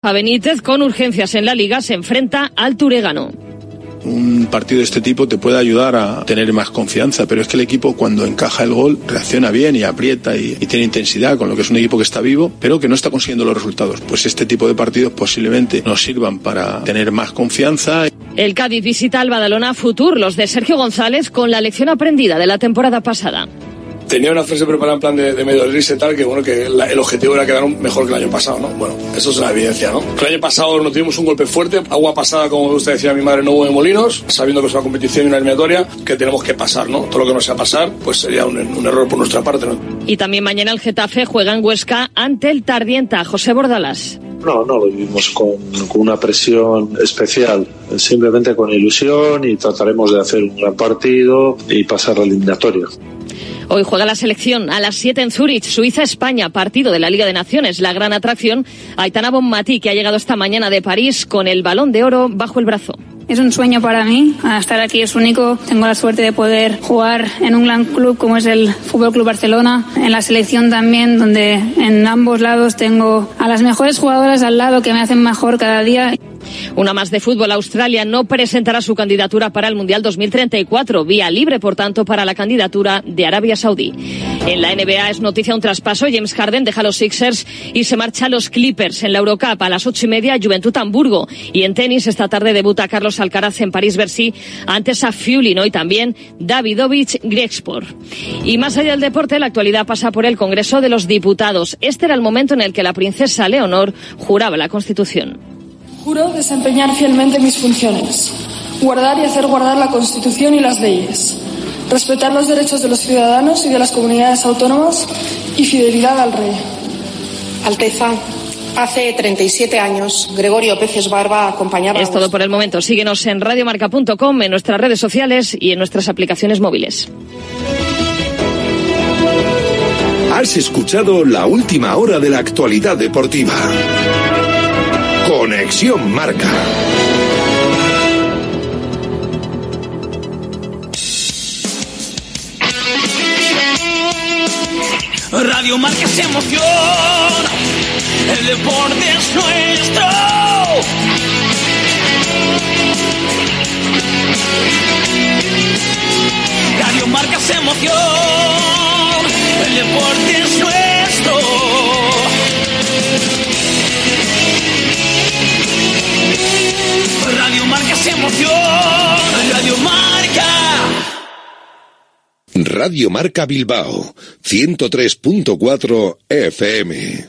A Benítez, con urgencias en la liga, se enfrenta al Turegano. Un partido de este tipo te puede ayudar a tener más confianza, pero es que el equipo cuando encaja el gol reacciona bien y aprieta y, y, tiene intensidad, con lo que es un equipo que está vivo, pero que no está consiguiendo los resultados. Pues este tipo de partidos posiblemente nos sirvan para tener más confianza. El Cádiz visita al Badalona Futur, los de Sergio González, con la lección aprendida de la temporada pasada tenía una frase preparada en plan de, de medio risa y tal, que bueno, que la, el objetivo era quedar mejor que el año pasado, ¿no? Bueno, eso es una evidencia, ¿no? El año pasado no tuvimos un golpe fuerte, agua pasada, como usted decía mi madre, no hubo de molinos, sabiendo que es una competición y una eliminatoria, que tenemos que pasar, ¿no? Todo lo que no sea pasar, pues sería un, un error por nuestra parte, ¿no? Y también mañana el Getafe juega en Huesca ante el Tardienta, José Bordalas. No, no lo vivimos con, con, una presión especial, simplemente con ilusión y trataremos de hacer un gran partido y pasar la eliminatoria. Hoy juega la selección a las 7 en Zurich, Suiza-España, partido de la Liga de Naciones. La gran atracción, Aitana Bonmatí, que ha llegado esta mañana de París con el balón de oro bajo el brazo. Es un sueño para mí, estar aquí es único. Tengo la suerte de poder jugar en un gran club como es el Fútbol Club Barcelona, en la selección también, donde en ambos lados tengo a las mejores jugadoras al lado que me hacen mejor cada día. Una más de fútbol. Australia no presentará su candidatura para el Mundial 2034. Vía libre, por tanto, para la candidatura de Arabia Saudí. En la NBA es noticia un traspaso. James Harden deja los Sixers y se marcha a los Clippers. En la Eurocup a las ocho y media, Juventud Hamburgo. Y en tenis esta tarde debuta Carlos Alcaraz en París-Bercy antes a Fiulino y también Davidovich Grexpor. Y más allá del deporte, la actualidad pasa por el Congreso de los Diputados. Este era el momento en el que la princesa Leonor juraba la Constitución. Juro desempeñar fielmente mis funciones, guardar y hacer guardar la Constitución y las leyes, respetar los derechos de los ciudadanos y de las comunidades autónomas y fidelidad al Rey. Alteza, Hace 37 años, Gregorio Peces Barba acompañaba. Es todo por el momento. Síguenos en radiomarca.com, en nuestras redes sociales y en nuestras aplicaciones móviles. Has escuchado la última hora de la actualidad deportiva. Conexión Marca. Radio Marca es emoción, el deporte es nuestro. Radio Marca es emoción, el deporte es nuestro. Radio Marca es emoción, Radio Marca. Radio Marca Bilbao, 103.4 FM.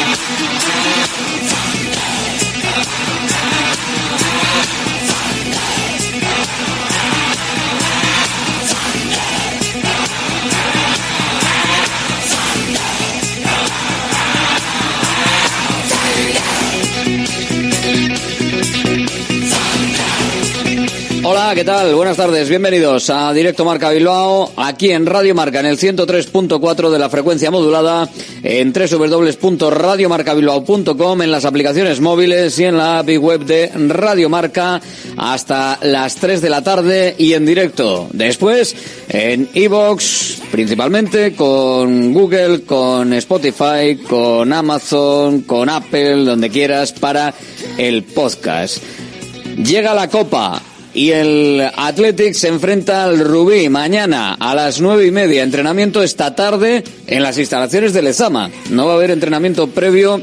¿Qué tal? Buenas tardes, bienvenidos a Directo Marca Bilbao, aquí en Radio Marca, en el 103.4 de la frecuencia modulada, en www.radiomarcabilbao.com, en las aplicaciones móviles y en la API web de Radio Marca, hasta las 3 de la tarde y en directo. Después, en iBox, principalmente con Google, con Spotify, con Amazon, con Apple, donde quieras, para el podcast. Llega la Copa, y el Athletic se enfrenta al Rubí mañana a las nueve y media. Entrenamiento esta tarde en las instalaciones de Lezama. No va a haber entrenamiento previo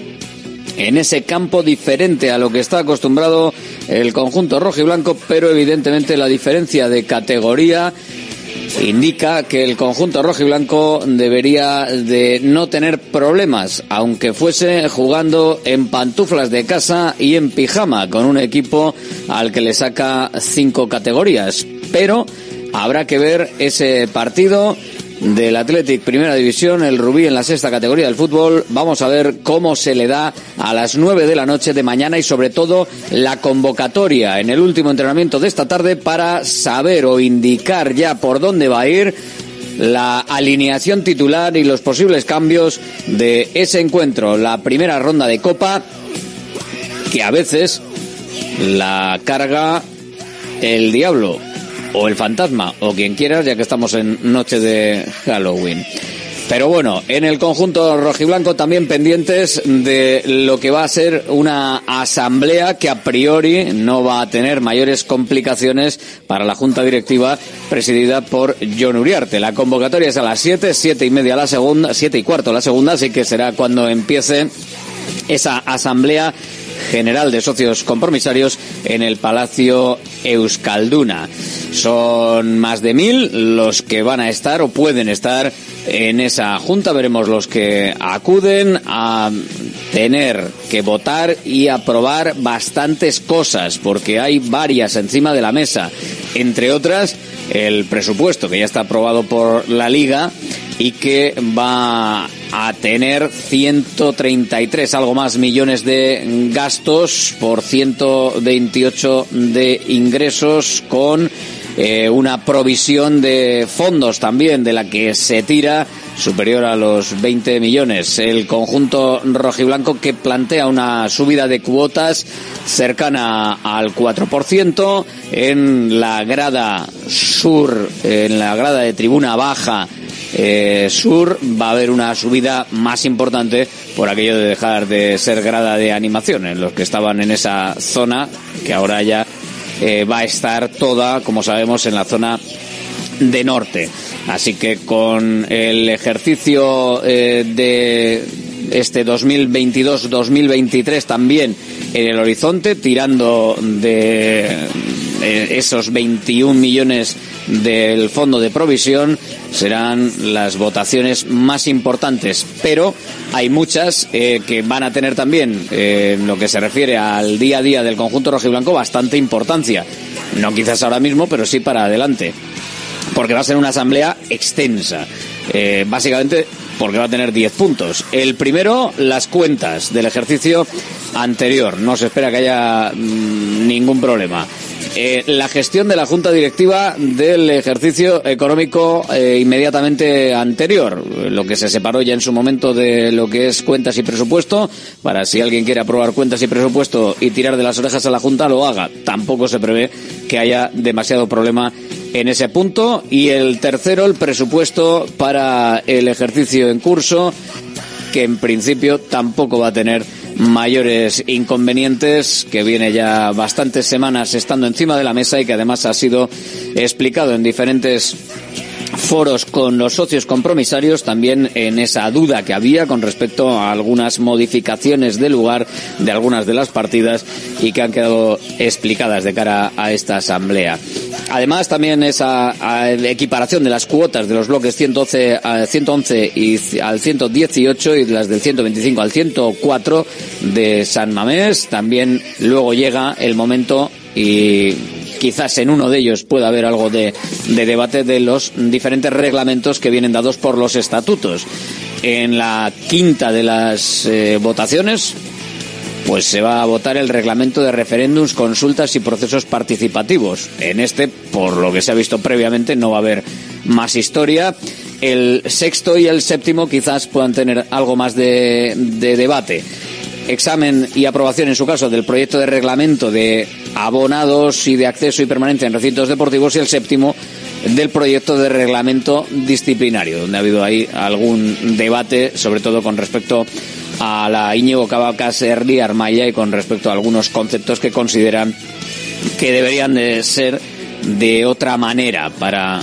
en ese campo diferente a lo que está acostumbrado el conjunto rojo y blanco, pero evidentemente la diferencia de categoría indica que el conjunto rojo y blanco debería de no tener problemas, aunque fuese jugando en pantuflas de casa y en pijama, con un equipo al que le saca cinco categorías. Pero habrá que ver ese partido del Athletic Primera División, el Rubí en la sexta categoría del fútbol. Vamos a ver cómo se le da a las nueve de la noche de mañana y sobre todo la convocatoria en el último entrenamiento de esta tarde para saber o indicar ya por dónde va a ir la alineación titular y los posibles cambios de ese encuentro, la primera ronda de Copa, que a veces la carga el diablo o el fantasma o quien quieras, ya que estamos en noche de Halloween. Pero bueno, en el conjunto rojiblanco también pendientes de lo que va a ser una asamblea que a priori no va a tener mayores complicaciones para la junta directiva presidida por John Uriarte. La convocatoria es a las 7, siete y media la segunda, siete y cuarto la segunda, así que será cuando empiece esa asamblea general de socios compromisarios en el Palacio Euskalduna. Son más de mil los que van a estar o pueden estar en esa junta. Veremos los que acuden a tener que votar y aprobar bastantes cosas, porque hay varias encima de la mesa. Entre otras, el presupuesto que ya está aprobado por la Liga y que va a tener 133, algo más millones de gastos por 128 de ingresos con eh, una provisión de fondos también de la que se tira superior a los 20 millones. El conjunto rojiblanco que plantea una subida de cuotas cercana al 4% en la grada sur, en la grada de tribuna baja eh, sur va a haber una subida más importante por aquello de dejar de ser grada de animación en los que estaban en esa zona que ahora ya eh, va a estar toda, como sabemos, en la zona de norte. Así que con el ejercicio eh, de este 2022-2023 también en el horizonte, tirando de esos 21 millones del fondo de provisión serán las votaciones más importantes, pero hay muchas eh, que van a tener también, eh, en lo que se refiere al día a día del conjunto rojiblanco, bastante importancia. No quizás ahora mismo, pero sí para adelante, porque va a ser una asamblea extensa. Eh, básicamente porque va a tener 10 puntos. El primero, las cuentas del ejercicio anterior. No se espera que haya mm, ningún problema. Eh, la gestión de la Junta Directiva del ejercicio económico eh, inmediatamente anterior, lo que se separó ya en su momento de lo que es cuentas y presupuesto, para si alguien quiere aprobar cuentas y presupuesto y tirar de las orejas a la Junta, lo haga. Tampoco se prevé que haya demasiado problema en ese punto. Y el tercero, el presupuesto para el ejercicio en curso, que en principio tampoco va a tener mayores inconvenientes, que viene ya bastantes semanas estando encima de la mesa y que además ha sido explicado en diferentes foros con los socios compromisarios, también en esa duda que había con respecto a algunas modificaciones de lugar de algunas de las partidas y que han quedado explicadas de cara a esta asamblea. Además, también esa equiparación de las cuotas de los bloques 111, 111 y al 118 y las del 125 al 104 de San Mamés. También luego llega el momento y quizás en uno de ellos pueda haber algo de, debate de los diferentes reglamentos que vienen dados por los estatutos. En la quinta de las eh, votaciones, pues se va a votar el reglamento de referéndums, consultas y procesos participativos. En este, por lo que se ha visto previamente, no va a haber más historia. El sexto y el séptimo quizás puedan tener algo más de debate examen y aprobación, en su caso, del proyecto de reglamento de abonados y de acceso y permanencia en recintos deportivos y el séptimo del proyecto de reglamento disciplinario, donde ha habido ahí algún debate, sobre todo con respecto a la Íñigo Cabacas Erli Armaya y con respecto a algunos conceptos que consideran que deberían de ser de otra manera para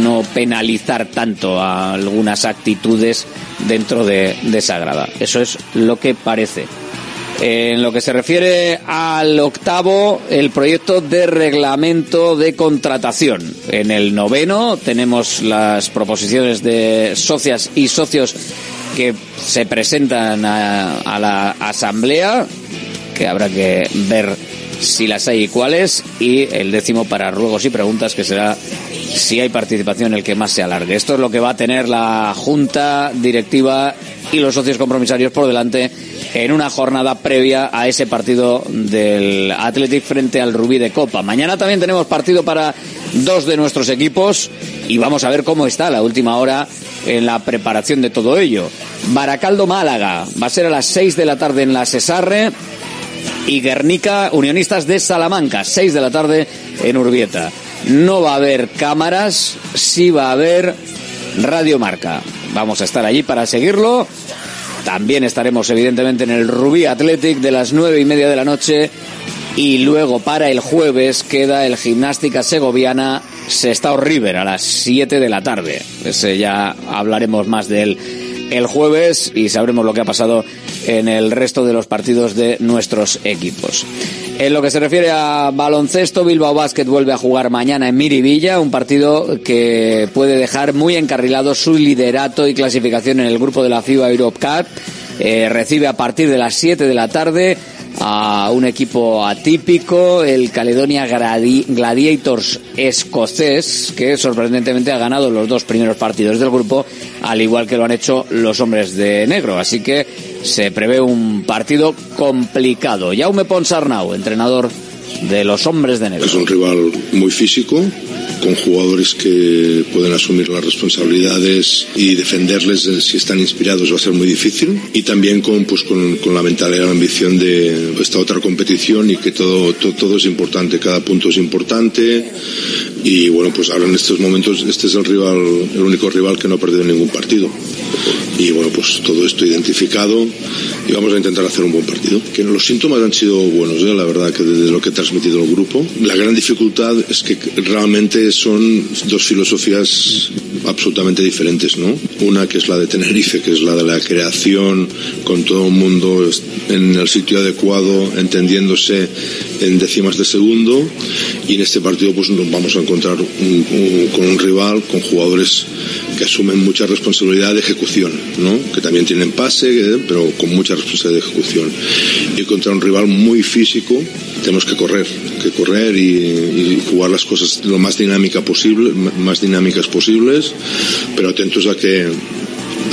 no penalizar tanto a algunas actitudes dentro de, de. Eso es lo que parece. En lo que se refiere al octavo, el proyecto de reglamento de contratación. En el noveno tenemos las proposiciones de socias y socios que se presentan a, a la asamblea, que habrá que ver si las hay y cuáles, y el décimo para ruegos y preguntas, que será si hay participación el que más se alargue. Esto es lo que va a tener la Junta Directiva y los socios compromisarios por delante en una jornada previa a ese partido del Athletic frente al Rubí de Copa. Mañana también tenemos partido para dos de nuestros equipos y vamos a ver cómo está la última hora en la preparación de todo ello. Baracaldo Málaga va a ser a las 6 de la tarde en la Cesarre y Guernica Unionistas de Salamanca, 6 de la tarde en Urbieta. No va a haber cámaras, sí va a haber Radio Marca. Vamos a estar allí para seguirlo. También estaremos evidentemente en el Rubí Athletic de las nueve y media de la noche. Y luego para el jueves queda el Gimnástica Segoviana Sestao River a las 7 de la tarde. Ese ya hablaremos más de él el jueves y sabremos lo que ha pasado en el resto de los partidos de nuestros equipos. En lo que se refiere a baloncesto, Bilbao Basket vuelve a jugar mañana en Miribilla, un partido que puede dejar muy encarrilado su liderato y clasificación en el grupo de la FIBA Europe Cup. Eh, recibe a partir de las 7 de la tarde a un equipo atípico, el Caledonia Gladiators escocés, que sorprendentemente ha ganado los dos primeros partidos del grupo, al igual que lo han hecho los hombres de negro. Así que se prevé un partido complicado. Jaume Ponsarnau, entrenador de los hombres de negro. Es un rival muy físico, con jugadores que pueden asumir las responsabilidades y defenderles si están inspirados va a ser muy difícil y también con pues con, con la mentalidad y la ambición de esta otra competición y que todo, todo, todo es importante cada punto es importante y bueno pues ahora en estos momentos este es el rival el único rival que no ha perdido ningún partido y bueno pues todo esto identificado y vamos a intentar hacer un buen partido que los síntomas han sido buenos ¿eh? la verdad que desde lo que ha transmitido el grupo la gran dificultad es que realmente son dos filosofías absolutamente diferentes, ¿no? Una que es la de Tenerife, que es la de la creación, con todo el mundo en el sitio adecuado, entendiéndose en décimas de segundo, y en este partido pues nos vamos a encontrar con un rival, con jugadores que asumen mucha responsabilidad de ¿no? Que también tienen pase, pero con mucha responsabilidad de ejecución. Y contra un rival muy físico, tenemos que correr, que correr y, y jugar las cosas lo más dinámica posible, más dinámicas posibles, pero atentos a que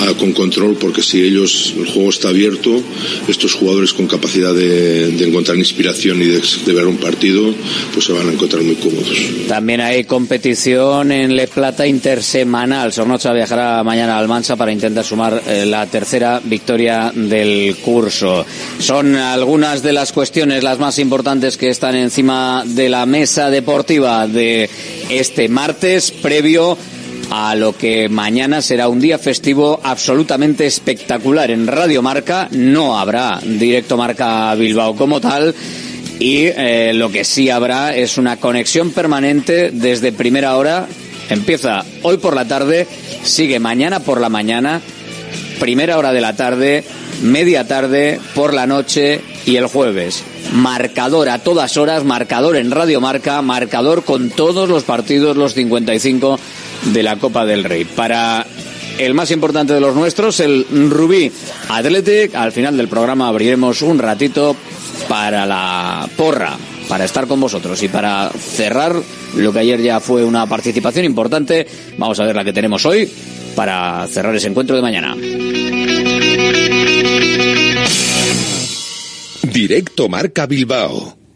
a, con control porque si ellos el juego está abierto estos jugadores con capacidad de, encontrar inspiración y de, de, ver un partido pues se van a encontrar muy cómodos. También hay competición en Le Plata intersemanal. Sornocha viajará mañana al Mancha para intentar sumar eh, la tercera victoria del curso. Son algunas de las cuestiones las más importantes que están encima de la mesa deportiva de este martes previo a lo que mañana será un día festivo absolutamente espectacular en Radio Marca. No habrá directo Marca Bilbao como tal. Y eh, lo que sí habrá es una conexión permanente desde primera hora. Empieza hoy por la tarde, sigue mañana por la mañana, primera hora de la tarde, media tarde, por la noche y el jueves. Marcador a todas horas, marcador en Radio Marca, marcador con todos los partidos, los 55 de la Copa del Rey. Para el más importante de los nuestros, el Rubí Athletic. Al final del programa abriremos un ratito para la porra, para estar con vosotros y para cerrar lo que ayer ya fue una participación importante. Vamos a ver la que tenemos hoy para cerrar ese encuentro de mañana. Directo Marca Bilbao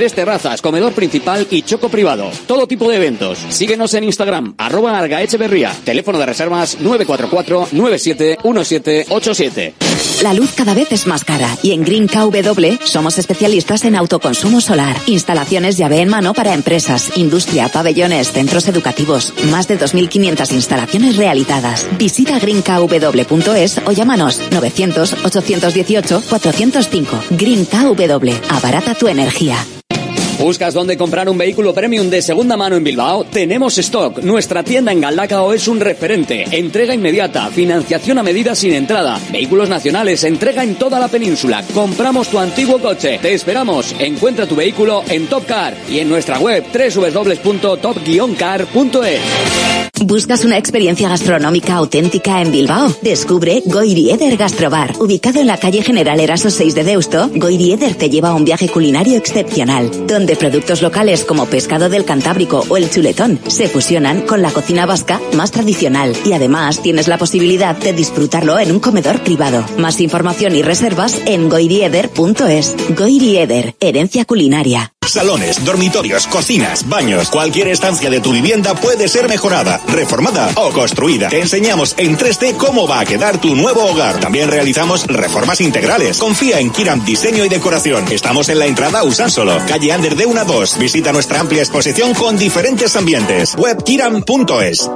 tres terrazas, comedor principal y choco privado. Todo tipo de eventos. Síguenos en Instagram, arroba Argaecheverría. Teléfono de reservas 944-971787. La luz cada vez es más cara y en Green KW somos especialistas en autoconsumo solar, instalaciones llave en mano para empresas, industria, pabellones, centros educativos, más de 2.500 instalaciones realizadas. Visita greenkw.es o llámanos 900-818-405. Green KW, abarata tu energía. ¿Buscas dónde comprar un vehículo premium de segunda mano en Bilbao? Tenemos stock. Nuestra tienda en Galdacao es un referente. Entrega inmediata, financiación a medida sin entrada, vehículos nacionales, entrega en toda la península. Compramos tu antiguo coche. Te esperamos. Encuentra tu vehículo en Top Car y en nuestra web www.top-car.es. ¿Buscas una experiencia gastronómica auténtica en Bilbao? Descubre Goirieder Gastrobar. Ubicado en la calle General Eraso 6 de Deusto, Goirieder te lleva a un viaje culinario excepcional, donde productos locales como pescado del Cantábrico o el chuletón se fusionan con la cocina vasca más tradicional y además tienes la posibilidad de disfrutarlo en un comedor privado. Más información y reservas en goirieder.es. Goirieder, herencia culinaria. Salones, dormitorios, cocinas, baños, cualquier estancia de tu vivienda puede ser mejorada, reformada o construida. Te enseñamos en 3D cómo va a quedar tu nuevo hogar. También realizamos reformas integrales. Confía en Kiram Diseño y Decoración. Estamos en la entrada Usánsolo, calle Ander de 1 a 2. Visita nuestra amplia exposición con diferentes ambientes. Webkiram.es.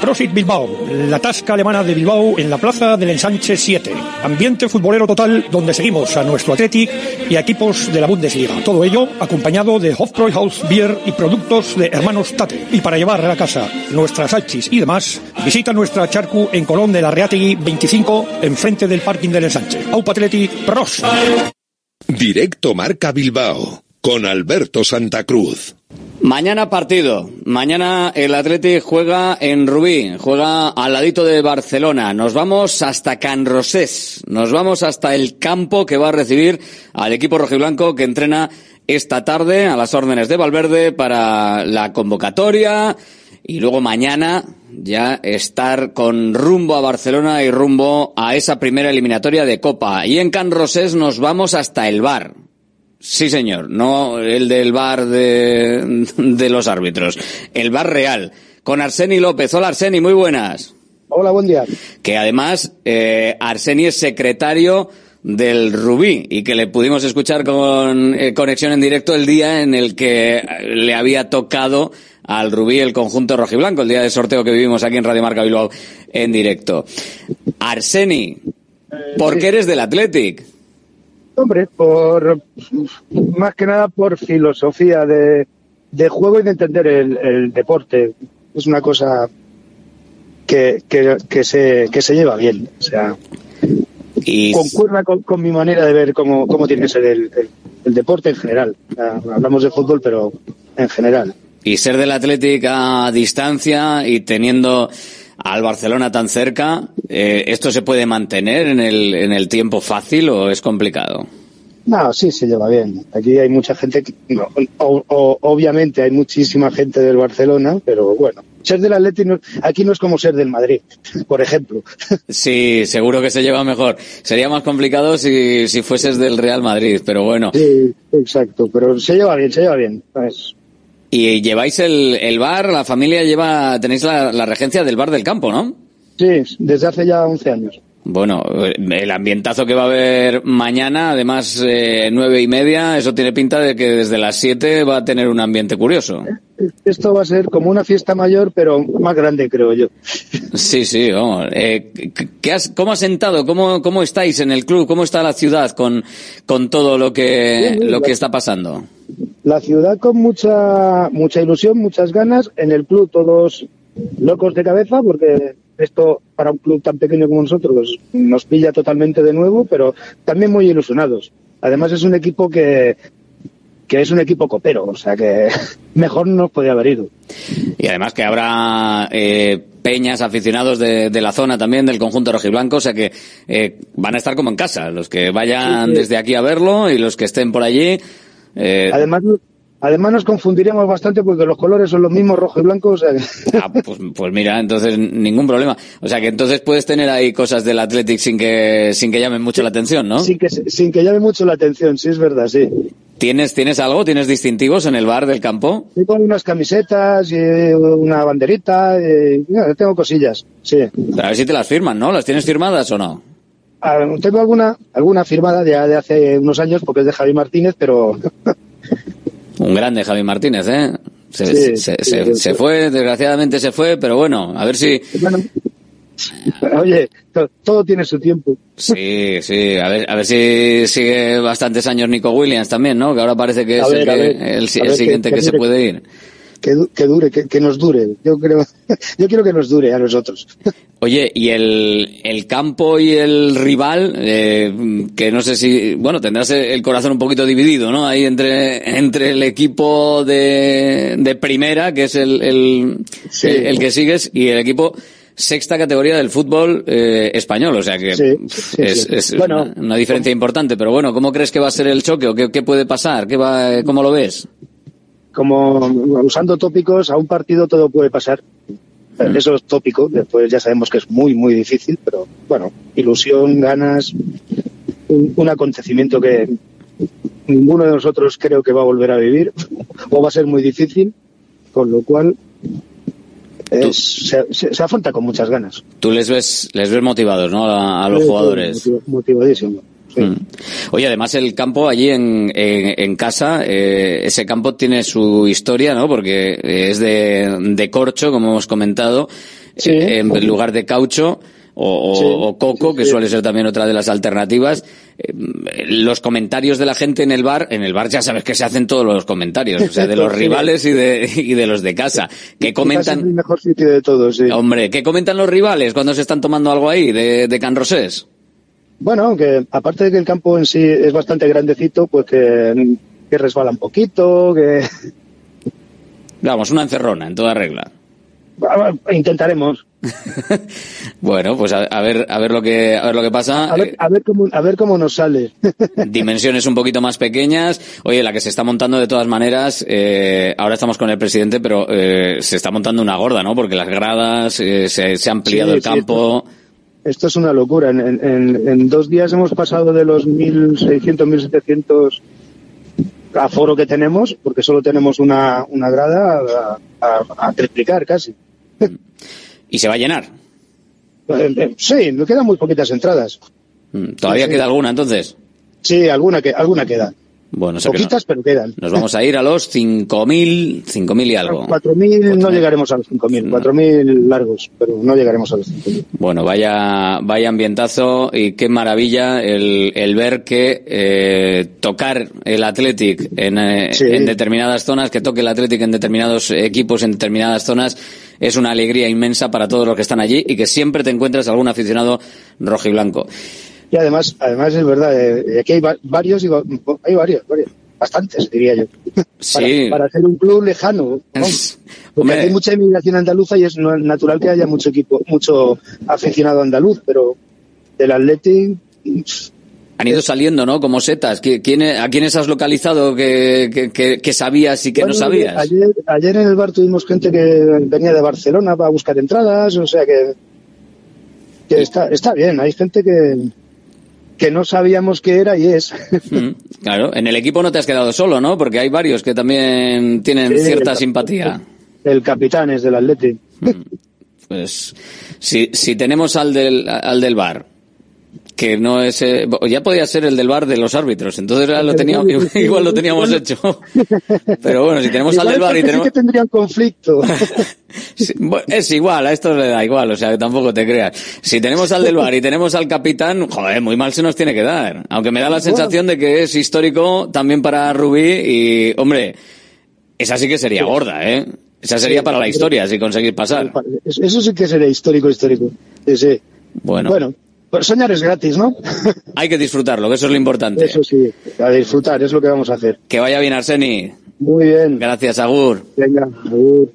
Prosit Bilbao, la tasca alemana de Bilbao en la plaza del Ensanche 7. Ambiente futbolero total donde seguimos a nuestro Athletic y a equipos de la Bundesliga. Todo ello acompañado de Hofbräuhaus Beer y productos de hermanos Tate. Y para llevar a la casa nuestras salchis y demás, visita nuestra charcu en Colón de la Reategui 25, enfrente del parking del Ensanche. Aupa Athletic, pros. Directo Marca Bilbao con Alberto Santa Cruz. Mañana partido. Mañana el Athletic juega en Rubí, juega al ladito de Barcelona. Nos vamos hasta Can Rosés. Nos vamos hasta el campo que va a recibir al equipo rojiblanco que entrena esta tarde a las órdenes de Valverde para la convocatoria y luego mañana ya estar con rumbo a Barcelona y rumbo a esa primera eliminatoria de Copa. Y en Can Rosés nos vamos hasta el bar. Sí, señor, no el del bar de, de los árbitros, el bar real, con Arseni López. Hola Arseni, muy buenas. Hola, buen día. Que además eh, Arseni es secretario del Rubí y que le pudimos escuchar con eh, conexión en directo el día en el que le había tocado al Rubí el conjunto rojiblanco, el día de sorteo que vivimos aquí en Radio Marca Bilbao en directo. Arseni, ¿por qué eres del Athletic? Hombre, por más que nada por filosofía de, de juego y de entender el, el deporte. Es una cosa que, que, que, se, que se lleva bien. O sea, y... concuerda con, con, mi manera de ver cómo, cómo tiene que ser el, el, el deporte en general. O sea, hablamos de fútbol, pero en general. Y ser del Athletic a distancia y teniendo al Barcelona tan cerca, eh, ¿esto se puede mantener en el, en el tiempo fácil o es complicado? No, sí, se lleva bien. Aquí hay mucha gente, que, no, o, o, obviamente hay muchísima gente del Barcelona, pero bueno, ser del Atleti no, aquí no es como ser del Madrid, por ejemplo. Sí, seguro que se lleva mejor. Sería más complicado si, si fueses del Real Madrid, pero bueno. Sí, exacto, pero se lleva bien, se lleva bien. Y lleváis el, el bar, la familia lleva, tenéis la, la regencia del bar del campo, ¿no? Sí, desde hace ya 11 años. Bueno, el ambientazo que va a haber mañana, además eh, nueve y media, eso tiene pinta de que desde las siete va a tener un ambiente curioso. Esto va a ser como una fiesta mayor, pero más grande, creo yo. Sí, sí, vamos. Eh, ¿qué has, ¿Cómo has sentado? ¿Cómo, ¿Cómo estáis en el club? ¿Cómo está la ciudad con, con todo lo que, lo que está pasando? La ciudad con mucha, mucha ilusión, muchas ganas. En el club todos locos de cabeza porque esto para un club tan pequeño como nosotros nos pilla totalmente de nuevo, pero también muy ilusionados. Además es un equipo que, que es un equipo copero, o sea que mejor no nos podía haber ido. Y además que habrá eh, peñas, aficionados de, de, la zona también, del conjunto rojiblanco, o sea que eh, van a estar como en casa, los que vayan sí, sí. desde aquí a verlo y los que estén por allí. Eh... Además, Además nos confundiríamos bastante porque los colores son los mismos rojo y blanco. O sea ah, pues, pues, mira, entonces ningún problema. O sea que entonces puedes tener ahí cosas del Athletic sin que sin que llamen mucho la atención, ¿no? Sin que sin que llame mucho la atención, sí es verdad, sí. ¿Tienes tienes algo? ¿Tienes distintivos en el bar del campo? Con unas camisetas y una banderita. Y, tengo cosillas, sí. A ver si te las firman, ¿no? ¿Las tienes firmadas o no? Ah, tengo alguna alguna firmada ya de hace unos años porque es de Javi Martínez, pero Un grande Javi Martínez, ¿eh? Se, sí, se, sí, se, sí. se, fue, desgraciadamente se fue, pero bueno, a ver si... Bueno, oye, todo, todo, tiene su tiempo. Sí, sí, a ver, a ver si sigue bastantes años Nico Williams también, ¿no? Que ahora parece que es ver, el, que, ver, el, el siguiente que, que, se puede ir. Que, que dure, que, que, nos dure. Yo creo, yo quiero que nos dure a nosotros. Oye, y el, el campo y el rival, eh, que no sé si, bueno, tendrás el corazón un poquito dividido, ¿no? Ahí entre, entre el equipo de, de primera, que es el, el, sí. el, el, que sigues, y el equipo sexta categoría del fútbol eh, español, o sea que sí, sí, es, es bueno, una, una, diferencia importante, pero bueno, ¿cómo crees que va a ser el choque o qué, qué puede pasar? ¿Qué va, ¿Cómo lo ves? Como usando tópicos, a un partido todo puede pasar. Eso es tópico, después ya sabemos que es muy, muy difícil, pero bueno, ilusión, ganas, un, un acontecimiento que ninguno de nosotros creo que va a volver a vivir o va a ser muy difícil, con lo cual es, se, se, se, afronta con muchas ganas. Tú les ves, les ves motivados, ¿no? A, a los jugadores. Motiv, motivadísimo. Sí. Mm. Oye, además el campo allí en, en, en casa, eh, ese campo tiene su historia, ¿no? Porque es de, de corcho, como hemos comentado, sí. eh, en lugar de caucho. O, Sí, o, coco, que sí. suele ser también otra de las alternativas. Eh, los comentarios de la gente en el bar, en el bar ya sabes que se hacen todos los comentarios, o sea, de los rivales y de, y de los de casa. ¿Qué Es el comentan? mejor sitio de todos, sí. Hombre, ¿qué comentan los rivales cuando se están tomando algo ahí de, de Can Rosés? Bueno, aunque aparte de que el campo en sí es bastante grandecito, pues que, que resbala un poquito, que Vamos, una encerrona en toda regla. Intentaremos. Bueno, pues a, a ver, a ver lo que, a ver lo que pasa. A ver, a ver cómo, a ver cómo nos sale. Dimensiones un poquito más pequeñas. Oye, la que se está montando de todas maneras, eh, ahora estamos con el presidente, pero eh, se está montando una gorda, ¿no? Porque las gradas, eh, se, se ha ampliado Sí, el sí, campo. Esto es una locura. En, en, en dos días hemos pasado de los 1.600, 1.700 aforo que tenemos, porque solo tenemos una, una grada, a, a, a triplicar casi. Y se va a llenar. Eh, eh, Sí, nos quedan muy poquitas entradas. Mm, Todavía Sí. queda alguna entonces. Sí, alguna, que, alguna queda. Bueno, o sea Poquitas, pero quedan. no- nos vamos a ir a los 5.000, 5.000 y algo. 4.000 no llegaremos a los 5.000, 4.000 largos, pero no llegaremos a los 5.000. Bueno, vaya, vaya ambientazo y qué maravilla el, el ver que eh, tocar el Athletic en, eh, Sí. en determinadas zonas, que toque el Athletic en determinados equipos, en determinadas zonas, es una alegría inmensa para todos los que están allí y que siempre te encuentras algún aficionado rojo y además, además es verdad, eh, aquí hay va- varios, y va- hay varios, varios, bastantes diría yo. Sí. Para, para ser un club lejano. ¿no? Porque hay mucha inmigración andaluza y es natural que haya mucho equipo, mucho aficionado andaluz, pero del Athletic, Han ido saliendo, ¿no? Como setas. ¿Qui- quién- ¿A quiénes has localizado que, que, que- que sabías y que Bueno, no sabías? Ayer, ayer en el bar tuvimos gente que venía de Barcelona para buscar entradas, o sea que, que está, está bien. Hay gente que, que no sabíamos qué era y es. Mm, Claro, en el equipo no te has quedado solo, ¿no? Porque hay varios que también tienen Sí, cierta el- simpatía. El capitán es del Athletic. Pues si, si tenemos al del, al del bar, que no es, eh, ya podía ser el del bar de los árbitros, entonces ya lo teníamos, igual lo teníamos hecho. Pero bueno, si tenemos al del bar y tenemos, Sí que tendrían conflicto. Es igual, a esto le da igual, o sea, que tampoco te creas. Si tenemos al del bar y tenemos al capitán, joder, muy mal se nos tiene que dar. Aunque me da la sensación de que es histórico también para Rubí y, hombre, esa sí que sería gorda, ¿eh? Esa sería para la pero- historia, si conseguir pasar. Eso sí que sería histórico, histórico. Sí, sí. Bueno, Bueno, Pues soñar es gratis, ¿no? Hay que disfrutarlo, que eso es lo importante. Eso sí, a disfrutar, es lo que vamos a hacer. Que vaya bien, Arseni. Muy bien. Gracias, Agur. Venga, Agur.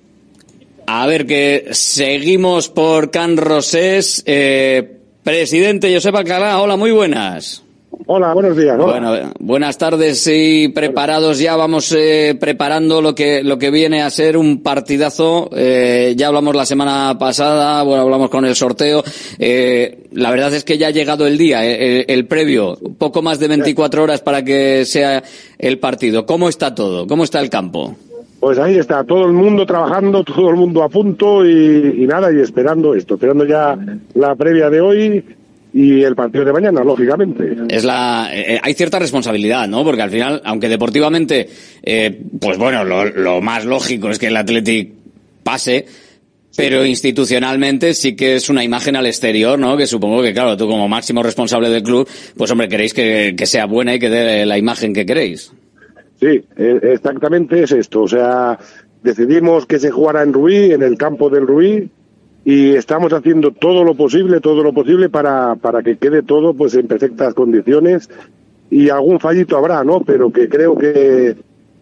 A ver, que seguimos por Can Rosés. Eh, presidente Josep Alcalá, hola, muy buenas. Hola, buenos días. Hola. Bueno, buenas tardes y preparados ya. Vamos eh, preparando lo que lo que viene a ser un partidazo. Eh, ya hablamos la semana pasada, bueno, hablamos con el sorteo. Eh, la verdad es que ya ha llegado el día, eh, el, el, previo, poco más de 24 horas para que sea el partido. ¿Cómo está todo? ¿Cómo está el campo? Pues ahí está, todo el mundo trabajando, todo el mundo a punto y, y nada, y esperando esto, esperando ya la previa de hoy y el partido de mañana, lógicamente. Es la, eh, hay cierta responsabilidad, ¿no? Porque al final, aunque deportivamente, eh, pues bueno, lo, lo, más lógico es que el Athletic pase, pero institucionalmente sí que es una imagen al exterior, ¿no? Que supongo que, claro, tú como máximo responsable del club, pues hombre, queréis que, que sea buena y que dé la imagen que queréis. Sí, exactamente es esto. O sea, decidimos que se jugara en Ruí, en el campo del Ruí, y estamos haciendo todo lo posible, todo lo posible para, para que quede todo pues en perfectas condiciones y algún fallito habrá, ¿no? Pero que creo que,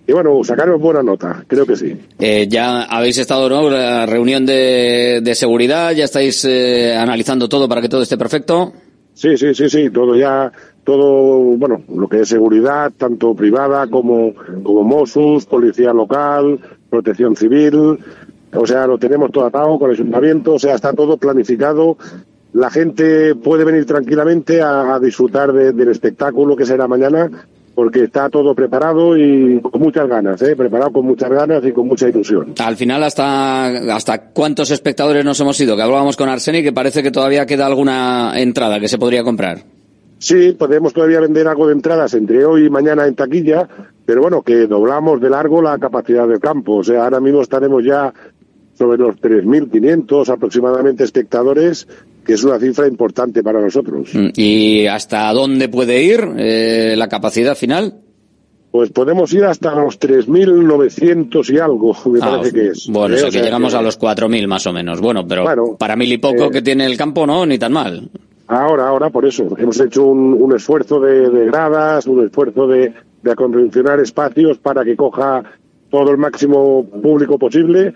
que bueno, sacaremos buena nota, creo que sí. Eh, ya habéis estado, ¿no? La reunión de, de seguridad, ya estáis eh, analizando todo para que todo esté perfecto. Sí, sí, sí, sí, todo ya, todo, bueno, lo que es seguridad, tanto privada como, como Mossos, policía local, protección civil, o sea, lo tenemos todo atado con el ayuntamiento, o sea, está todo planificado. La gente puede venir tranquilamente a, a disfrutar de, del espectáculo que será mañana, porque está todo preparado y con muchas ganas, ¿eh? preparado con muchas ganas y con mucha ilusión. Al final, ¿hasta, hasta cuántos espectadores nos hemos ido? Que hablábamos con Arseni, que parece que todavía queda alguna entrada que se podría comprar. Sí, podemos todavía vender algo de entradas entre hoy y mañana en taquilla, pero bueno, que doblamos de largo la capacidad del campo. O sea, ahora mismo estaremos ya sobre los 3.500 aproximadamente espectadores, que es una cifra importante para nosotros. ¿Y hasta dónde puede ir eh, la capacidad final? Pues podemos ir hasta los 3.900 y algo, me ah, parece que es. Bueno, ¿eh? o sea, que o sea llegamos que... a los 4.000 más o menos. Bueno, pero bueno, para mil y poco eh... que tiene el campo, no, ni tan mal. Ahora, ahora, por eso. Hemos hecho un, un esfuerzo de, de, gradas, un esfuerzo de, de acondicionar espacios para que coja todo el máximo público posible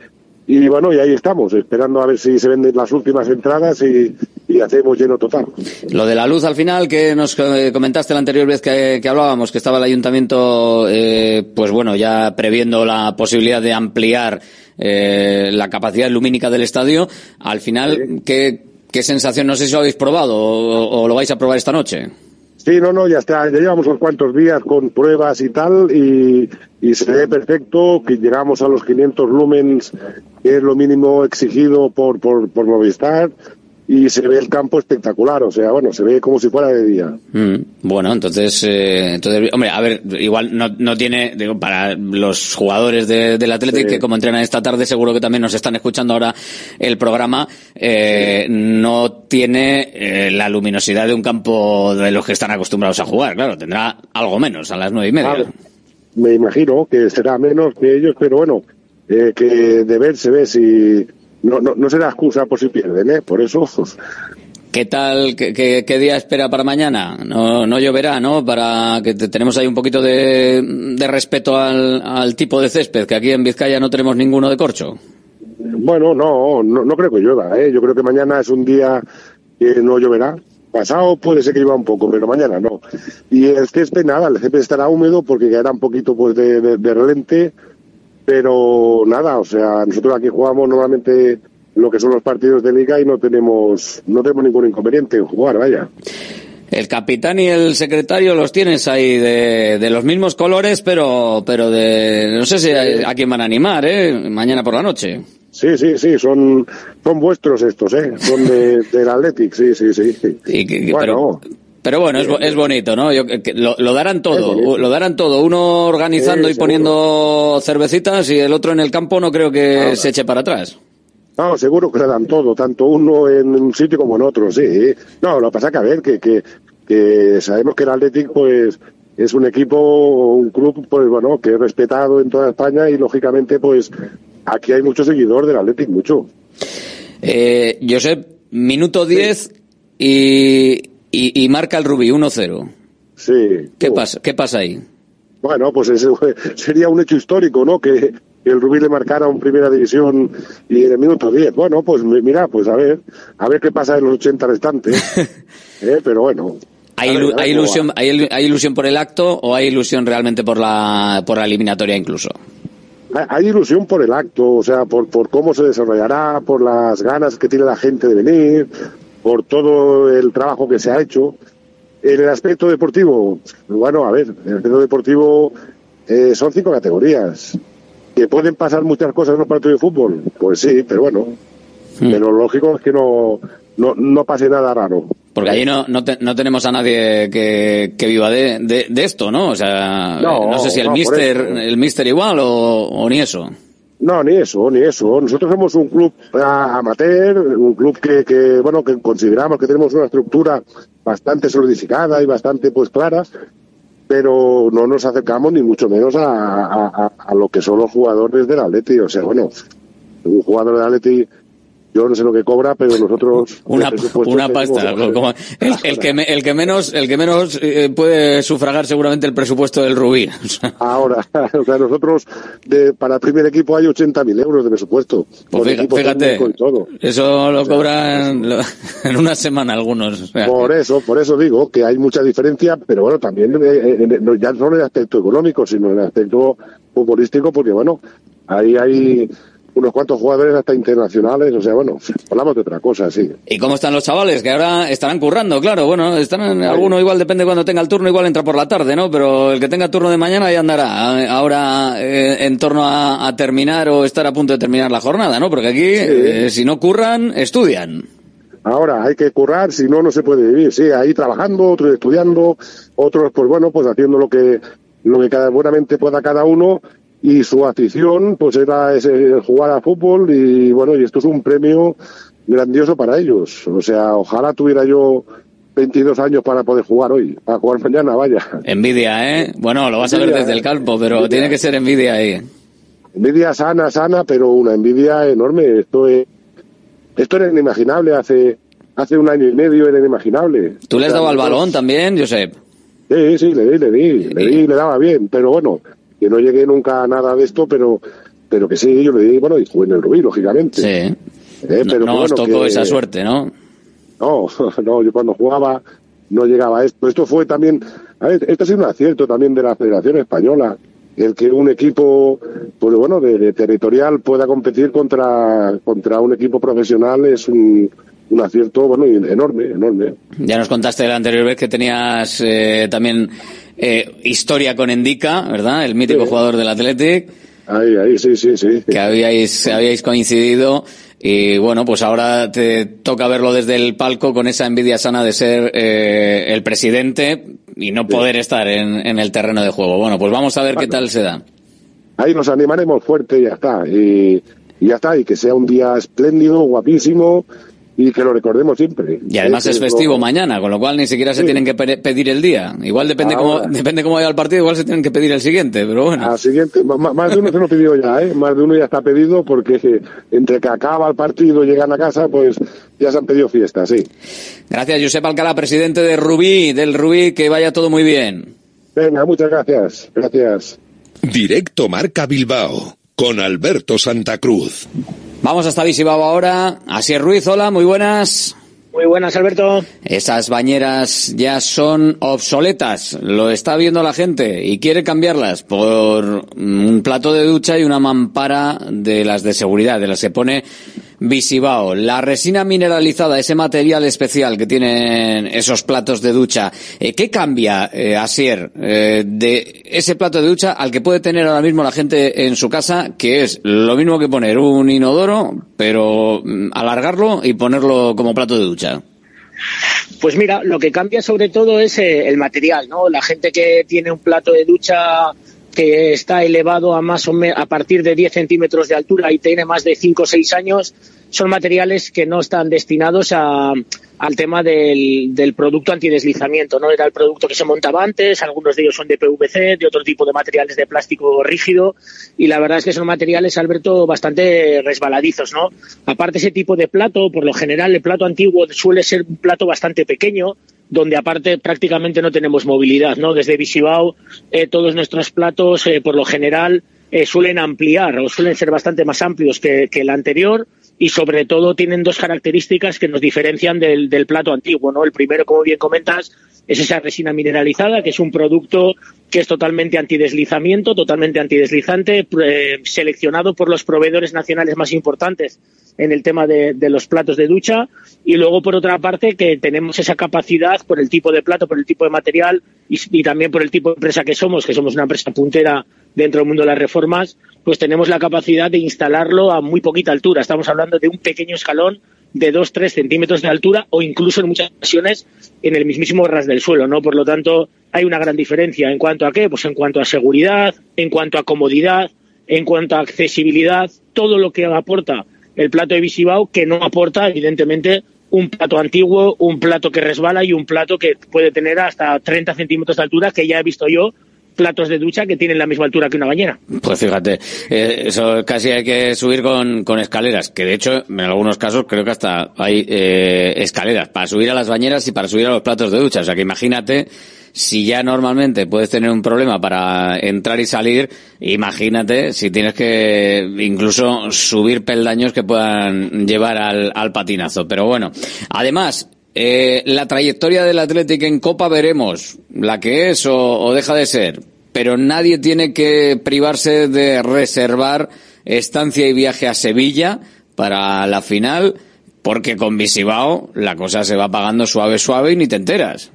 y bueno, y ahí estamos, esperando a ver si se venden las últimas entradas y, y hacemos lleno total. Lo de la luz al final, que nos comentaste la anterior vez que, que hablábamos, que estaba el ayuntamiento, eh, pues bueno, ya previendo la posibilidad de ampliar eh, la capacidad lumínica del estadio, al final, sí. ¿qué, ¿qué sensación? No sé si lo habéis probado o, lo vais a probar esta noche. Sí, no, no, ya está, ya llevamos unos cuantos días con pruebas y tal, y, y se ve perfecto que llegamos a los 500 lumens, que es lo mínimo exigido por, por, por Movistar, y se ve el campo espectacular, o sea, bueno, se ve como si fuera de día. Mm, bueno, entonces, eh, entonces, hombre, a ver, igual no, no tiene, digo, para los jugadores de, del Athletic sí. que como entrenan esta tarde seguro que también nos están escuchando ahora el programa, eh, no tiene eh, la luminosidad de un campo de los que están acostumbrados a jugar, claro, tendrá algo menos a las nueve y media. Claro, me imagino que será menos que ellos, pero bueno, eh, que de ver se ve si no, no, no será excusa por si pierden, ¿eh? Por eso. ¿Qué tal? ¿Qué, qué, qué día espera para mañana? No, no lloverá, ¿no? Para que tenemos ahí un poquito de, de respeto al, al, tipo de césped, que aquí en Vizcaya no tenemos ninguno de corcho. Bueno, no, no, no creo que llueva, ¿eh? Yo creo que mañana es un día que no lloverá. Pasado puede ser que llueva un poco, pero mañana no. Y el césped, nada, el césped estará húmedo porque caerá un poquito pues de, de, de relente pero nada, o sea, nosotros aquí jugamos normalmente lo que son los partidos de liga y no tenemos no tenemos ningún inconveniente en jugar, vaya. El capitán y el secretario los tienes ahí de, de los mismos colores, pero pero de no sé si a, a, quién van a animar, ¿eh? Mañana por la noche. Sí, sí, sí, son son vuestros estos, ¿eh? Son de, del Athletic, sí, sí, sí. Y que, bueno, pero... Pero bueno, es, es bonito, ¿no? Yo, que lo, lo, darán todo, lo darán todo. Uno organizando y poniendo cervecitas y el otro en el campo no creo que Ahora. se eche para atrás. No, seguro que le dan todo, tanto uno en un sitio como en otro, sí. No, lo que pasa que a ver, que, que, que sabemos que el Athletic, pues, es un equipo, un club, pues bueno, que es respetado en toda España y lógicamente, pues, aquí hay mucho seguidor del Athletic, mucho. Eh, Josep, minuto 10, y, y, marca el Rubí 1-0. Sí. ¿Qué, pasa, ¿Qué pasa ahí? Bueno, pues ese sería un hecho histórico, ¿no? Que el Rubí le marcara un primera división y en el minuto 10. Bueno, pues mira, pues a ver, a ver qué pasa en los 80 restantes. ¿eh? Pero bueno. ¿Hay, ilusión, hay, ¿Hay ilusión por el acto o hay ilusión realmente por la, por la eliminatoria incluso? Hay ilusión por el acto, o sea, por, por cómo se desarrollará, por las ganas que tiene la gente de venir, por todo el trabajo que se ha hecho. En el aspecto deportivo, bueno, a ver, en el aspecto deportivo eh, son cinco categorías. ¿Que pueden pasar muchas cosas en un partido de fútbol? Pues sí, pero bueno. Hmm. Pero lo lógico es que no, no, no pase nada raro. Porque allí no, no, no tenemos a nadie que, que viva de, de, esto, ¿no? O sea, no, sé si el mister, el mister igual o, o, ni eso. No, ni eso, ni eso. Nosotros somos un club amateur, un club que, que, bueno, que consideramos que tenemos una estructura bastante solidificada y bastante, pues, clara, pero no nos acercamos ni mucho menos a, a, a lo que son los jugadores del Atleti. O sea, bueno, un jugador del Atleti yo no sé lo que cobra, pero nosotros una, una pasta. el, que el que menos el que menos eh, puede sufragar seguramente el presupuesto del Rubí. Ahora, o sea, nosotros de, para el primer equipo hay 80.000 euros de presupuesto. Pues fíjate, eso lo cobran en una semana algunos. Por eso, por eso digo que hay mucha diferencia, pero bueno, también eh, ya no en el aspecto económico, sino en el aspecto futbolístico, porque bueno, ahí hay unos cuantos jugadores hasta internacionales, o sea, bueno, hablamos de otra cosa, sí. ¿Y cómo están los chavales? Que ahora estarán currando, claro, bueno, están en, alguno igual depende cuando tenga el turno, igual entra por la tarde, ¿no? Pero el que tenga turno de mañana ya andará ahora eh, en torno a, terminar o estar a punto de terminar la jornada, ¿no? Porque aquí, eh, si no curran, estudian. Ahora hay que currar, si no, no se puede vivir. Sí, ahí trabajando, otros estudiando, otros, pues bueno, pues haciendo lo que, lo que cada, buenamente pueda cada uno y su afición pues era ese, jugar a fútbol y bueno, y esto es un premio grandioso para ellos. O sea, ojalá tuviera yo 22 años para poder jugar hoy, para jugar mañana, vaya. Envidia, ¿eh? Bueno, lo vas a ver desde el campo, pero tiene que ser envidia ahí. Envidia sana, sana, pero una envidia enorme. Esto es, esto era inimaginable hace, hace un año y medio, era inimaginable. ¿Tú le has dado al balón también, Josep? Sí, sí, le di, le di, le di, le daba bien, pero bueno, que no llegué nunca a nada de esto, pero pero que sí, yo le di, bueno, y jugué en el Rubí, lógicamente. Sí. Eh, pero no, os tocó esa suerte, ¿no? No, no, yo cuando jugaba no llegaba a esto. Esto fue también, a ver, esto ha sido un acierto también de la Federación Española, el que un equipo, pues bueno, de, territorial pueda competir contra, contra un equipo profesional es un, un acierto, bueno, enorme, enorme. Ya nos contaste la anterior vez que tenías eh, también eh, historia con Endica, ¿verdad? El mítico jugador del Athletic. Ahí, ahí, sí, sí, sí. Que habíais, habíais coincidido y bueno, pues ahora te toca verlo desde el palco con esa envidia sana de ser eh, el presidente y no poder estar en, en, el terreno de juego. Bueno, pues vamos a ver qué tal se da. Ahí nos animaremos fuerte y ya está. Y, y ya está. Y que sea un día espléndido, guapísimo y que lo recordemos siempre. Y además es festivo mañana, con lo cual ni siquiera se tienen que pedir el día. Igual depende cómo, depende cómo vaya el partido, igual se tienen que pedir el siguiente, pero bueno. Al siguiente, más de uno se lo pidió ya, ¿eh? Más de uno ya está pedido porque entre que acaba el partido y llegan a casa, pues ya se han pedido fiestas, sí. Gracias, Josep Alcalá, presidente de Rubí, del Rubí, que vaya todo muy bien. Venga, muchas gracias. Gracias. Directo Marca Bilbao, con Alberto Santa Cruz. Vamos hasta Visibao ahora. Asier Ruiz, hola, muy buenas. Muy buenas, Alberto. Esas bañeras ya son obsoletas, lo está viendo la gente y quiere cambiarlas por un plato de ducha y una mampara de las de seguridad, de las que pone Visibao. La resina mineralizada, ese material especial que tienen esos platos de ducha, eh, ¿qué cambia, eh, Asier, eh, de ese plato de ducha al que puede tener ahora mismo la gente en su casa, que es lo mismo que poner un inodoro, pero mm, alargarlo y ponerlo como plato de ducha? Pues mira, lo que cambia sobre todo es el material, ¿no? La gente que tiene un plato de ducha que está elevado a más o menos a partir de 10 centímetros de altura y tiene más de 5 o 6 años, son materiales que no están destinados a, al tema del, del, producto antideslizamiento. ¿no? Era el producto que se montaba antes, algunos de ellos son de PVC, de otro tipo de materiales de plástico rígido, y la verdad es que son materiales, Alberto, bastante resbaladizos. ¿no? Aparte, ese tipo de plato, por lo general, el plato antiguo suele ser un plato bastante pequeño, donde aparte prácticamente no tenemos movilidad. ¿no? Desde Visibao, eh, todos nuestros platos, eh, por lo general, eh, suelen ampliar o suelen ser bastante más amplios que, el anterior y sobre todo tienen dos características que nos diferencian del, del, plato antiguo. ¿no? El primero, como bien comentas, es esa resina mineralizada, que es un producto que es totalmente antideslizamiento, totalmente antideslizante, eh, seleccionado por los proveedores nacionales más importantes en el tema de, los platos de ducha. Y luego, por otra parte, que tenemos esa capacidad por el tipo de plato, por el tipo de material y, y también por el tipo de empresa que somos, que somos una empresa puntera dentro del mundo de las reformas, pues tenemos la capacidad de instalarlo a muy poquita altura. Estamos hablando de un pequeño escalón de 2-3 centímetros de altura o incluso en muchas ocasiones en el mismísimo ras del suelo, ¿no? Por lo tanto, hay una gran diferencia. ¿En cuanto a qué? Pues en cuanto a seguridad, en cuanto a comodidad, en cuanto a accesibilidad, todo lo que aporta el plato de Visibao que no aporta, evidentemente, un plato antiguo, un plato que resbala y un plato que puede tener hasta 30 centímetros de altura, que ya he visto yo platos de ducha que tienen la misma altura que una bañera. Pues fíjate, eh, eso casi hay que subir con, escaleras, que de hecho en algunos casos creo que hasta hay eh, escaleras para subir a las bañeras y para subir a los platos de ducha. O sea que imagínate si ya normalmente puedes tener un problema para entrar y salir, imagínate si tienes que incluso subir peldaños que puedan llevar al, al patinazo. Pero bueno, además, eh, la trayectoria del Atlético en Copa veremos la que es o, deja de ser, pero nadie tiene que privarse de reservar estancia y viaje a Sevilla para la final, porque con Visibao la cosa se va pagando suave, suave y ni te enteras.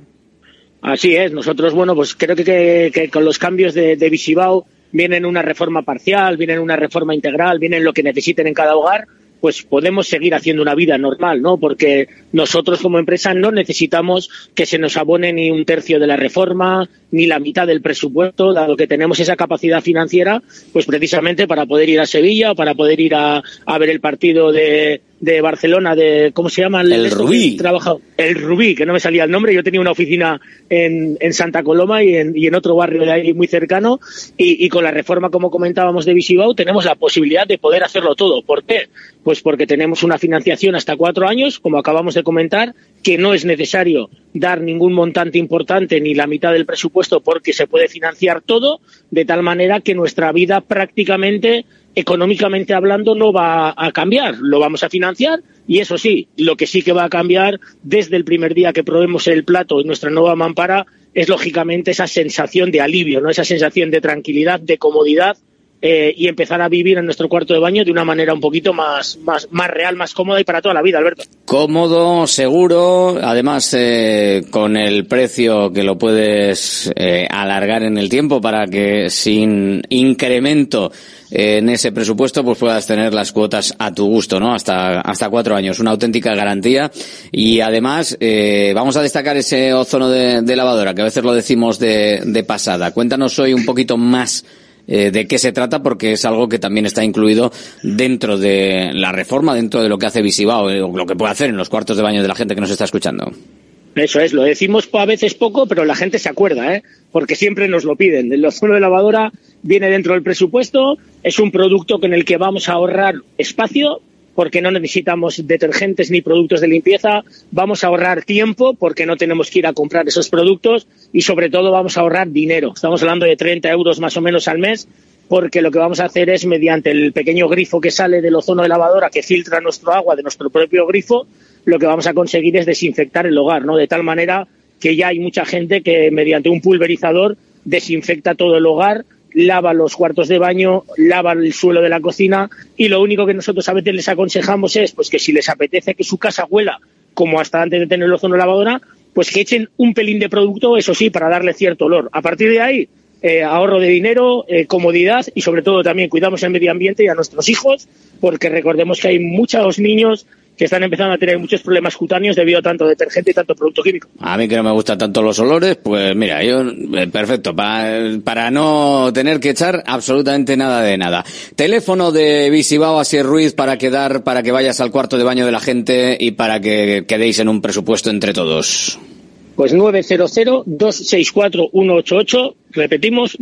Así es, nosotros, bueno, pues creo que, que, que con los cambios de, de Visibao vienen una reforma parcial, vienen una reforma integral, vienen lo que necesiten en cada hogar pues podemos seguir haciendo una vida normal, ¿no? Porque nosotros como empresa no necesitamos que se nos abone ni un tercio de la reforma, ni la mitad del presupuesto, dado que tenemos esa capacidad financiera, pues precisamente para poder ir a Sevilla, para poder ir a ver el partido de, de Barcelona, de ¿cómo se llama? El, el Rubí. Trabajado, el Rubí, que no me salía el nombre. Yo tenía una oficina en, en Santa Coloma y en, y en, otro barrio de ahí muy cercano. Y, y, con la reforma, como comentábamos, de Visibao, tenemos la posibilidad de poder hacerlo todo. ¿Por qué? Pues porque tenemos una financiación hasta cuatro años, como acabamos de comentar, que no es necesario dar ningún montante importante ni la mitad del presupuesto porque se puede financiar todo, de tal manera que nuestra vida prácticamente económicamente hablando no va a cambiar, lo vamos a financiar y eso sí, lo que sí que va a cambiar desde el primer día que probemos el plato en nuestra nueva mampara es lógicamente esa sensación de alivio, ¿no? esa sensación de tranquilidad, de comodidad eh, y empezar a vivir en nuestro cuarto de baño de una manera un poquito más, más, más real, más cómoda y para toda la vida, Alberto. Cómodo, seguro, además eh, con el precio que lo puedes eh, alargar en el tiempo para que sin incremento en ese presupuesto pues puedas tener las cuotas a tu gusto, ¿no? Hasta, hasta cuatro años, una auténtica garantía. Y además, eh, vamos a destacar ese ozono de, de, lavadora, que a veces lo decimos de, de pasada. Cuéntanos hoy un poquito más eh, de qué se trata, porque es algo que también está incluido dentro de la reforma, dentro de lo que hace Visibao, o lo que puede hacer en los cuartos de baño de la gente que nos está escuchando. Eso es, lo decimos a veces poco, pero la gente se acuerda, ¿eh? porque siempre nos lo piden. El ozono de lavadora viene dentro del presupuesto, es un producto con el que vamos a ahorrar espacio, porque no necesitamos detergentes ni productos de limpieza, vamos a ahorrar tiempo porque no tenemos que ir a comprar esos productos y sobre todo vamos a ahorrar dinero. Estamos hablando de 30 euros más o menos al mes porque lo que vamos a hacer es mediante el pequeño grifo que sale del ozono de lavadora que filtra nuestro agua de nuestro propio grifo, lo que vamos a conseguir es desinfectar el hogar, ¿no? De tal manera que ya hay mucha gente que mediante un pulverizador desinfecta todo el hogar lava los cuartos de baño, lava el suelo de la cocina y lo único que nosotros a veces les aconsejamos es pues que si les apetece que su casa huela como hasta antes de tener el ozono lavadora, pues que echen un pelín de producto, eso sí, para darle cierto olor. A partir de ahí, eh, ahorro de dinero, eh, comodidad y sobre todo también cuidamos el medio ambiente y a nuestros hijos, porque recordemos que hay muchos niños que están empezando a tener muchos problemas cutáneos debido a tanto detergente y tanto producto químico. A mí que no me gustan tanto los olores, pues mira, yo, eh, perfecto, para, para no tener que echar absolutamente nada de nada. Teléfono de Visibao Asier Ruiz para quedar, para que vayas al cuarto de baño de la gente y para que quedéis en un presupuesto entre todos. Pues 900-264-188, repetimos,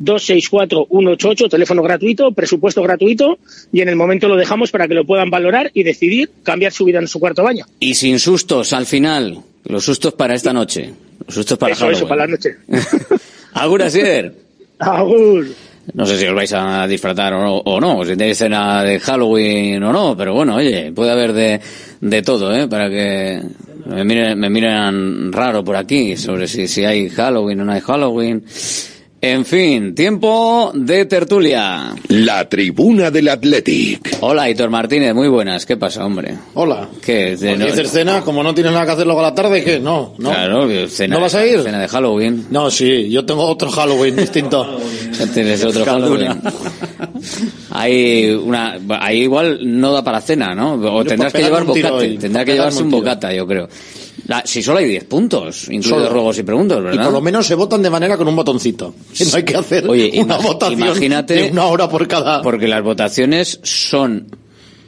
900-264-188, teléfono gratuito, presupuesto gratuito, y en el momento lo dejamos para que lo puedan valorar y decidir cambiar su vida en su cuarto baño. Y sin sustos al final, los sustos para esta noche, los sustos para eso, eso, para la noche. Agur Asier. Agur. No sé si os vais a disfrutar o no, o no, si tenéis cena de Halloween o no, pero bueno, oye, puede haber de, de todo, ¿eh? Para que me miren, me miren raro por aquí sobre si, si hay Halloween o no hay Halloween. En fin, tiempo de tertulia. La tribuna del Athletic. Hola, Hitor Martínez, muy buenas. ¿Qué pasa, hombre? Hola. ¿Qué? De- ¿No dices cena? Como no tienes nada que hacer luego a la tarde, ¿qué? No, no. Claro, cena, ¿No vas a ir? Cena de Halloween. No, sí, yo tengo otro Halloween distinto. Tienes otro. Halloween. Hay una, ahí igual no da para cena, ¿no? O Yo tendrás que llevar bocate. hoy, Tendrá por que llevarse un bocata, yo creo. La- si solo hay 10 puntos, incluidos Solo. ruegos y preguntas, Y ¿verdad? por lo menos se votan de manera con un botoncito. Y no hay que hacer Oye, una votación imagínate- de una hora por cada... Porque las votaciones son,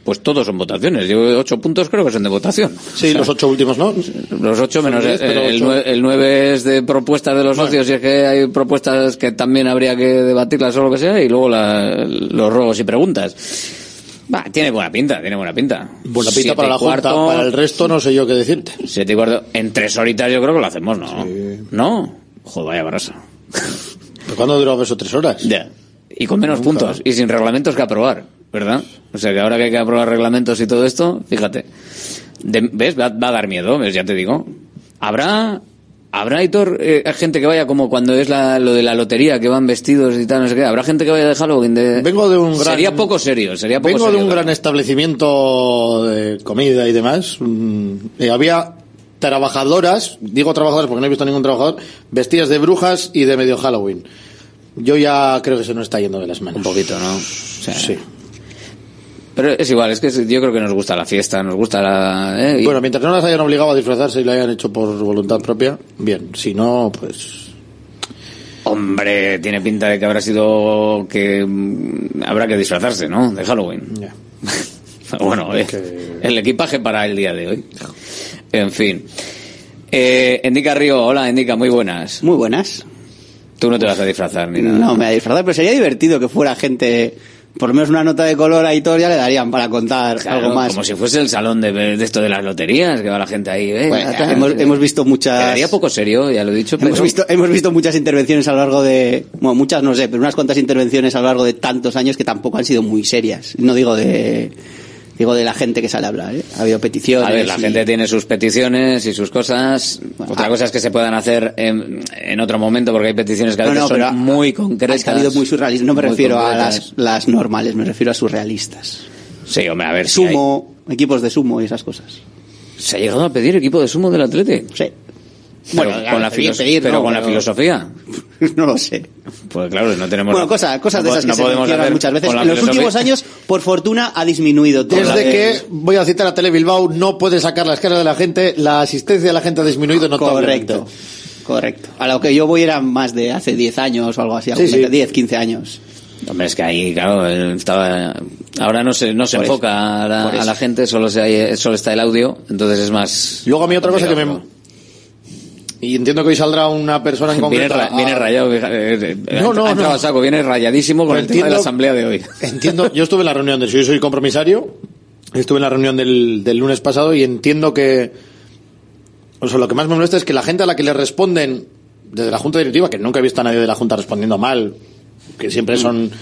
pues todos son votaciones. Yo ocho puntos creo que son de votación. Sí, O sea, los ocho últimos, ¿no? Los ocho menos diez, el, el ocho. nue- el nueve es de propuestas de los socios y es que hay propuestas que también habría que debatirlas o lo que sea y luego la- los ruegos y preguntas. Va, tiene buena pinta, tiene buena pinta. Buena pinta Siete para la cuarto, Junta, para el resto no sé yo qué decirte. Siete y cuarto. En tres horitas yo creo que lo hacemos, ¿no? ¿No? Joder, vaya barrosa. ¿Pero cuándo duró eso? ¿Tres horas? Ya. Y con menos Nunca. puntos. Y sin reglamentos que aprobar, ¿verdad? O sea que ahora que hay que aprobar reglamentos y todo esto, fíjate. De- ¿Ves? Va, va a dar miedo, ¿ves? Ya te digo. Habrá... ¿Habrá, Hitor, eh, gente que vaya como cuando es la, lo de la lotería, que van vestidos y tal, no sé qué? ¿Habrá gente que vaya de Halloween? De... Vengo de un gran... Sería poco serio, sería poco Vengo de un gran establecimiento de comida y demás. Mm, y había trabajadoras, digo trabajadoras porque no he visto ningún trabajador, vestidas de brujas y de medio Halloween. Yo ya creo que se nos está yendo de las manos. Un poquito, ¿no? O sea, Sí. Pero es igual, es que yo creo que nos gusta la fiesta, nos gusta la... ¿eh? Y- Bueno, mientras no las hayan obligado a disfrazarse y lo hayan hecho por voluntad propia, bien. Si no, pues... Hombre, tiene pinta de que habrá sido que mm, habrá que disfrazarse, ¿no? De Halloween. Ya. bueno, eh, el equipaje para el día de hoy. En fin. Eh, Endica Río, hola Endica, muy buenas. Muy buenas. Tú no te vas a disfrazar ni nada. No me voy a disfrazar, pero sería divertido que fuera gente, por lo menos una nota de color a Hitor ya le darían para contar Claro, algo más. Como si fuese el salón de, de esto de las loterías, que va la gente ahí. eh, Bueno, hemos, hemos visto muchas... Quedaría poco serio, ya lo he dicho, Hemos pero... visto, hemos visto muchas intervenciones a lo largo de, bueno, muchas no sé, pero unas cuantas intervenciones a lo largo de tantos años que tampoco han sido muy serias. No digo de, digo de la gente que sale a hablar, ¿eh? Ha habido peticiones. A ver, la y- gente tiene sus peticiones y sus cosas. Otra cosa es que se puedan hacer en, en otro momento porque hay peticiones que a No, veces no, pero son muy concretas. Ha muy surrealistas. No me refiero a las, las normales, me refiero a surrealistas. Sí, hombre, a ver. si hay- Sumo, equipos de sumo y esas cosas. ¿Se ha llegado a pedir equipo de sumo del Atlético? Sí. Pero, Bueno, con, la, pedir, pero no, con la filosofía. no lo sé. Pues claro, no tenemos. Bueno, cosas, cosas de esas que no se podemos hacer muchas veces. En los filosofía. últimos años, por fortuna, ha disminuido todo. Desde Eh, que, voy a citar a Tele Bilbao, no puede sacar las caras de la gente, la asistencia de la gente ha disminuido notablemente. Correcto. Correcto. A lo que yo voy era más de hace 10 años o algo así. Sí, sí. 10, 15 años. Hombre, es que ahí, claro, estaba. Ahora no se, no se Por eso. enfoca a la, a gente, solo, se hay- solo está el audio, entonces es más. Luego a mí otra cosa que me... Y entiendo que hoy saldrá una persona en Viene, concreto. ra- viene rayado, eh, eh, No, no, no. saco, viene rayadísimo con Pero el tema de la entiendo- asamblea de hoy. Entiendo, yo estuve en la reunión de yo soy compromisario, estuve en la reunión del, del lunes pasado y entiendo que, o sea, lo que más me molesta es que la gente a la que le responden desde la Junta Directiva, que nunca he visto a nadie de la Junta respondiendo mal, que siempre son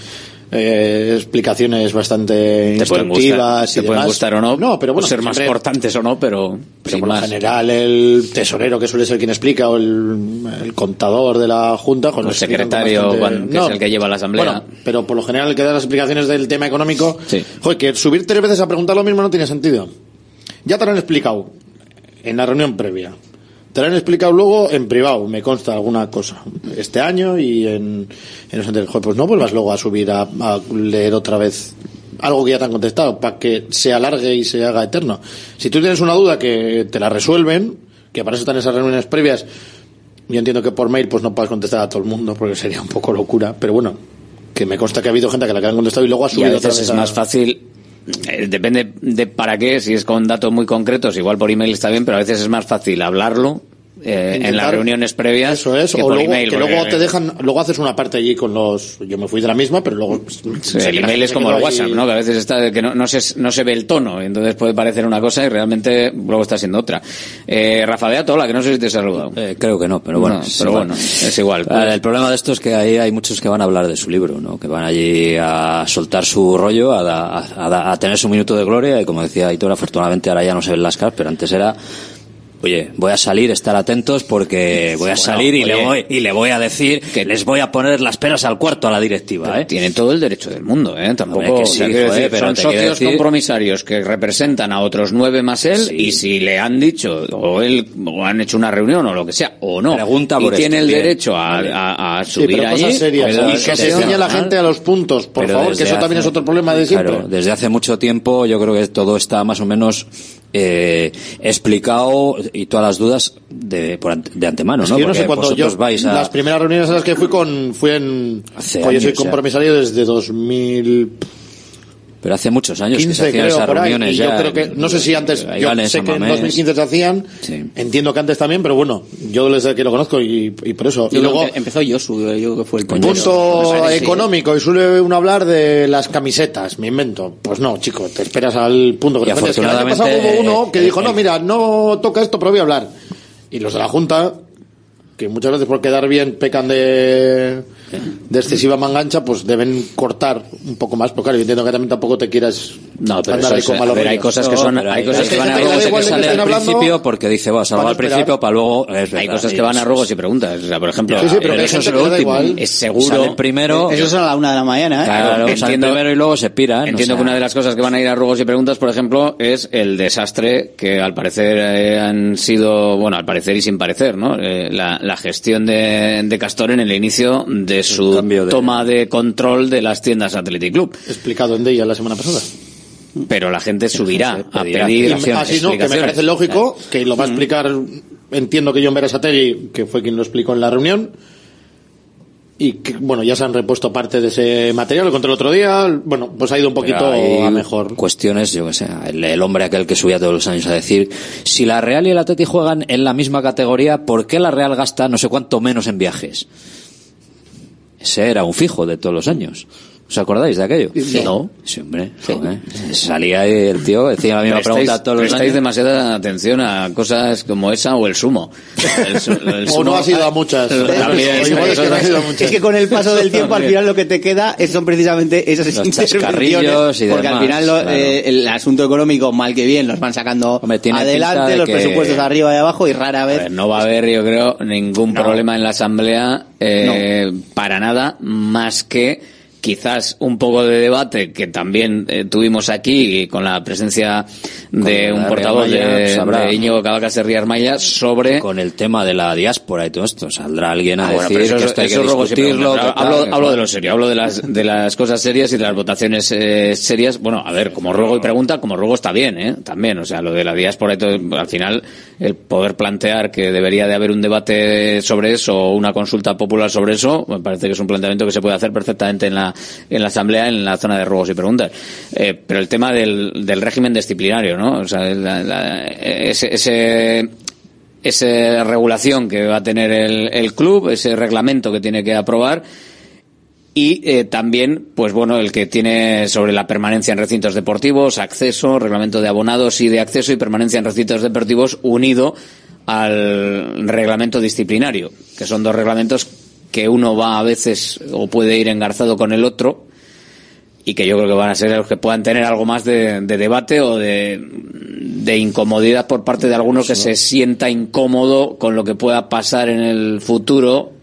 eh, explicaciones bastante Te pueden instructivas gustar, y te pueden gustar o no, No, pero bueno, ser más siempre- cortantes o no, pero pero lo más. general el tesorero que suele ser quien explica o el, el contador de la junta con O el secretario, que es el que lleva la asamblea. bueno, pero por lo general el que da las explicaciones del tema económico Sí. joder que subir tres veces a preguntar lo mismo no tiene sentido ya te lo han explicado en la reunión previa te lo han explicado luego en privado me consta alguna cosa este año y en, en los anteriores pues no vuelvas luego a subir a, a leer otra vez algo que ya te han contestado, para que se alargue y se haga eterno. Si tú tienes una duda que te la resuelven, que para eso están esas reuniones previas, yo entiendo que por mail pues no puedes contestar a todo el mundo porque sería un poco locura, pero bueno, que me consta que ha habido gente que la que han contestado y luego ha Y a subido otra veces vez es más fácil. Eh, depende de para qué, si es con datos muy concretos, igual por email está bien, pero a veces es más fácil hablarlo eh, en las reuniones previas Eso es, que o por luego, email. que porque- luego te dejan, luego haces una parte allí con los, yo me fui de la misma, pero luego Sí, el email es como el WhatsApp, ¿no? Que a veces está que no, no se no se ve el tono, entonces puede parecer una cosa y realmente luego está siendo otra. Eh, Rafa Beato, hola, que no sé si te he saludado. Eh, creo que no, pero bueno. No, pero igual. bueno, es igual. Ah, el problema de esto es que ahí hay muchos que van a hablar de su libro, ¿no? Que van allí a soltar su rollo, a, da- a- a da- a tener su minuto de gloria y como decía Aitor, afortunadamente ahora ya no se ven las caras, pero antes era Oye, voy a salir, estar atentos porque voy a Bueno, salir y, le voy, y le voy a decir que les voy a poner las peras al cuarto a la directiva, ¿eh? Tienen todo el derecho del mundo, ¿eh? Tampoco, sí, joder, decir, pero son socios decir- compromisarios que representan a otros nueve más él y si le han dicho o él o han hecho una reunión o lo que sea o no Pregunta y por tiene esto, el bien. derecho a, a- a Sí, subir pero allí cosas serias, ¿sabes? y que se enseñe a la gente a los puntos, por Pero favor, que eso también es otro problema de siempre. Claro, desde hace mucho tiempo yo creo que todo está más o menos eh, explicado y todas las dudas de, por ante- de antemano, Es ¿no? yo no sé cuándo yo, vais a... las primeras reuniones a las que fui con, fui en, Hace pues yo soy años ya. compromisario desde 2000, Pero hace muchos años que se 15 hacían creo esas reuniones ya. yo creo que no sé si antes Ahí yo sé que en Mamés. 2015 se hacían entiendo que antes también pero bueno yo desde que lo conozco y, y por eso Yo y luego empezó Josu, yo que fue el primero. punto sí. económico y suele uno hablar de las camisetas me invento pues no chico te esperas al punto que Y te. Que el año pasado afortunadamente, hubo uno que eh, dijo eh, no mira no toca esto pero voy a hablar y los de la junta que muchas veces por quedar bien pecan de, de excesiva mangancha, pues deben cortar un poco más, porque claro, yo entiendo que también tampoco te quieras No, pero andar eso ahí con malos hay cosas que son- pero hay cosas que van a y que sale al principio porque dice, va, salgo al principio para luego... Hay cosas que van a es- y preguntas. O sea, por ejemplo, Sí, sí, pero eh, que hay eso es lo último. Es seguro. Salen primero... Eso es a la una de la mañana, ¿eh? Claro, salen entiendo- primero y luego se piran. Entiendo o que una de las cosas que van a ir a ruegos y preguntas, por ejemplo, es el desastre que al parecer eh, han sido, bueno, al parecer y sin parecer, ¿no? Eh, la, la gestión de, de Castor en el inicio de su de- toma de control de las tiendas Athletic Club. explicado en ella la semana pasada. Pero la gente subirá sé, a pedir Y así no, que me parece lógico, que lo va a explicar, entiendo que John Berasategui, que fue quien lo explicó en la reunión, y que, bueno, ya se han repuesto parte de ese material, lo conté el otro día, bueno, pues ha ido un poquito a mejor. Cuestiones, yo que sé, el, el hombre aquel que subía todos los años a decir, si la Real y el Atleti juegan en la misma categoría, ¿por qué la Real gasta no sé cuánto menos en viajes? Ese era un fijo de todos los años. ¿Os acordáis de aquello? No. Sí, hombre. Salía el tío decía la misma Prestáis- pregunta todos los prestáis años. demasiada atención a cosas como esa o el sumo. El su- el O sumo- no ha sido a muchas. También, es que no ha sido a muchas. Es que con el paso del tiempo, al final lo que te queda es- son precisamente esas Los intervenciones. chascarrillos y Porque al final lo- claro. eh, el asunto económico, mal que bien, los van sacando Hombre, tiene pinta adelante, de los que- presupuestos arriba y abajo y rara A vez. ver, no va a haber, yo creo, ningún problema en la Asamblea eh, para nada, más que quizás un poco de debate que también eh, tuvimos aquí con la presencia de Con un portavoz de, Íñigo de Rías Maya sobre... Con el tema de la diáspora y todo esto, saldrá alguien a Ah, decir eso, que esto hay eso que discutirlo. hablo, que hablo de lo serio, hablo de las, de las cosas serias y de las votaciones eh, serias. Bueno, a ver, como ruego y pregunta, como ruego está bien, ¿eh? También, o sea, lo de la diáspora y todo, al final, el poder plantear que debería de haber un debate sobre eso o una consulta popular sobre eso, me parece que es un planteamiento que se puede hacer perfectamente en la, en la Asamblea, en la zona de ruegos y preguntas. Eh, pero el tema del, régimen disciplinario, ¿no? O sea, ese, esa regulación que va a tener el, el club, ese reglamento que tiene que aprobar y eh, también, pues bueno, el que tiene sobre la permanencia en recintos deportivos, acceso, reglamento de abonados y de acceso y permanencia en recintos deportivos unido al reglamento disciplinario, que son dos reglamentos que uno va a veces o puede ir engarzado con el otro y que yo creo que van a ser los que puedan tener algo más de, de debate o de, de incomodidad por parte de algunos que se sienta incómodo con lo que pueda pasar en el futuro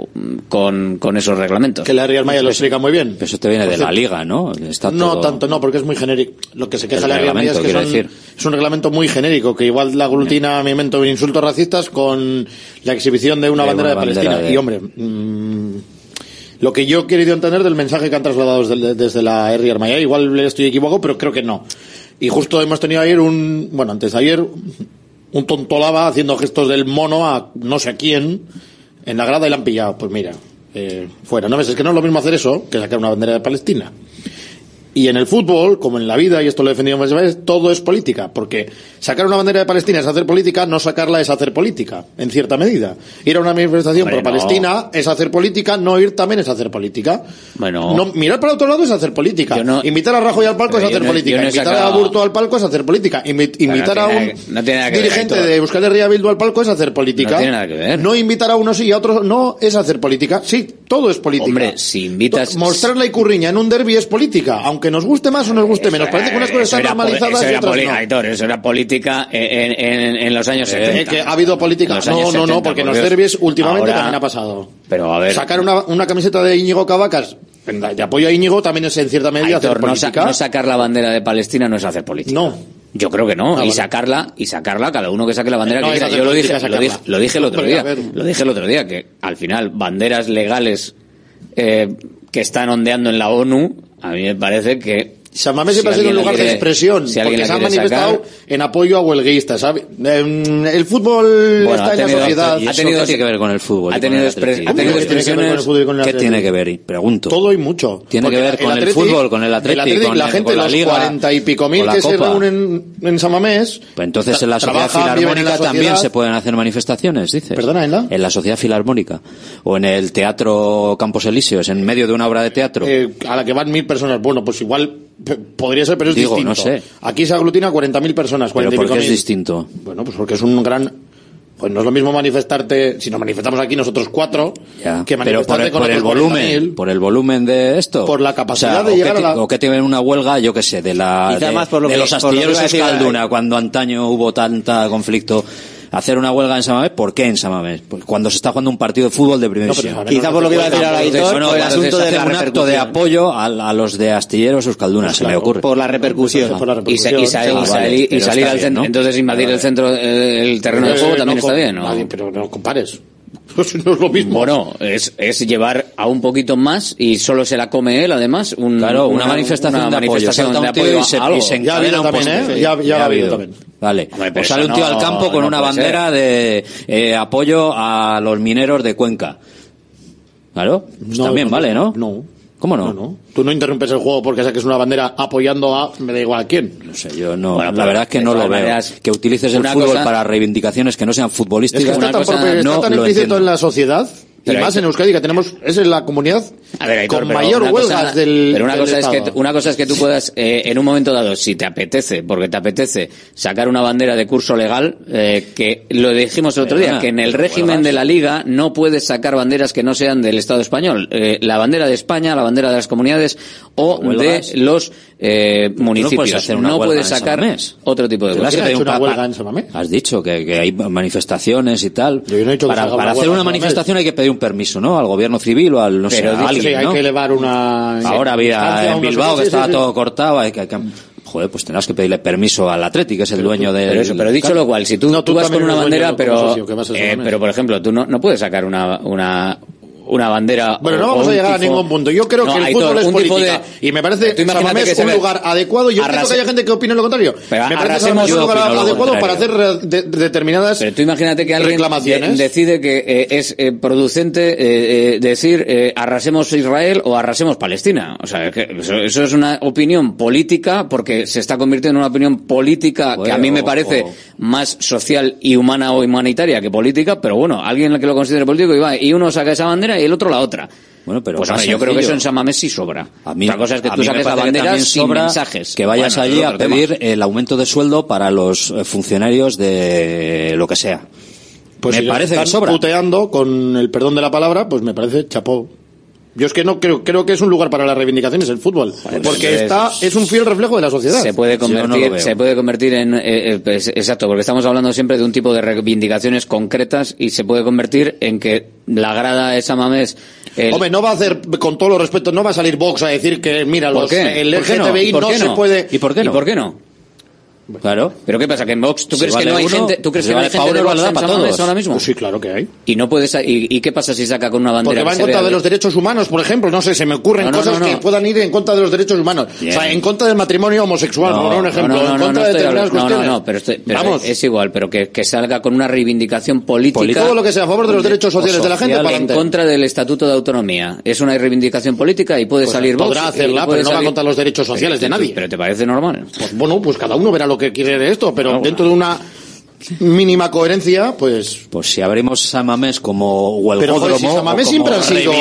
con, con esos reglamentos. Que la Real Maya lo explica muy bien. Eso te viene de la liga, ¿no? Está no tanto, no, porque es muy genérico. Lo que se queja El la Real Maya es que son- decir. es un reglamento muy genérico, que igual la aglutina mi invento insultos racistas con la exhibición de una De bandera una de Palestina. Y hombre, mm, lo que yo he querido entender del mensaje que han trasladado desde, desde la R. Armaya. Igual estoy equivocado, pero creo que no. Y justo hemos tenido ayer un, bueno, antes de ayer, un tontolaba haciendo gestos del mono a no sé a quién en la grada y la han pillado. Pues mira, eh, fuera. No ves, es que no es lo mismo hacer eso que sacar una bandera de Palestina. Y en el fútbol, como en la vida, y esto lo he defendido muchas veces, todo es política, porque sacar una bandera de Palestina es hacer política, no sacarla es hacer política, en cierta medida. Ir a una manifestación bueno. pro Palestina es hacer política, no ir también es hacer política. Bueno. Mirar para otro lado es hacer política. Invitar a Rajoy al palco es hacer política. Invitar a Burto al palco es hacer política. Invitar a un dirigente de Euskal Herria Bildu al palco es hacer política. No tiene nada que ver. No invitar a unos sí y a otros no es hacer política. Sí, todo es política. Hombre, si invitas... Mostrar la icurriña en un derby es política, aunque nos guste más o nos guste menos. Parece que unas cosas están normalizadas y otras no. Aitor, eso era política en, los años eh, 70. Que ha habido política. No, no, no, porque en los derbis últimamente también ha pasado. Pero a ver. Sacar una, una camiseta de Íñigo Cavacas de apoyo a Íñigo también es en cierta medida Aitor, hacer política. No, sacar la bandera de Palestina no es hacer política. No. Yo creo que no. Ah, y sacarla, y sacarla, cada uno que saque la bandera que quiera. Yo lo dije, lo dije, lo dije, el otro día. Lo dije el otro día, que al final, banderas legales eh, que están ondeando en la ONU, a mí me parece que San Mamés siempre ha sido un lugar quiere, de expresión, si porque se ha manifestado sacar. en apoyo a huelguistas. ¿sabes? Em, el fútbol bueno, está tenido, en la sociedad. ¿Y ha tenido, ¿Qué que ver con el fútbol? ¿Ha tenido, expresiones? ¿Qué tiene que ver? Pregunto. Todo y mucho. Tiene porque que ver con el, atleti, el, fútbol, con el Atlético, el con, la gente, con la los liga, 40 y pico mil que se reúnen en San Mamés. Pues entonces en la Sociedad Filarmónica también se pueden hacer manifestaciones, dices. Perdona, ¿en la? En la Sociedad Filarmónica. O en el Teatro Campos Elíseos, en medio de una obra de teatro. Eh, a la que van mil personas. Bueno, pues igual Podría ser, pero es Digo, distinto. No sé. Aquí se aglutina 40.000 personas. 40 ¿Pero por qué es distinto? Bueno, pues porque es un gran... Pues no es lo mismo manifestarte, si nos manifestamos aquí nosotros cuatro, que manifestarte pero por, con el, por el volumen, por el volumen de esto, por la capacidad o de llegar que, a la... o que tienen una huelga, yo qué sé, de la de, los astilleros Escalduna, cuando antaño hubo tanta conflicto hacer una huelga en Samamés, ¿por qué en Samamés? Pues cuando se está jugando un partido de fútbol de primera división. No, Quizá por lo que iba a decir ahora Aitor, bueno, el asunto de un acto de apoyo a, los de Astilleros Euskaldunas, claro, se me ocurre. Por la repercusión. Y, salir al centro, entonces invadir el centro, el terreno de juego también está bien, ¿no? Pero no compares. Pues no es lo mismo. Bueno, es, es llevar a un poquito más y solo se la come él, además. Un, claro, una, una manifestación una de manifestación apoyo. De apoyo y se, y se ya ha habido también, ¿eh? Ya, ya, ya ha habido también. Vale. Hombre, pues, pues sale un tío no, al campo con no una bandera ser. de eh, apoyo a los mineros de Cuenca. Claro, pues no, también vale, ¿no? No. ¿Cómo no? no? Tú no interrumpes el juego porque saques una bandera apoyando a me da igual a quién. No sé, yo no. La verdad es que no lo veo. Que utilices el fútbol para reivindicaciones que no sean futbolísticas. Es que está, una tan cosa... está tan implícito en la sociedad pero en Euskadi, que tenemos, esa es la comunidad con mayor huelgas cosa, del. Pero una, cosa Estado. es que, una cosa es que tú puedas, eh, en un momento dado, si te apetece, porque te apetece, sacar una bandera de curso legal, eh, que lo dijimos el otro día, que en el régimen de la Liga no puedes sacar banderas que no sean del Estado español. Eh, la bandera de España, la bandera de las comunidades o de los municipios. No puedes, hacer una no puedes sacar otro tipo de cosas. Has, dicho que, hay manifestaciones y tal. Para, para hacer una manifestación hay que pedir un permiso, ¿no? Al gobierno civil o al, no Pero sé, a hay ¿no? que elevar una... Ahora había en Bilbao que estaba todo cortado, hay que, joder, pues tendrás que pedirle permiso al Atleti, que es el dueño de... Pero, eso, pero dicho lo cual, si tú, no, tú, vas con una bandera, pero, eh, pero por ejemplo, tú no, no puedes sacar una, una, una bandera. Bueno, no vamos a llegar a ningún punto. Yo creo que el fútbol todo, es política. De... Y me parece Tú Samamés que es un lugar adecuado. Yo creo que haya gente que opine lo contrario. Pero me parece que es un lugar adecuado para hacer eh, de, determinadas Pero tú imagínate que alguien decide que eh, es eh, producente decir arrasemos Israel o arrasemos Palestina. O sea, que eso, es una opinión política porque se está convirtiendo en una opinión política que a mí me parece más social y humana o humanitaria que política. Pero bueno, alguien que lo considere político y va y uno saca esa bandera y el otro la otra. Bueno, pero pues yo creo que eso en San Mamés sí sobra. A mí, Otra cosa es que tú saques la bandera sin sobra mensajes. Que vayas allí a pedir el aumento de sueldo para los eh, funcionarios de lo que sea. Pues me parece que sobra. puteando con el perdón de la palabra, pues me parece chapó. Yo es que no creo, creo que es un lugar para las reivindicaciones el fútbol, pues porque está es un fiel reflejo de la sociedad. Se puede convertir, se puede convertir en eh, eh, pues, exacto, porque estamos hablando siempre de un tipo de reivindicaciones concretas y se puede convertir en que la grada de Samamés el... Hombre, no va a hacer, con todo los respeto, no va a salir Vox a decir que, mira, los, el LGTBI no, se puede... ¿Y por qué no? ¿Y por qué no? Claro. ¿Pero qué pasa? ¿Que en Vox tú crees que no hay gente, tú crees que no hay gente de Vox ahora mismo? Pues sí, claro que hay. Y no puedes, y, qué pasa si saca con una bandera Porque va en contra de los derechos humanos, por ejemplo. No sé, se me ocurren cosas que puedan ir en contra de los derechos humanos. O sea, en contra del matrimonio homosexual, por un ejemplo. No, no, en contra de determinadas cuestiones. no, no, pero, es igual, pero que, salga con una reivindicación política. Y todo lo que sea a favor de los derechos sociales de la gente, en contra del Estatuto de Autonomía. Es una reivindicación política y puede Pues salir Vox podrá hacerla, pero no va contra los derechos sociales de nadie. Pero te parece normal. Pues bueno, pues cada uno verá lo que quiere de esto, pero dentro de una mínima coherencia, pues... Pues si abrimos San Mamés como Pero joder, si huelgódromo San Mamés o siempre como han sido...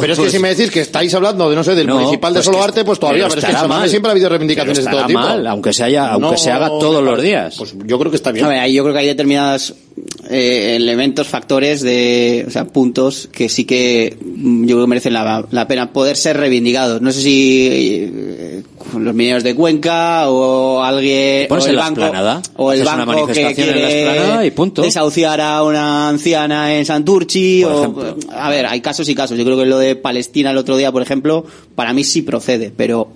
Pero es que pues- si me decís que estáis hablando de, no sé, del No, municipal de pues Solo que- Arte, pues todavía, pero pero, es que en estará San Mamés mal. siempre ha habido reivindicaciones Pero de todo estará tipo. mal, aunque se haya- aunque se haga todos los días. Pues yo creo que está bien. A ver, ahí yo creo que hay determinados eh, elementos, factores de, o sea, puntos que sí que mm, yo creo que merecen la, la pena poder ser reivindicados. No sé si eh, los mineros de Cuenca o alguien Pones o el banco explanada, o el banco que quiere y punto. desahuciar a una anciana en Santurchi o a ver, hay casos y casos. Yo creo que lo de Palestina el otro día, por ejemplo, para mí sí procede, pero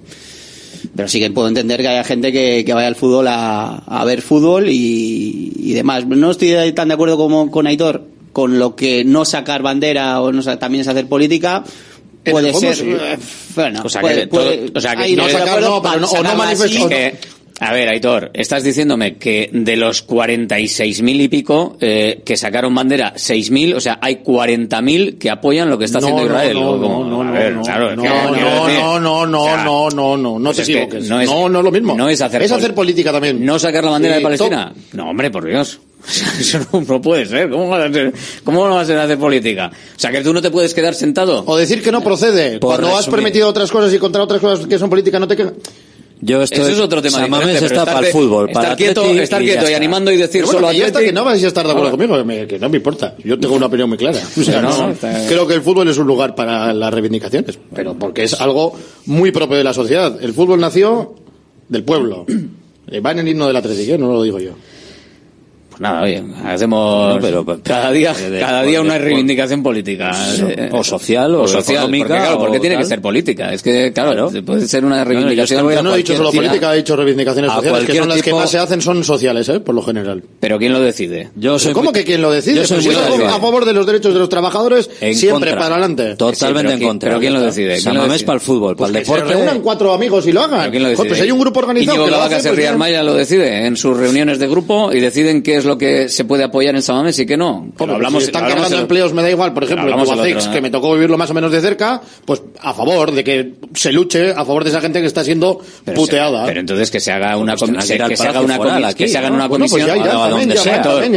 pero sí que puedo entender que haya gente que, que vaya al fútbol a, a ver fútbol y, y demás. No estoy tan de acuerdo como con Aitor con lo que no sacar bandera o no sa- también es hacer política. Puede ser. sí. eh, Bueno, O sea, puede- que, todo- puede- o sea, que ahí no estoy de sacar, acuerdo, no, pero no- o no manifestar- que- a ver, Aitor, estás diciéndome que de los 46.000 y pico eh, que sacaron bandera, 6.000, o sea, hay 40.000 que apoyan lo que está No, haciendo no, Israel. no, no, no, a ver, no, claro, no, no, no, no, no, no, o sea, no, no, no, no pues te es que equivoques. no es- no, no es lo mismo. No es hacer, Es hacer política también. No sacar la bandera Sí, de Palestina. No, hombre, por Dios. Eso no, no puede ser. ¿Cómo, va a ser? ¿Cómo no va a hacer política? O sea, que tú no te puedes quedar sentado. O decir que no procede. Por Cuando has resumir. permitido otras cosas y contra otras cosas que son políticas, no te quejas. Yo estoy, Eso es otro tema pero está estar para el de- fútbol, estar para quieto- Atleti estar y quieto y animando y decir Pero solo bueno, ya está, Atleti- que no vais a estar de acuerdo Ahora- conmigo, que, me- que no me importa. Yo tengo una opinión muy clara. O sea, No, no, no, está- creo que el fútbol es un lugar para las reivindicaciones, pero porque es algo muy propio de la sociedad. El fútbol nació del pueblo. Eh, Va en el himno del Atlético, ¿eh? no lo digo yo. Pues nada, oye, hacemos No, pero- cada día, de- cada de- día una de- reivindicación política. Eh, o social, o económica, Porque, claro, porque tiene que ser política. Es que, claro, puede ser una No, no, reivindicación. yo no he dicho solo política, he dicho reivindicaciones a sociales, que son las que tipo- más se hacen, son sociales, ¿eh? por lo general. Pero ¿quién lo decide? Yo ¿Pero ¿Cómo que quién lo decide? Yo soy Pues yo a favor de los derechos de los trabajadores, En siempre contra. para adelante. Totalmente en contra. ¿Pero quién lo decide? ¿Quién lo decide? para el fútbol, Pues para el que se deporte. reúnan cuatro amigos y lo hagan. ¿Pero quién lo pues hay un grupo organizado que lo hace, pues. Armaya lo decide en sus reuniones de grupo y deciden qué es lo que se puede apoyar en San Mamés y qué no. Hombre, hablamos, si están hablamos el- empleos, me da igual. Por lo ejemplo, en Tubacex, otro, que ¿eh? me tocó vivirlo más o menos de cerca, pues a favor de que se luche a favor de esa gente que está siendo Pero puteada. se- pero entonces que se haga una Pues tendrán comi- que que se haga una Foral comi- aquí, que se haga una pues comisión ya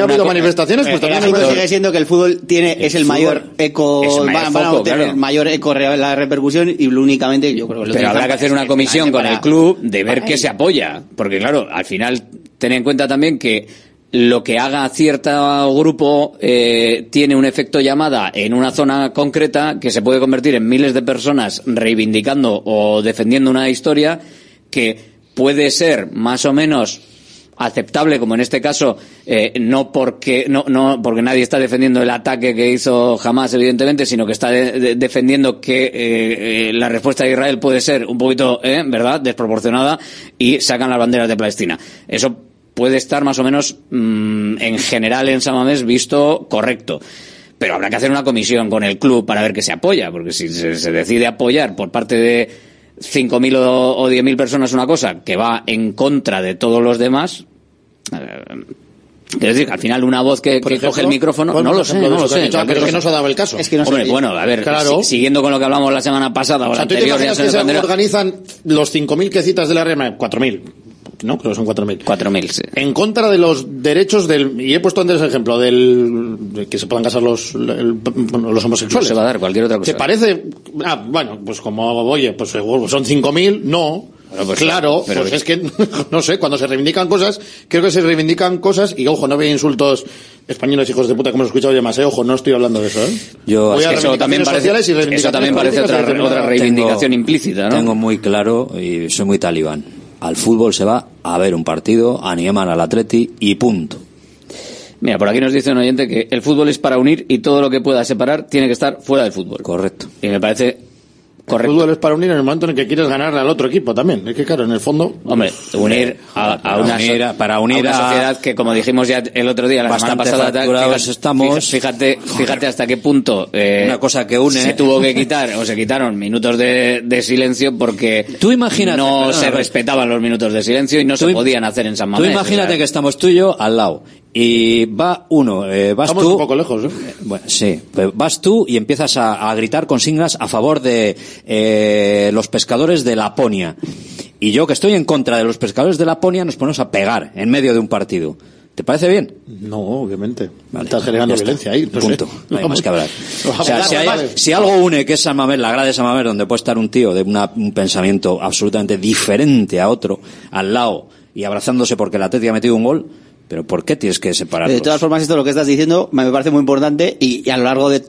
ha habido manifestaciones, pues el también que- sigue siendo que el fútbol tiene es el mayor eco es el mayor van, a tener mayor eco real la repercusión y únicamente yo creo que lo Pero habrá que hacer una comisión con el club de ver qué se apoya. Porque claro, al final, ten en cuenta también que lo que haga cierto grupo eh, tiene un efecto llamada en una zona concreta que se puede convertir en miles de personas reivindicando o defendiendo una historia que puede ser más o menos aceptable como en este caso eh, no porque no, no porque nadie está defendiendo el ataque que hizo Hamas evidentemente sino que está de- de- defendiendo que eh, la respuesta de Israel puede ser un poquito verdad desproporcionada y sacan las banderas de Palestina. Eso puede estar más o menos mm, en general en San Mamés visto correcto pero habrá que hacer una comisión con el club para ver qué se apoya porque si se, se decide apoyar por parte de 5.000 o, o 10.000 personas una cosa que va en contra de todos los demás. eh, Quiero decir, que al final una voz que, que ejemplo, coge el micrófono, no lo sé, no lo que sé. dicho, pero es que no se ha dado el caso. Es que no se Hombre, veía. bueno, a ver, Claro. si- siguiendo con lo que hablamos la semana pasada o O la sea, ¿tú te anterior, imaginas se que se pondrá- organizan los 5.000 que citas de la REMA? 4.000. No, creo que son 4.000. 4.000, sí. En contra de los derechos del... Y he puesto antes el ejemplo del... de que se puedan casar los, el- bueno, los No homosexuales. se va a dar cualquier otra ¿Te cosa. parece...? Ah, bueno, pues como, oye, pues seguro, son 5.000, no. Bueno, pues claro, pero- pues es que, no sé, cuando se reivindican cosas, creo que se reivindican cosas, y ojo, no veo insultos españoles hijos de puta como he escuchado yo más, eh, ojo, no estoy hablando de eso, eh. Yo, Voy es a que eso también parece, eso también parece otra, otra reivindicación Tengo- implícita, ¿no? Tengo muy claro y soy muy talibán. Al fútbol se va a ver un partido, animan al Atleti y punto. Mira, por aquí nos dice un oyente que el fútbol es para unir y todo lo que pueda separar tiene que estar fuera del fútbol. Correcto. Y me parece El fútbol es para unir en el momento en el que quieres ganarle al otro equipo también. Es que claro, en el fondo... Hombre, unir a, una, unir a- so- para unir a una a- sociedad que, como dijimos ya el otro día, la semana pasada, fíjate, estamos. Fíjate, fíjate hasta qué punto eh, Una cosa que une- se tuvo que quitar o se quitaron minutos de, de silencio porque Tú imagínate- no se respetaban los minutos de silencio y no se Tú podían hacer en San Tú Mamés. imagínate o sea, que estamos tú y yo al lado y va uno, eh, vas Estamos tú... un poco lejos, ¿eh? Bueno, sí, pues vas tú y empiezas a, a gritar consignas a favor de eh, los pescadores de Laponia. Y yo, que estoy en contra de los pescadores de Laponia, nos ponemos a pegar en medio de un partido. ¿Te parece bien? No, obviamente. Estás generando está. violencia ahí. No Punto. sé. No hay más que hablar. O sea, si, hay- vale. si algo une que es San Mamés, la grada de San Mamés, donde puede estar un tío de una- un pensamiento absolutamente diferente a otro, al lado, y abrazándose porque el Atlético ha metido un gol, pero ¿por qué tienes que separarlos? De todas formas, esto lo que estás diciendo me parece muy importante y, y a lo largo de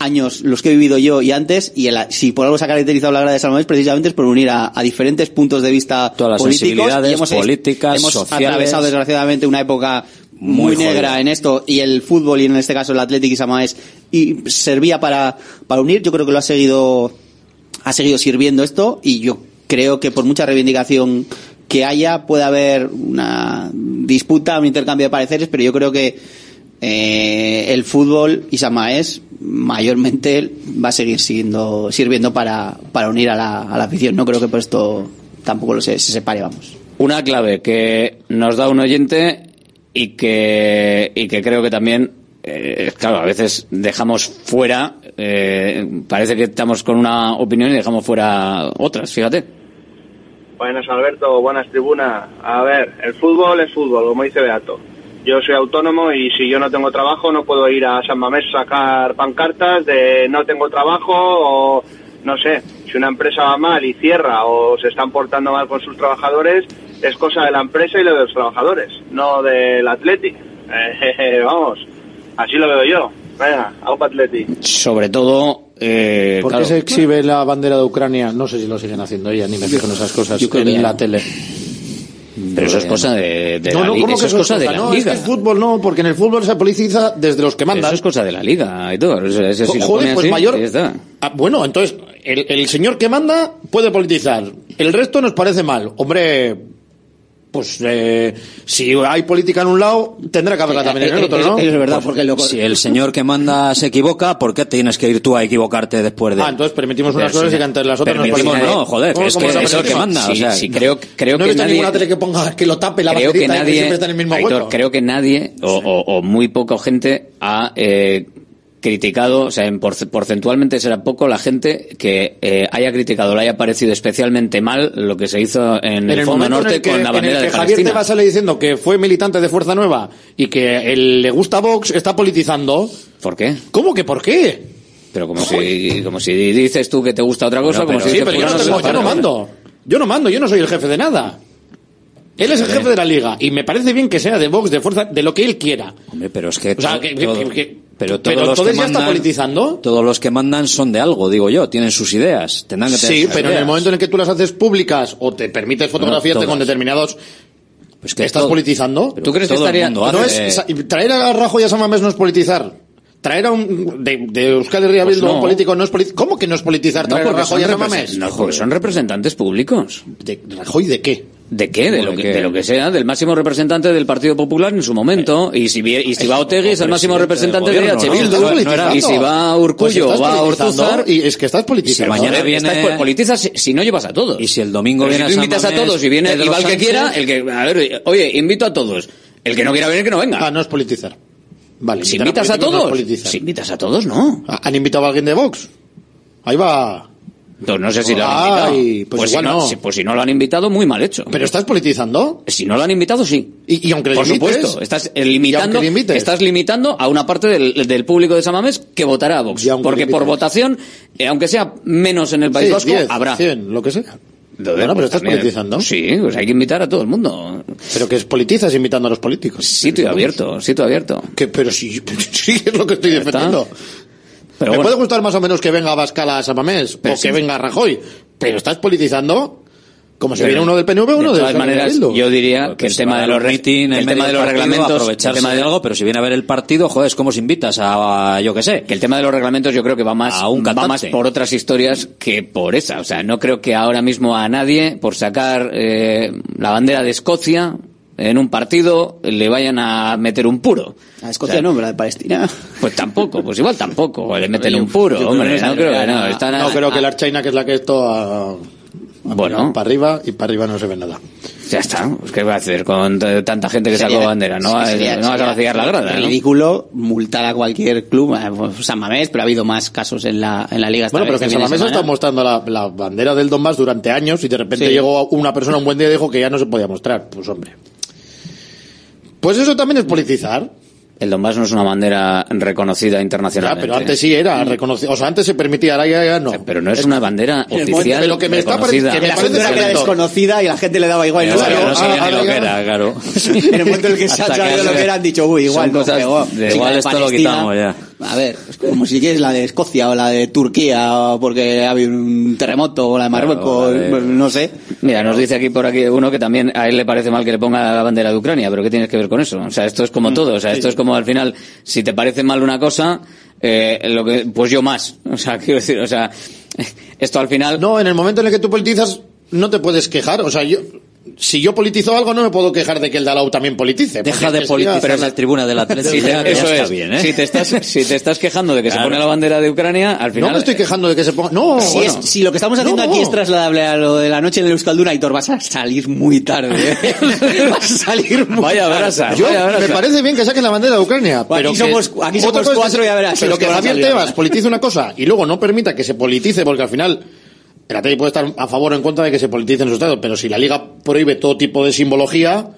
años, los que he vivido yo y antes, y el- si por algo se ha caracterizado la grada de San Mamés, precisamente es por unir a, a diferentes puntos de vista Todas las políticos. sensibilidades y hemos, políticas, hemos sociales. atravesado desgraciadamente una época muy, negra en esto y el fútbol y en este caso el Atlético y San Mamés y servía para, para unir. Yo creo que lo ha seguido ha seguido sirviendo esto y yo creo que por mucha reivindicación que haya puede haber una disputa, un intercambio de pareceres, pero yo creo que eh, el fútbol y San Mamés mayormente va a seguir siendo, sirviendo para, para unir a la, afición. No creo que por esto tampoco lo se, se separe, vamos. Una clave que nos da un oyente y que, y que creo que también, eh, claro, a veces dejamos fuera, eh, parece que estamos con una opinión y dejamos fuera otras, fíjate. Buenas Alberto, buenas tribunas. A ver, el fútbol es fútbol, como dice Beato. Yo soy autónomo y si yo no tengo trabajo no puedo ir a San Mamés a sacar pancartas de no tengo trabajo o no sé, si una empresa va mal y cierra o se están portando mal con sus trabajadores, es cosa de la empresa y de los trabajadores, no del Athletic. Eh, vamos, así lo veo yo. Venga, Aupa Athletic. Sobre todo, eh, ¿Por qué claro, se exhibe la bandera de Ucrania? No sé si lo siguen haciendo ella, ni me fijo en esas cosas en la tele. pero eso es cosa de, de no, la no, liga. ¿cómo Eso que es cosa de la no, es liga. que es fútbol, no, porque en el fútbol se politiza desde los que mandan. Eso es cosa de la liga y todo. Eso, eso lo Joder, pues así, mayor. está. Ah, bueno, entonces, el, el señor que manda puede politizar. El resto nos parece mal. Hombre, pues eh, si hay política en un lado, tendrá que haberla también en el otro, ¿no? Pues, Si el señor que manda se equivoca, ¿por qué tienes que ir tú a equivocarte después de...? Ah, entonces permitimos unas cosas si y que ante las otras permitimos mal. no, joder, ¿Cómo- es que es el que manda, o Sí, sea... sí, creo, creo no he que visto nadie... ninguna tele que ponga que lo tape la creo que que nadie, siempre está en el mismo Aitor, hueco. creo que nadie o, o- o muy poca gente ha eh, criticado, o sea, en porce- porcentualmente será poco la gente que eh, haya criticado, le haya parecido especialmente mal lo que se hizo en, el, Fondo en Norte el que, con la en bandera el que de Javier Palestina. Tebas sale diciendo que fue militante de Fuerza Nueva y que él le gusta Vox, está politizando. ¿Por qué? ¿Cómo que por qué? Pero como si, como si dices tú que te gusta otra cosa, Bueno, como si sí, dices pero yo no, tengo- yo no mando. Yo no mando, yo no soy el jefe de nada. Él es el jefe de la liga y me parece bien que sea de Vox, de Fuerza, de lo que él quiera. Hombre, pero es que... O sea, que- que- todo- que- pero todos pero los que ya está mandan, politizando. Todos los que mandan son de algo, digo yo, tienen sus ideas, tendrán que tener Sí, sus pero en el momento en el que tú las haces públicas o te permites fotografiarte con determinados... Pues que ¿Estás todo- politizando? ¿Tú crees que todo el estaría- mundo No hace- es, traer a Rajoy y a San Mamés no es politizar. Traer a un... De, de Euskadi Ría Pues a un político no es politizar. ¿Cómo que no es politizar No, traer a Rajoy y a son, San represen- Mamés? no, porque son representantes públicos. ¿De Rajoy de qué? ¿De qué? De ¿Cómo lo que, de lo que sea, del máximo representante del Partido Popular en su momento. Y si, y si va Otegui es el máximo representante de EH Bildu. Y si va Urcullo Pues o va estás politizando Ortuzar. Y es que estás politizando. Si mañana viene... politizas si, si no llevas a todos. Y si el domingo Pero viene si tú a San invitas a todos y viene va el que quiera, el que, a ver, oye, invito a todos. El que no quiera venir, que no venga. Ah, no es politizar. Vale, Si invitas a todos, politizar. si invitas a todos, no. Ah, ¿Han invitado a alguien de Vox? Ahí va. Pues no sé si lo han Ay, invitado. pues Pues, si no, no. si- pues si no lo han invitado, muy mal hecho. ¿Pero estás politizando? Si no lo han invitado, sí. Y, y aunque le Por supuesto, estás limitando, estás limitando a una parte del, del público de Samamés que votará a Vox. Porque por votación, eh, aunque sea menos en el País Sí, Vasco, 10, habrá. 100, lo que sea. Bueno, pero pues estás también- politizando. Sí, pues hay que invitar a todo el mundo. Pero que es politizas invitando a los políticos. Sitio abierto, sitio abierto. Que, pero sí, sí es lo que estoy defendiendo. Pero Me bueno. puede gustar más o menos que venga Bascala a Samamés o sí. que venga Rajoy, pero estás politizando. Como si viene uno del PNV, uno de todas maneras, yo diría que el tema de los en el tema de los reglamentos, el tema de algo, pero si viene a ver el partido, joder, es como si invitas a, yo qué sé. que el tema de los reglamentos yo creo que va más, A un va más por otras historias que por esa. O sea, no creo que ahora mismo a nadie, por sacar eh, la bandera de Escocia en un partido, le vayan a meter un puro. A Escocia no, pero de Palestina. Pues tampoco, pues igual tampoco, o le meten Yo- un puro, hombre, no no creo que no. Están No, a- creo a- la China, que es la que esto a- Bueno. para arriba y para arriba no se ve nada. Ya está, pues, ¿qué va a hacer con tanta gente que sacó bandera? No, sí, sería- no vas a vaciar la grada, ¿no? Ridículo multar a cualquier club, pues, San Mamés, pero ha habido más casos en la, en la liga. esta Bueno, pero que en este fin de Salamés semana. está mostrando la, la bandera del Donbass durante años y de repente Sí. llegó una persona un buen día y dijo que ya no se podía mostrar. Pues hombre. Pues eso también es politizar. El Donbass no es una bandera reconocida Ya, internacionalmente. pero antes sí era reconocido. O sea, antes se permitía, ahora ya, ya no. Pero no es una bandera oficial pero que me está reconocida. pareciendo- que me El parece que era desconocida y la gente le daba igual. No no sabía ah, ni lo ah, que ah, era, claro. En el momento en el que se ha sabido que lo que era, han dicho, uy, igual no cosas pegó. de igual la de esto lo quitamos ya. A ver, es como si quieres la de Escocia o la de Turquía o porque ha habido un terremoto o la de Marruecos, la pues, no sé. Mira, nos dice aquí por aquí uno que también a él le parece mal que le ponga la bandera de Ucrania, pero ¿qué tienes que ver con eso? O sea, esto es como Mm, todo, o sea, esto es como al final, si te parece mal una cosa, eh, lo que, pues yo más. O sea, quiero decir, o sea, esto al final... No, en el momento en el que tú politizas, no te puedes quejar. O sea, yo, si yo politizo algo, no me puedo quejar de que el Dalau también politice. Deja de politizar en la tribuna del Atlético. Ya, ya eso está es. bien, ¿eh? Si te estás, si te estás quejando de que se pone la bandera de Ucrania, al final. No me estoy quejando de que se ponga. No, Si, bueno. es- si lo que estamos haciendo No. aquí es trasladable a lo de la noche en el Euskalduna, Aitor, vas a salir muy tarde. ¿eh? vas a salir muy Vaya tarde. brasa. Yo, vaya brasa. me parece bien que saquen la bandera de Ucrania, pero aquí somos- aquí somos cuatro, ya verás Pero que Javier. Tebas politice una cosa y luego no permita que se politice, porque al final el Atleti puede estar a favor o en contra de que se politice en su estado, pero si la Liga prohíbe todo tipo de simbología,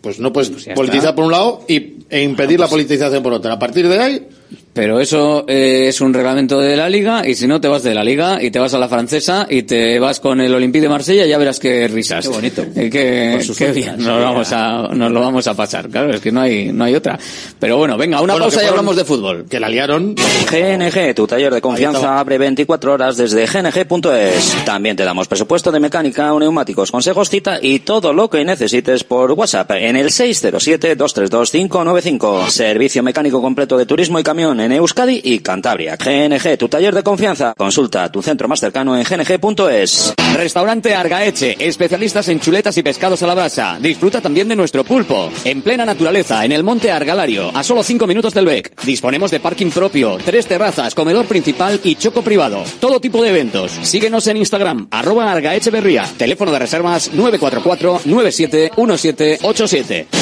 pues no puedes ya politizar está. por un lado y, e impedir la politización por otra. A partir de ahí, Pero eso eh, es un reglamento de la liga y si no te vas de la liga y te vas a la francesa y te vas con el Olympique de Marsella ya verás qué risas. Qué bonito. Eh, qué, qué bien. Nos, vamos a, nos lo vamos a pasar. Claro, es que no hay, no hay otra. Pero bueno, venga, una Bueno, pausa y hablamos de fútbol. que la liaron. GNG, tu taller de confianza, abre 24 horas desde gng.es. También te damos presupuesto de mecánica o neumáticos, consejos, cita y todo lo que necesites por WhatsApp en el 607-232-595. Servicio mecánico completo de turismo y camión en Euskadi y Cantabria. GNG, tu taller de confianza. Consulta tu centro más cercano en gng.es. Restaurante Argaeche, especialistas en chuletas y pescados a la brasa. Disfruta también de nuestro pulpo. En plena naturaleza, en el monte Argalario, a solo 5 minutos del BEC. Disponemos de parking propio, tres terrazas, comedor principal y choco privado. Todo tipo de eventos. Síguenos en Instagram, arroba Argaecheverría. Teléfono de reservas 944-971787.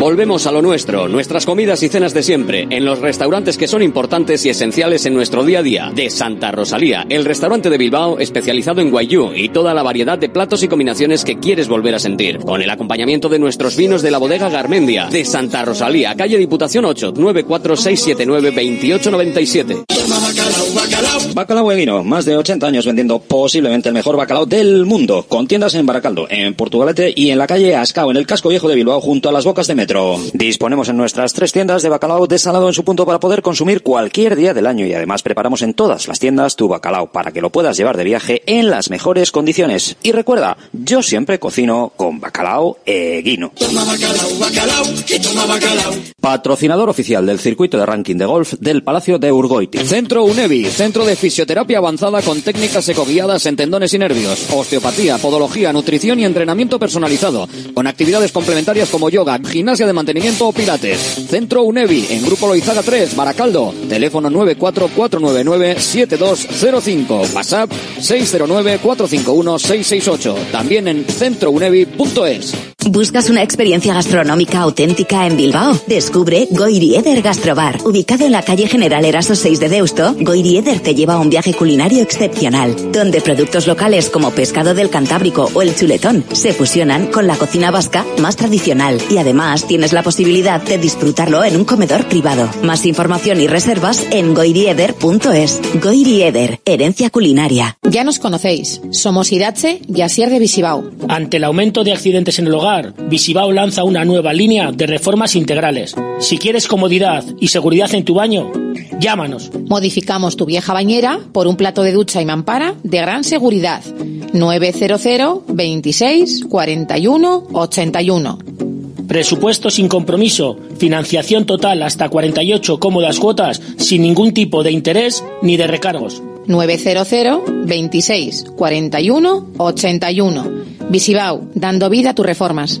Volvemos a lo nuestro, nuestras comidas y cenas de siempre, en los restaurantes que son importantes y esenciales en nuestro día a día. De Santa Rosalía, el restaurante de Bilbao especializado en guayú y toda la variedad de platos y combinaciones que quieres volver a sentir. Con el acompañamiento de nuestros vinos de la bodega Garmendia. De Santa Rosalía, calle Diputación 8, 946792897. Bacalao Eguino, más de 80 años vendiendo posiblemente el mejor bacalao del mundo, con tiendas en Baracaldo, en Portugalete y en la calle Ascao, en el casco viejo de Bilbao, junto a las bocas de metro. Disponemos en nuestras tres tiendas de bacalao desalado en su punto para poder consumir cualquier día del año y además preparamos en todas las tiendas tu bacalao para que lo puedas llevar de viaje en las mejores condiciones. Y recuerda, yo siempre cocino con bacalao Eguino. Patrocinador oficial del circuito de ranking de golf del Palacio de Urgoiti. Centro UNEVI, centro de fisioterapia avanzada con técnicas ecoguiadas en tendones y nervios, osteopatía, podología, nutrición y entrenamiento personalizado, con actividades complementarias como yoga, gimnasia de mantenimiento o pilates. Centro UNEVI, en Grupo Loizaga 3, Baracaldo, teléfono 944997205, WhatsApp 609451668, también en centrounevi.es. ¿Buscas una experiencia gastronómica auténtica en Bilbao? Descubre Goiri Eder Gastrobar. Ubicado en la calle General Eraso 6 de Deusto, Goiri Eder te lleva a un viaje culinario excepcional, donde productos locales como pescado del Cantábrico o el chuletón se fusionan con la cocina vasca más tradicional y además tienes la posibilidad de disfrutarlo en un comedor privado. Más información y reservas en goirieder.es. Goiri Eder, herencia culinaria. Ya nos conocéis. Somos Irache y Asier de Visibao. Ante el aumento de accidentes en el hogar, Visibao lanza una nueva línea de reformas integrales. Si quieres comodidad y seguridad en tu baño, llámanos. Modificamos tu vieja bañera por un plato de ducha y mampara de gran seguridad. 900 26 41 81. Presupuesto sin compromiso, financiación total hasta 48 cómodas cuotas sin ningún tipo de interés ni de recargos. 900 26 41 81. Visibao, dando vida a tus reformas.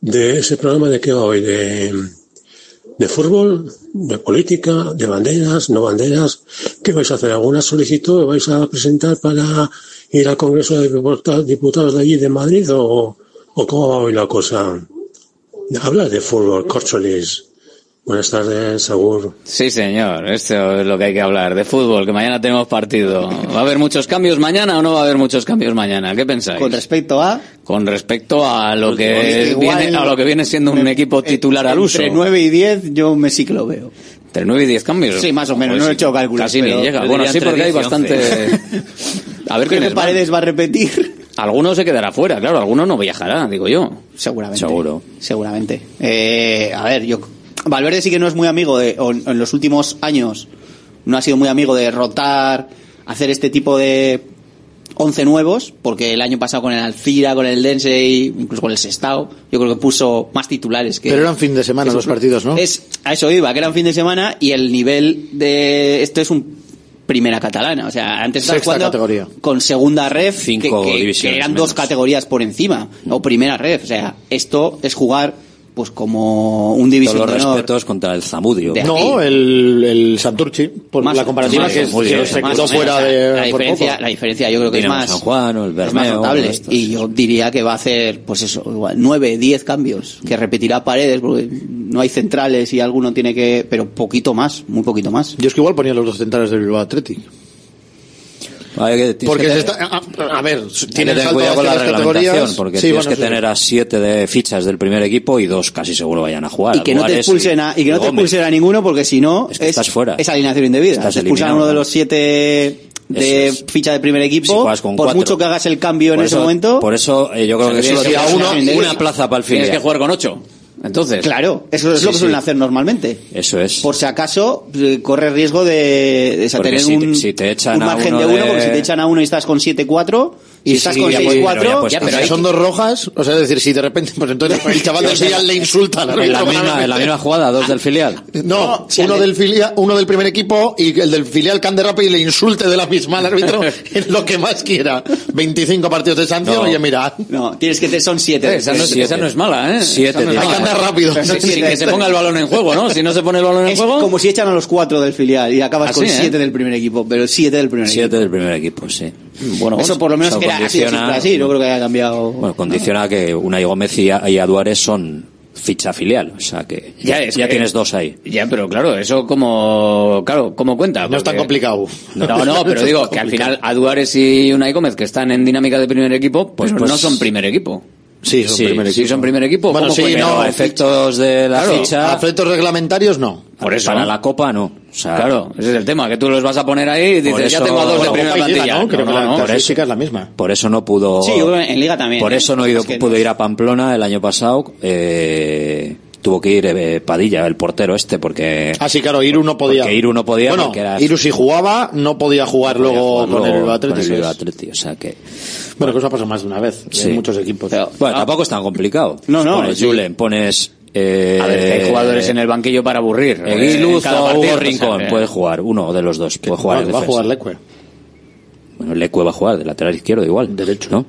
De ese programa de qué va hoy, de, de fútbol, de política, de banderas, no banderas, ¿qué vais a hacer? ¿Alguna solicitud vais a presentar para ir al Congreso de Diputados de allí de Madrid o, o cómo va hoy la cosa? Habla de fútbol, Corcholis. Buenas tardes, Sagur. Sí, señor, esto es lo que hay que hablar, de fútbol, que mañana tenemos partido. ¿Va a haber muchos cambios mañana o no va a haber muchos cambios mañana? ¿Qué pensáis? Con respecto a... Con respecto a lo Pues, que, viene, a lo que viene siendo un equipo titular al uso. Entre 9 y 10 yo me sí que lo veo. Entre 9 y 10 cambios. Sí, más o menos, Pues no he hecho cálculos. Casi pero- ni llega. Bueno, sí, porque hay 10 y 11. bastante... A ver Creo que Paredes va a repetir. Alguno se quedará fuera, claro, alguno no viajará, digo yo. Seguramente. Seguro. Seguramente. Eh, a ver, yo. Valverde sí que no es muy amigo de. o en los últimos años no ha sido muy amigo de rotar, hacer este tipo de 11 nuevos, porque el año pasado con el Alcira, con el Dense, incluso con el Sestao, yo creo que puso más titulares que. Pero eran fin de semana los partidos, ¿no? Es, a eso iba, que eran fin de semana y el nivel de. Esto es un primera catalana. O sea, antes estabas Sexta jugando categoría. con segunda ref, Cinco que, que- divisiones que eran menos. dos categorías por encima, o primera ref. O sea, esto es jugar pues como un división Todos los de honor. respetos contra el Zamudio. De No, el, el Santurchi, por Más- la comparativa más- que, es- que más- se más quedó menos, fuera o sea, de la por diferencia, poco. la diferencia yo creo que Dinamo es más San Juan o el es más Bermeo, notable estos. y yo diría que va a hacer pues eso igual nueve, diez cambios que repetirá paredes porque no hay centrales y alguno tiene que pero poquito más, muy poquito más. Yo es que igual ponía los dos centrales del Bilbao Athletic. Hay que- tienes Porque que se tener- está, a, a ver, que tener cuidado con la reglamentación, porque Sí, tienes bueno, que sí. tener a siete de fichas del primer equipo y dos casi seguro vayan a jugar. Y que no te expulsen a, y que no te expulsen a ninguno porque si no Es que estás fuera. es alineación indebida. Estás Te expulsan a uno de los siete de Eso es. ficha de primer equipo, por cuatro. mucho que hagas el cambio en ese eso- momento. Por eso eh, yo creo O sea, que que tienes jugar una, una plaza para el Tienes filial. que jugar con 8. Entonces. Claro, eso es Sí, lo que sí. suelen hacer normalmente. Eso es. Por si acaso eh, corre riesgo de, tener si un, si te echan un a margen uno de uno, porque si te echan a uno y estás con 7-4, y Sí, estás sí, con ya, 6-4, pues, pero ya, pero Si son dos rojas, o sea, es decir, si de repente, pues entonces el chaval del filial le insulta al En la, misma, en la misma jugada, dos del filial. No, si uno del filial, uno del primer equipo y el del filial cande rápido y le insulte de la misma al árbitro en lo que más quiera. 25 partidos de sanción, No. oye, mira. No, tienes que te son 7. Eh, esa, no es, esa no es mala, ¿eh? Siete, Esa no es tío. Hay que andar rápido. Pero sí, sí, que se ponga el balón en juego, ¿no? Si no se pone el balón en Es juego. como si echan a los 4 del filial y acabas Ah, con sí, ¿eh? 7 del primer equipo, pero 7 del primer Siete equipo. del primer equipo, sí. Bueno, Eso por lo menos eso era así, así, no creo que haya cambiado. Bueno, condiciona que Unai Gómez y, y Aduares son ficha filial, o sea que ya, Ya, es ya que- tienes dos ahí. Ya, pero claro, eso como, claro, como cuenta. No es tan complicado. No, no, pero digo que al final Aduares y Unai Gómez que están en dinámica de primer equipo, pues, Pues- no son primer equipo. Sí, son primer sí equipo. son primer equipo. Bueno, ¿cómo sí, no, efectos de la Claro, ficha, efectos reglamentarios no. Por eso. para la Copa no. O sea, Claro, ese es el tema, que tú los vas a poner ahí y Por dices, ya eso- tengo a dos de Bueno, primera y Liga, plantilla. ¿no? Creo No, que la no, no. casuística es la misma. por eso no pudo. Sí, en Liga también. Por ¿eh? eso no he ido, Es que pudo no- ir a Pamplona el año pasado. Eh, tuvo que ir eh, Padilla, el portero este, porque... Ah, sí, claro, Iru no podía. Porque Iru no podía Bueno, porque era... Iru si jugaba, no podía jugar podía luego jugar con luego el Bilbao con el. Athletic, o sea que... Bueno, que eso ha pasado más de una vez Sí. en muchos equipos. Bueno, tampoco es tan complicado. No, no, Pones sí. Julen, pones... Eh, A ver, hay jugadores en el banquillo para aburrir. Eguiluz cada o Hugo Rincón, eh, puede jugar, uno de los dos, puede jugar Va, va a jugar Leque. Bueno, Lecue va a jugar de lateral izquierdo igual. Derecho. ¿No?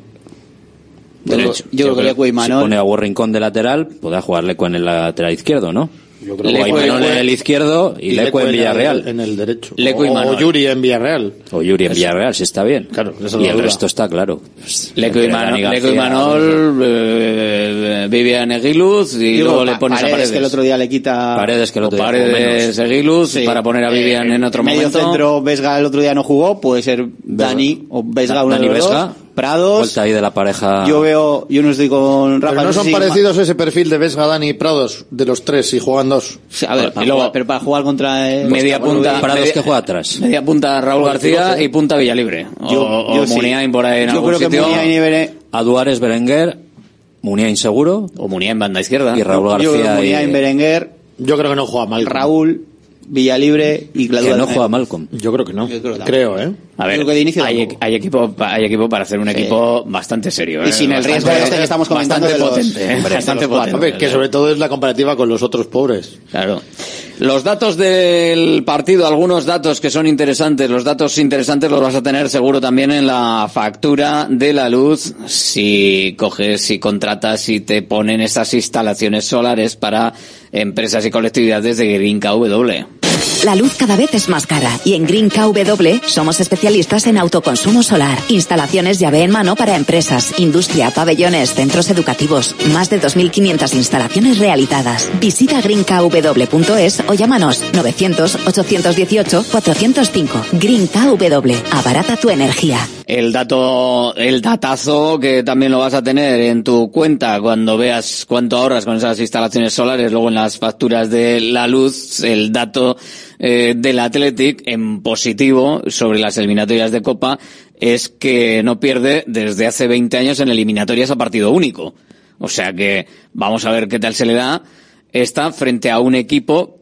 Yo creo que Lecue y Manol- Si pone a Rincón de lateral, podrá jugar Lecue en el lateral izquierdo, ¿no? Yo creo que Manol en el izquierdo y, Lecue en el- Villarreal. En el derecho. Lecue y o, Manol. o Yuri en Villarreal. O Yuri en Eso. Villarreal, si está bien. Claro, esa es y el duda. resto está claro. Pues, Leco y, Manol, Leco y Manol, eh, Vivian Eguiluz y Digo, luego le pones a Paredes, Paredes. que el otro día le quita... Paredes que el otro día Paredes. Eguiluz Sí. para poner a Vivian Eh, en otro medio momento. centro, Vesga el otro día no jugó, puede ser Dani o Vesga uno Dani de los Vesga. dos. Prados, Vuelta ahí de la pareja. yo veo, yo no estoy con Rafa. Pero no son si- parecidos ese perfil de Vesga, Dani y Prados, de los tres, si juegan dos. Sí, A ver, para Y luego- jugar- pero para jugar contra... eh, media bueno, punta. Prados media- que juega atrás. Media punta Raúl Pues, García yo- y punta Villalibre. Yo- o yo o sí. Muniain por ahí en Yo algún creo que sitio. Muniain y Bere- A Duárez, Berenguer, Muniain seguro O Muniain banda izquierda. y Raúl Yo creo García. que Muniain, y... Berenguer, Yo creo que no juega mal. Raúl, Villalibre y Que Gladua. no juega Malcolm. Yo creo que no. Yo creo que creo, ¿eh? A ver, que de inicio hay, hay equipo, hay equipo para hacer un equipo bastante serio. Y ¿eh? sin el Bastante- riesgo este que estamos comentando Bastante de los- potente. ¿eh? hombre, bastante los potente. Que sobre todo es la comparativa con los otros pobres. Claro. Los datos del partido, algunos datos que son interesantes, los datos interesantes los vas a tener seguro también en la factura de la luz si coges, si contratas, si te ponen esas instalaciones solares para empresas y colectividades de Green KW. La luz cada vez es más cara y en Green KW somos especialistas en autoconsumo solar, instalaciones llave en mano para empresas, industria, pabellones, centros educativos, más de 2.500 instalaciones realizadas. Visita greenkw.es o llámanos 900-818-405. Green KW, abarata tu energía. El dato, el datazo que también lo vas a tener en tu cuenta cuando veas cuánto ahorras con esas instalaciones solares, luego en las facturas de la luz, el dato eh, del Athletic en positivo sobre las eliminatorias de Copa es que no pierde desde hace 20 años en eliminatorias a partido único. O sea que vamos a ver qué tal se le da. Está frente a un equipo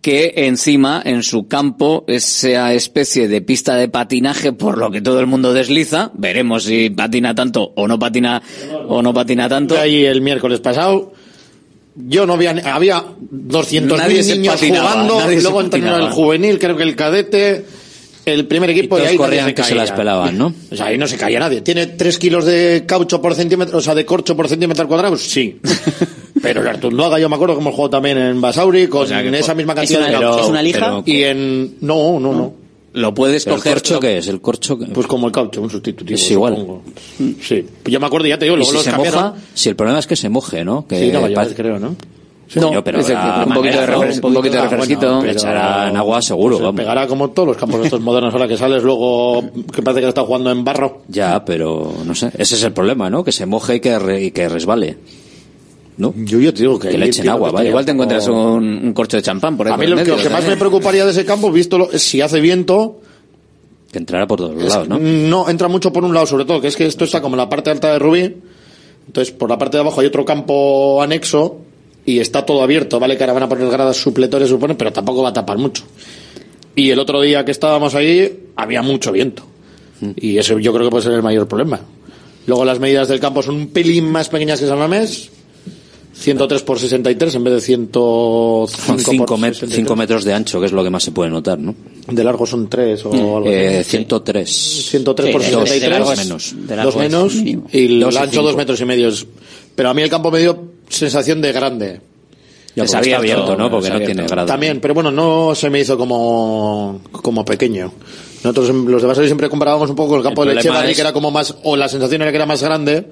que encima en su campo esa especie de pista de patinaje por lo que todo el mundo desliza veremos si patina tanto o no patina o no patina tanto Ahí el miércoles pasado. Yo no había, había 200.000 Nadie se niños patinaba, jugando, luego entraron el juvenil, creo que el cadete, el primer equipo Y y, todos ahí nadie corrían se que se caía. las pelaban, ¿no? O sea, ahí no se caía nadie. ¿Tiene 3 kilos de caucho por centímetro, o sea, de corcho por centímetro cuadrado? Sí. Pero el Artunduaga yo me acuerdo que hemos jugado también en Basauri con sea, que esa misma ¿Es cantidad una, de ¿Es caucho. una lija? Y en... No, no, no. Lo puedes ¿Pero ¿El coger corcho qué es? ¿El corcho Pues como el caucho, un sustitutivo. Es igual. supongo. Sí. Pues yo me acuerdo, ya te digo, Y luego si los se cambiaron. moja, si el problema es que se moje, ¿no? Que Sí, no, parece- creo, ¿no? no, yo, pero es un poquito de, manera, ¿no? refres- un poquito de Ah, bueno, refresquito pero- echará en agua seguro, Se vamos. pegará como todos los campos estos modernos ahora que sales luego que parece que está jugando en barro. Ya, pero no sé. Ese es el problema, ¿no? Que se moje y que, re- y que resbale. ¿No? Yo ya te digo que, Que le echen agua, vaya. igual te encuentras un, un corcho de champán por ahí A mí lo que, medio, lo que más me preocuparía de ese campo, visto lo- si hace viento, Que entrará por todos los lados, ¿no? no entra mucho por un lado, sobre todo, que es que esto está como en la parte alta de Rubí, entonces por la parte de abajo hay otro campo anexo y está todo abierto, vale que ahora van a poner gradas supletorias, supone, pero tampoco va a tapar mucho. Y el otro día que estábamos ahí, había mucho viento. Mm. Y eso yo creo que puede ser el mayor problema. Luego las medidas del campo son un pelín más pequeñas que San Mamés. 103 por 63 en vez de 105 Son 5 por 63. metros de ancho, que es lo que más se puede notar, ¿no? De largo son 3 o algo Eh, así. 103. 103 por Sí, dos, 63. de largo es- menos. de largo Dos menos. mínimo. Y el Dos y ancho cinco. dos metros y medio. es- Pero a mí el campo me dio sensación de grande. Ya, Es abierto, abierto, ¿no? Porque no abierto. tiene grado. También, pero bueno, no se me hizo como, como pequeño. Nosotros en- los de Basauri siempre comparábamos un poco con el campo El de problema Echevarri, es- que era como más, o la sensación era que era más grande,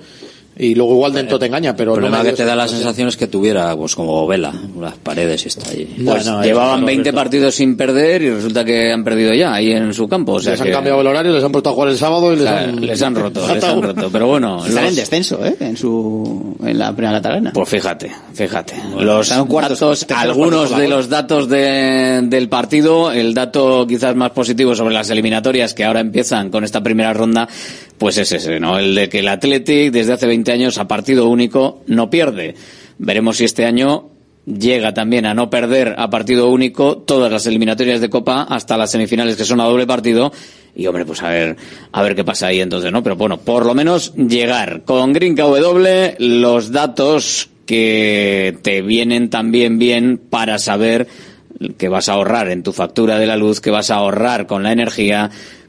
y luego igual dentro te engaña, pero El problema que te da la sensación es que tuviera, pues como vela, las paredes y está ahí. No, Pues no, llevaban eso, 20 correcto. partidos sin perder y resulta que han perdido ya ahí en su campo. O sea les han cambiado el horario, les han puesto a jugar el sábado y les han... les han roto, les han roto. Pero bueno, Están en descenso, ¿eh? En su, en la primera catalana. Pues fíjate, fíjate. Los cuartos, datos, algunos de los datos de- del partido, el dato quizás más positivo sobre las eliminatorias que ahora empiezan con esta primera ronda, pues es ese, ¿no? El de que el Athletic desde hace 20 años a partido único no pierde. Veremos si este año llega también a no perder a partido único todas las eliminatorias de Copa hasta las semifinales que son a doble partido y hombre pues a ver a ver qué pasa ahí entonces no pero bueno por lo menos llegar con Green KW los datos que te vienen también bien para saber que vas a ahorrar en tu factura de la luz que vas a ahorrar con la energía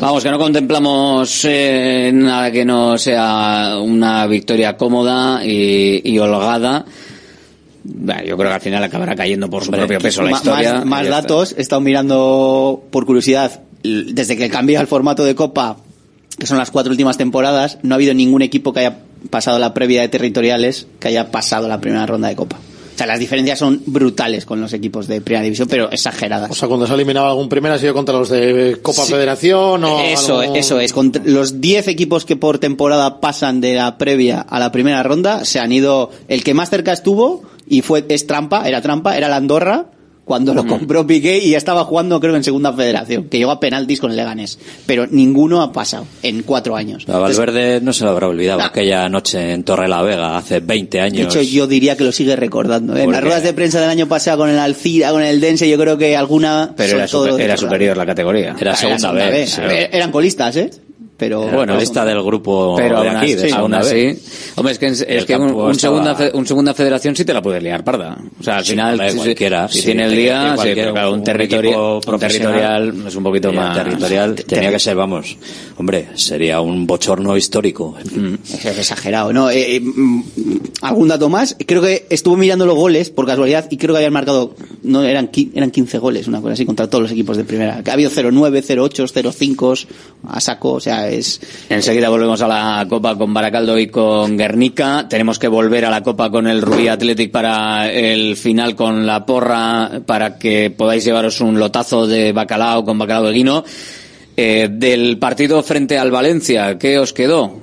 Vamos, que no contemplamos eh, nada que no sea una victoria cómoda y, y holgada. Bueno, yo creo que al final acabará cayendo por su propio peso la historia. Más, más datos, he estado mirando por curiosidad, desde que cambió el formato de Copa, que son las cuatro últimas temporadas, no ha habido ningún equipo que haya pasado la previa de territoriales que haya pasado la primera ronda de Copa. O sea, las diferencias son brutales con los equipos de primera división, pero exageradas. O sea, cuando se ha eliminado algún primero ha sido contra los de Copa Sí. Federación o Eso, eso es. Contra- los 10 equipos que por temporada pasan de la previa a la primera ronda se han ido. El que más cerca estuvo y fue es trampa, era trampa, era la Andorra cuando lo compró Piqué y ya estaba jugando creo en segunda federación, que llegó a penaltis con el Leganés. Pero ninguno ha pasado en cuatro años. A Valverde no se lo habrá olvidado aquella noche en Torre la Vega hace 20 De años. hecho, yo diría que lo sigue recordando. ¿eh? En ¿Por las ruedas de prensa del año pasado con el Alcira, con el Dense, yo creo que alguna. Pero era, super- de era superior la categoría. Era segunda vez, Eran colistas, ¿eh? Pero bueno, lista del grupo Pero de aún aquí, así, de aún segunda así- vez. hombre, es que, es que un, un segunda, fe- un segunda federación sí te la puede liar parda. O sea, al Sí, final, si- cualquiera, si, sí, tiene el día, sí, claro, un, un territorio, un territorial es un poquito Eh, más... territorial tenía que ser, vamos, hombre, sería un bochorno histórico. Es exagerado, ¿no? Eh, eh, mm, ¿Algún dato más? Creo que estuve mirando los goles por casualidad y creo que habían marcado, no, eran, eran 15 goles, una cosa así, contra todos los equipos de primera. Ha habido 0-9, 0-8, 0-5 a saco, o sea, es... Enseguida volvemos a la Copa con Baracaldo y con Guernica. Tenemos que volver a la Copa con el Rubí Athletic para el final con la porra, para que podáis llevaros un lotazo de bacalao con bacalao de guino. Eh, del partido frente al Valencia, ¿qué os quedó?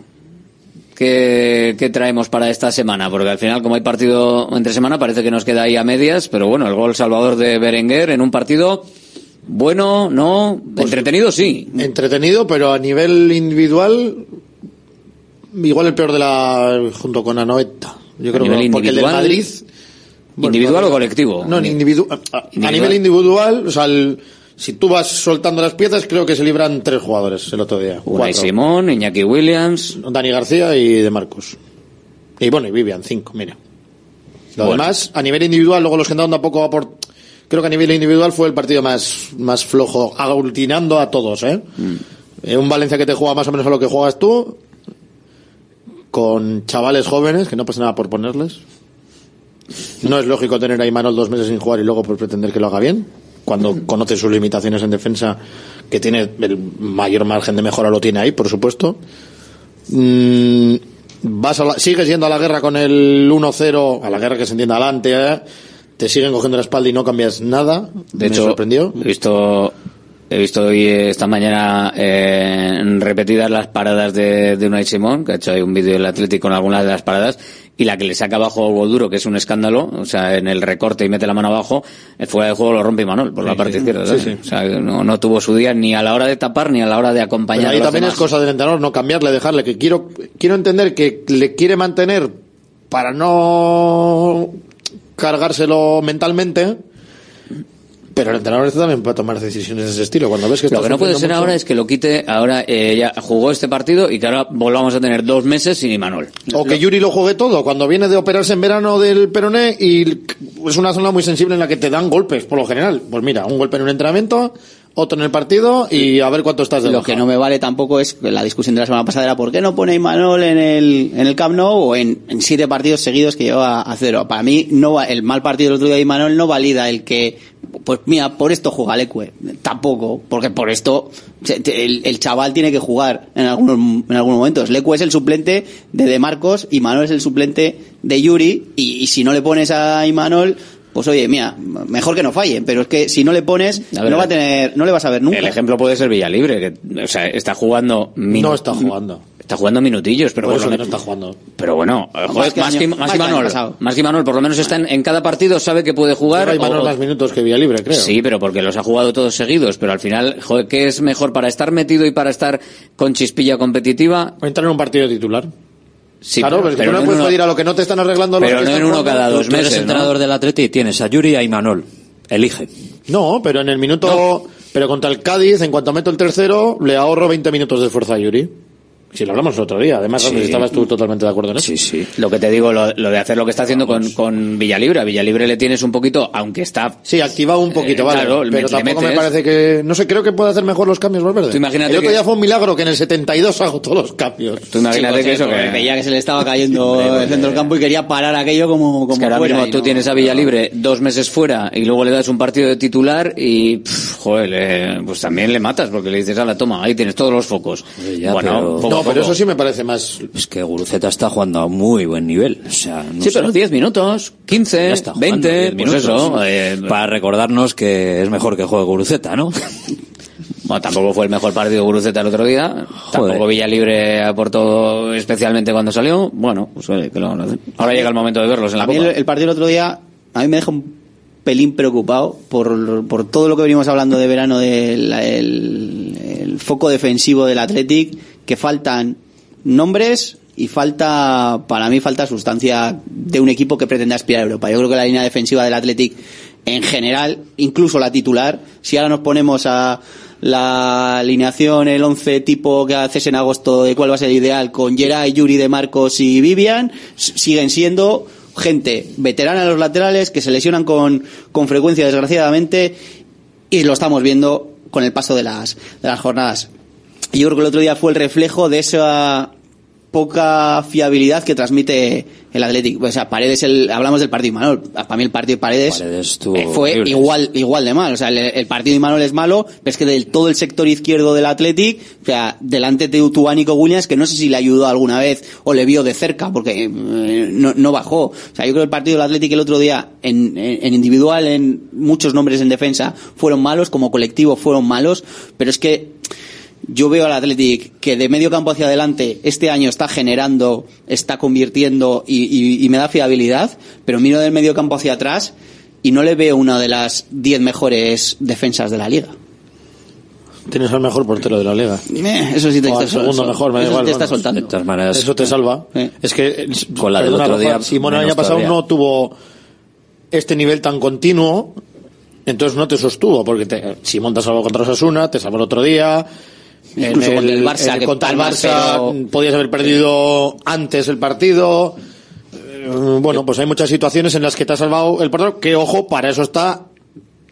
¿Qué, qué traemos para esta semana? Porque al final, como hay partido entre semana, parece que nos queda ahí a medias, pero bueno, el gol salvador de Berenguer en un partido bueno, no, entretenido sí. Entretenido, pero a nivel individual, igual el peor de la. junto con Anoeta. Yo A creo que porque el del individual, Madrid. ¿Individual o colectivo? No, en individu- a, a- Individual. nivel individual, o sea, el- si tú vas soltando las piezas, creo que se libran tres jugadores el otro día. Unai. Simón, Iñaki Williams. Dani García y De Marcos. Y bueno, y Vivian, cinco, mira. Lo Bueno. demás, a nivel individual, luego los que han dado tampoco aport... Creo que a nivel individual fue el partido más, más flojo, aglutinando a todos, ¿eh? Mm. Eh, Un Valencia que te juega más o menos a lo que juegas tú, con chavales jóvenes, que no pasa nada por ponerles. No es lógico tener a Imanol dos meses sin jugar y luego por pretender que lo haga bien, cuando conoce sus limitaciones en defensa, que tiene el mayor margen de mejora, lo tiene ahí, por supuesto. Mm, vas a la- sigues yendo a la guerra con el 1-0, a la guerra que se entienda adelante, ¿eh? Te siguen cogiendo la espalda y no cambias nada. De Me hecho, sorprendió. he visto, he visto hoy, eh, esta mañana, eh, repetidas las paradas de, de Unai Simón, que ha hecho ahí un vídeo del Atlético con algunas de las paradas, y la que le saca abajo Golduro, que es un escándalo, o sea, en el recorte y mete la mano abajo, el fuera de juego lo rompe Manol por la Sí, parte sí. izquierda. Sí, ¿sabes? O sea, no, no tuvo su día ni a la hora de tapar ni a la hora de acompañar Pero a ahí los también demás. es cosa del entrenador no cambiarle, dejarle, que quiero, quiero entender que le quiere mantener para no cargárselo mentalmente, pero el entrenador este también puede tomar decisiones de ese estilo. Cuando ves que Lo que no puede ser mucho- ahora es que lo quite, ahora eh, ya jugó este partido y que ahora volvamos a tener dos meses sin Imanol. O que Yuri lo juegue todo, cuando viene de operarse en verano del peroné y es una zona muy sensible en la que te dan golpes, por lo general. Pues mira, un golpe en un entrenamiento, otro en el partido y a ver cuánto estás de Lo que no me vale tampoco es la discusión de la semana pasada era ¿por qué no pone a Imanol en el, en el Camp Nou o en, en siete partidos seguidos que lleva a cero? Para mí no va- el mal partido del otro día de Imanol no valida el que pues mira, por esto juega Leque. Tampoco, porque por esto el, el chaval tiene que jugar en algunos, en algunos momentos. Leque es el suplente de De Marcos y Manuel es el suplente de Yuri y, y si no le pones a Imanol pues oye, mira, mejor que no falle, pero es que si no le pones, no va a tener, no le vas a ver nunca. El ejemplo puede ser Villalibre, que, o sea, está jugando... No está jugando. Está jugando minutillos, pero Por por eso no está jugando. Pero bueno, joder, que más, que, año- más más que que el año Manol, pasado. más que Manol, por lo menos está en, en cada partido, sabe que puede jugar. Lleva Imanol o- más minutos que Villalibre, creo. Sí, pero porque los ha jugado todos seguidos, pero al final, joder, ¿qué es mejor para estar metido y para estar con chispilla competitiva? Entrar en un partido titular. Sí, claro, pero, que tú no en puedes uno- pedir a lo que no te están arreglando los pero que no en uno jugando. cada Tú- dos tú eres meses, ¿no? entrenador del Atleti y tienes a Yuri y a Imanol. Elige. No, pero en el minuto... Pero contra el Cádiz, en cuanto meto el tercero, le ahorro 20 minutos de esfuerzo a Yuri. Si lo hablamos el otro día. Además, Sí. estabas tú totalmente de acuerdo en eso. Sí, sí. Lo que te digo, lo, lo de hacer lo que está haciendo con, con Villalibre. A Villalibre le tienes un poquito, aunque está... Sí, activado un poquito, Eh, vale. claro, pero tampoco me parece que... No sé, creo que puede hacer mejor los cambios Valverde. Tú imagínate el otro que- día fue un milagro que en el 72 hago todos los cambios. Tú imagínate Sí, que eso, eh, que... veía que se le estaba cayendo el centro del campo y quería parar aquello como, como Es que ahora fuera mismo tú no- tienes a Villalibre dos meses fuera y luego le das un partido de titular y, pff, joder, pues también le matas porque le dices, a la toma, ahí tienes todos los focos. ya, bueno, pero- pero eso sí me parece más... Es que Guruceta está jugando a muy buen nivel. O sea, no Sí, sé. pero 10 minutos, 15, Ya está jugando 20, 10 pues minutos. eso. eh, Para recordarnos que es mejor que juegue Guruceta, ¿no? bueno, tampoco fue el mejor partido de Guruceta el otro día. Tampoco Villalibre aportó especialmente cuando salió. Bueno, pues oye, que lo. Ahora llega el momento de verlos en la A mí el, Copa. el partido del otro día, a mí me deja un pelín preocupado por, por todo lo que venimos hablando de verano del el, el foco defensivo del Athletic, que faltan nombres y falta, para mí falta sustancia de un equipo que pretende aspirar a Europa. Yo creo que la línea defensiva del Athletic en general, incluso la titular, si ahora nos ponemos a la alineación, el 11 tipo que haces en agosto de cuál va a ser el ideal, con Geray, Yuri de Marcos y Vivian, siguen siendo gente veterana en los laterales que se lesionan con, con frecuencia, desgraciadamente, y lo estamos viendo con el paso de las, de las jornadas. Yo creo que el otro día fue el reflejo de esa poca fiabilidad que transmite el Atlético. O sea, Paredes, el, hablamos del partido de Manuel. Para mí el partido de Paredes, eh, fue horrible. igual, igual de mal. O sea, el, el partido de Manuel es malo, pero es que del todo el sector izquierdo del Athletic, o sea, delante de Utubánico Williams, que no sé si le ayudó alguna vez o le vio de cerca, porque eh, no, no bajó. O sea, yo creo que el partido del Athletic el otro día, en, en- en individual, en muchos nombres en defensa, fueron malos, como colectivo fueron malos, pero es que yo veo al Athletic que de medio campo hacia adelante este año está generando, está convirtiendo y, y- y me da fiabilidad, pero miro del medio campo hacia atrás y no le veo una de las 10 mejores defensas de la liga. Tienes al mejor portero de la liga. Eh, eso sí te O está al segundo mejor, me da igual. te está soltando. De todas maneras, Eso te salva. Es que Con la del otro día, Simón el año pasado todavía. no tuvo este nivel tan continuo, entonces no te sostuvo, porque te, Simón te salvó contra Osasuna, te salvó el otro día. Incluso en el Barça, en- que contra el Barça pero- podías haber perdido antes el partido. Eh, Bueno, pues hay muchas situaciones en las que te ha salvado el portero, que ojo, para eso está,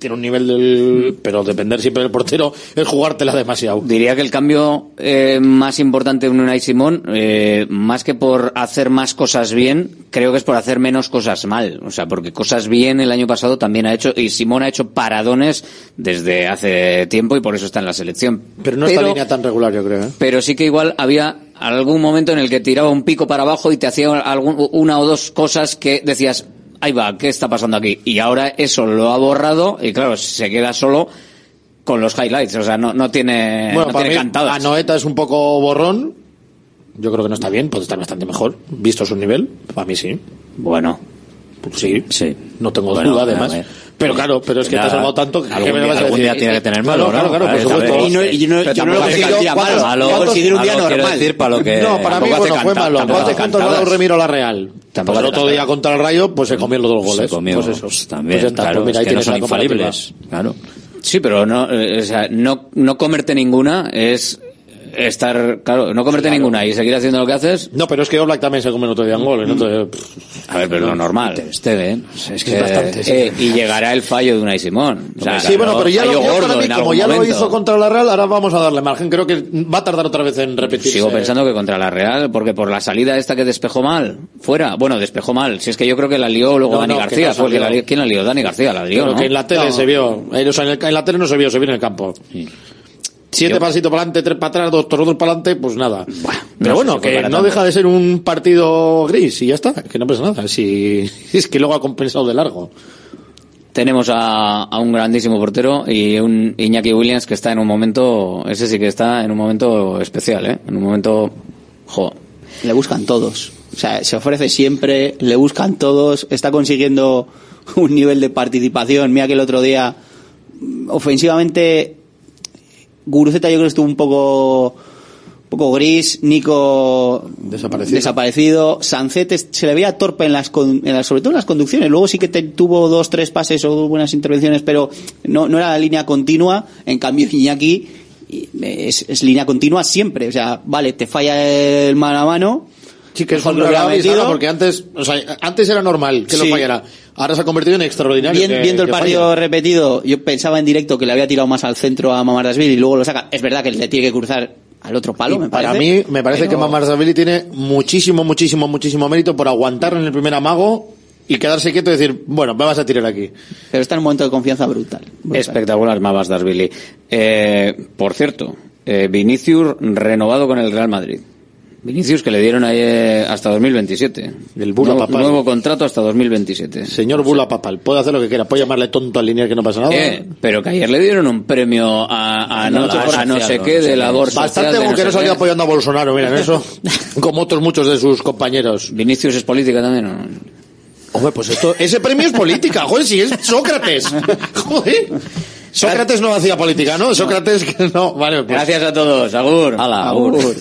tiene un nivel del, pero depender siempre del portero es jugártela demasiado. Diría que el cambio eh, más importante en Unai Simón, eh, más que por hacer más cosas bien, creo que es por hacer menos cosas mal. O sea, porque cosas bien el año pasado también ha hecho, y Simón ha hecho paradones desde hace tiempo y por eso está en la selección. Pero no está en línea tan regular, yo creo. ¿eh? pero sí que igual había algún momento en el que tiraba un pico para abajo y te hacía algún, una o dos cosas que decías, ahí va, ¿qué está pasando aquí? Y ahora eso lo ha borrado y claro, se queda solo con los highlights, o sea, no, no tiene, Bueno, no para tiene mí, cantadas. Anoeta es un poco borrón. Yo creo que no está bien, puede estar bastante mejor, visto su nivel. Para mí sí. Bueno. Sí, sí. No tengo Bueno, duda, además. Pero claro, pero es que te has salvado tanto que algún ¿qué me día- vas a algún decir? día tiene que tener Claro, malo, claro, ¿no? claro, A por supuesto. Y no- y yo no- yo no lo tampoco hace considero un día ¿cuántos- malo. Malo, Lo cuántos- considero un día malo quiero normal. decir para lo que No, para mí, bueno, fue malo. ¿Cuántos puntos ha dado. Remiro la Real? Pues Tampoco el hace otro día contra el Rayo, pues se comió los dos goles. Se comió, Pues eso. pues también, Pues claro, pues mira, ahí es que no son infalibles. Claro. Sí, pero no, eh, o sea, no, no comerte ninguna es estar, claro, no comerte ninguna y seguir haciendo lo que haces. No, pero es que Oblak también se comió el otro día un gol. ¿eh? Entonces, pff, A ver, pero lo normal. Ter Stegen, es que Eh, bastante, sí. eh, y llegará el fallo de Unai Simón. O sea, sí, bueno, pero ya, lo, fallo ya gordo para mí, en como ya lo hizo contra la Real, ahora vamos a darle margen. Creo que va a tardar otra vez en repetirse. Sigo pensando que contra la Real, porque por la salida esta que despejó mal, fuera, bueno, despejó mal, si es que yo creo que la lió luego No, Dani no, García, no la lió. ¿quién la lió? Dani García la lió, ¿no? que en la tele No. se vio. Eh, o sea, en, el- en la tele no se vio, se vio en el campo. Siete pasitos para adelante, tres para atrás, dos torros para adelante, pues nada. Pero no bueno, que no tanto. deja de ser un partido gris y ya está, que no pasa nada. Si, es que luego ha compensado de largo. tenemos a, a un grandísimo portero y un Iñaki Williams que está en un momento, ese sí que está en un momento especial, ¿eh? En un momento, jo. Le buscan todos. O sea, se ofrece siempre, le buscan todos, está consiguiendo un nivel de participación. Mira que el otro día, ofensivamente, Guruceta yo creo que estuvo un poco un poco gris, Nico desaparecido, desaparecido. Sancet se le veía torpe en las, en las- sobre todo en las conducciones. Luego sí que te- tuvo dos, tres pases o buenas intervenciones, pero no, no era la línea continua. En cambio, Iñaki es, es línea continua siempre. O sea, vale, te falla el mano a mano. Sí, que es un porque antes, o sea, antes era normal que lo fallara. Ahora se ha convertido en extraordinario. Bien- que- viendo el partido falla. repetido, yo pensaba en directo que le había tirado más al centro a Mamardasvili y luego lo saca. Es verdad que le tiene que cruzar al otro palo, Y me para mí, me parece pero- que Mamarzabili tiene muchísimo, muchísimo, muchísimo mérito por aguantar en el primer amago y quedarse quieto y decir, bueno, me vas a tirar aquí. Pero está en un momento de confianza brutal. Espectacular, Mavas Darsvili. Eh, por cierto, eh, Vinicius renovado con el Real Madrid. Vinicius que le dieron ahí eh, hasta 2027. El Bula nuevo, Papal. nuevo contrato hasta 2027. Señor Bula Papal, puede hacer lo que quiera, puede llamarle tonto al línea que no pasa nada. Eh, pero que ayer le dieron un premio a, a no, a no sé qué de labor social. Bastante de con que no salió apoyando a Bolsonaro, miren eso. como otros muchos de sus compañeros. Vinicius es política también, ¿no? Hombre, pues esto, ese premio es política, joder, si es Sócrates. Joder. Sócrates no hacía política, ¿no? Sócrates que no. Vale, pues. Gracias a todos. Agur. Hala, Agur. agur.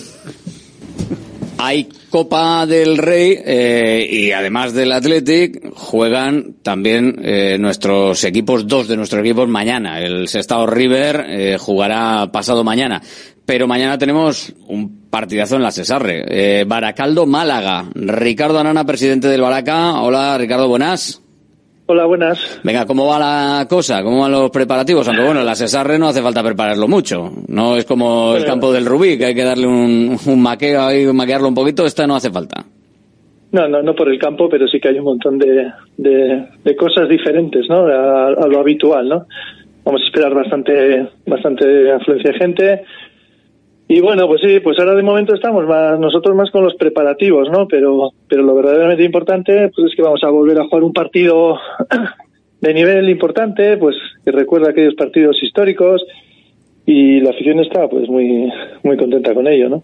Hay Copa del Rey eh, y además del Athletic juegan también eh, nuestros equipos, dos de nuestros equipos mañana. El Sestao River eh, jugará pasado mañana. Pero mañana tenemos un partidazo en la Cesarre. Eh, Baracaldo Málaga. Ricardo Anana, presidente del Baraca. Hola Ricardo, buenas. Hola, buenas. Venga, ¿cómo va la cosa? ¿Cómo van los preparativos? Aunque bueno, la Cesarre no hace falta prepararlo mucho. No es como el campo del Rubí, que hay que darle un, un maqueo ahí, maquearlo un poquito. Esta no hace falta. No, no, no por el campo, pero sí que hay un montón de, de, de cosas diferentes, ¿no? A, a lo habitual, ¿no? Vamos a esperar bastante, bastante afluencia de gente. Y bueno, pues sí, pues ahora de momento estamos más, nosotros más con los preparativos, ¿no? Pero, pero lo verdaderamente importante, pues es que vamos a volver a jugar un partido de nivel importante, pues que recuerda aquellos partidos históricos y la afición está, pues muy, muy contenta con ello, ¿no?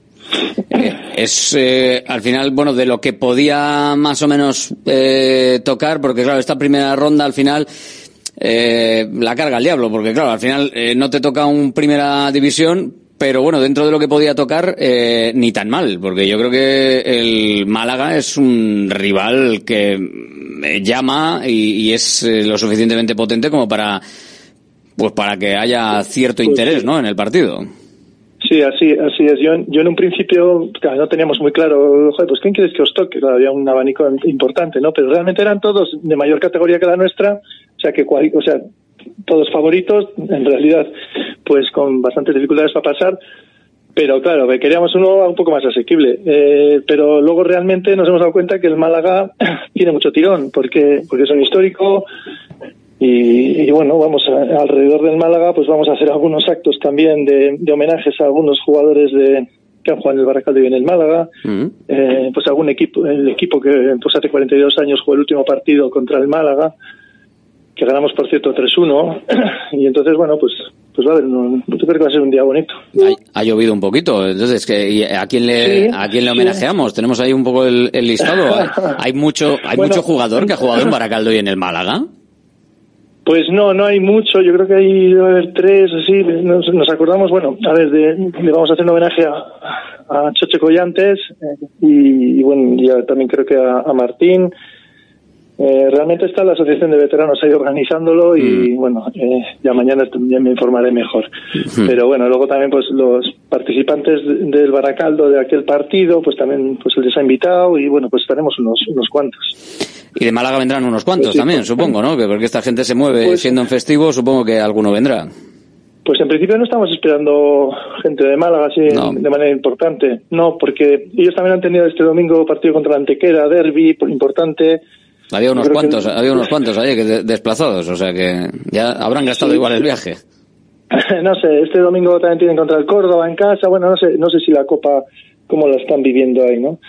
Es eh, al final, bueno, de lo que podía más o menos eh, tocar, porque claro, esta primera ronda al final eh, la carga el diablo, porque claro, al final eh, no te toca un primera división, pero bueno, dentro de lo que podía tocar, eh, ni tan mal, porque yo creo que el Málaga es un rival que llama y, y es eh, lo suficientemente potente como para, pues para que haya cierto interés, ¿no? En el partido. Sí, así, así es. Yo, yo en un principio claro, no teníamos muy claro, joder, pues ¿quién quieres que os toque? Claro, había un abanico importante, ¿no? Pero realmente eran todos de mayor categoría que la nuestra, o sea que, cual- o sea, todos favoritos, en realidad, pues con bastantes dificultades para pasar. Pero claro, que queríamos uno un poco más asequible. Eh, pero luego realmente nos hemos dado cuenta que el Málaga tiene mucho tirón, porque, porque es un histórico, y, y bueno, vamos a- alrededor del Málaga, pues vamos a hacer algunos actos también de, de homenajes a algunos jugadores de que han jugado en el Baracaldo y en el Málaga. Eh, pues algún equipo, el equipo que pues hace 42 años jugó el último partido contra el Málaga, que ganamos por cierto 3-1. y entonces, bueno, pues, pues va a haber un, yo creo que va a ser un día bonito. Ha, ha llovido un poquito, entonces que a quién le Sí, a quién le sí. homenajeamos. Tenemos ahí un poco el, el listado. Hay, mucho hay Bueno. mucho jugador que ha jugado en Baracaldo y en el Málaga. Pues no, no hay mucho. Yo creo que hay debe haber tres, así. Nos, nos acordamos, bueno, a ver, de, le vamos a hacer un homenaje a, a Choche Collantes eh, y, y, bueno, ya también creo que a, a Martín. Eh, realmente está la Asociación de Veteranos ahí organizándolo y bueno, eh, ya mañana también me informaré mejor. Pero bueno, luego también pues los participantes de- del Baracaldo de aquel partido, pues también pues les ha invitado y bueno, pues estaremos unos, unos cuantos. Y de Málaga vendrán unos cuantos Pues sí, también, pues- supongo, ¿no? Que porque esta gente se mueve Pues- siendo en festivo, supongo que alguno vendrá. Pues en principio no estamos esperando gente de Málaga así de manera importante. No, porque ellos también han tenido este domingo partido contra la Antequera, derby por- importante. Había unos que- cuantos, había unos cuantos ahí que de- desplazados, o sea que ya habrán gastado Sí. igual el viaje. no sé, este domingo también tienen contra el Córdoba en casa. Bueno, no sé, no sé si la Copa cómo la están viviendo ahí, ¿no?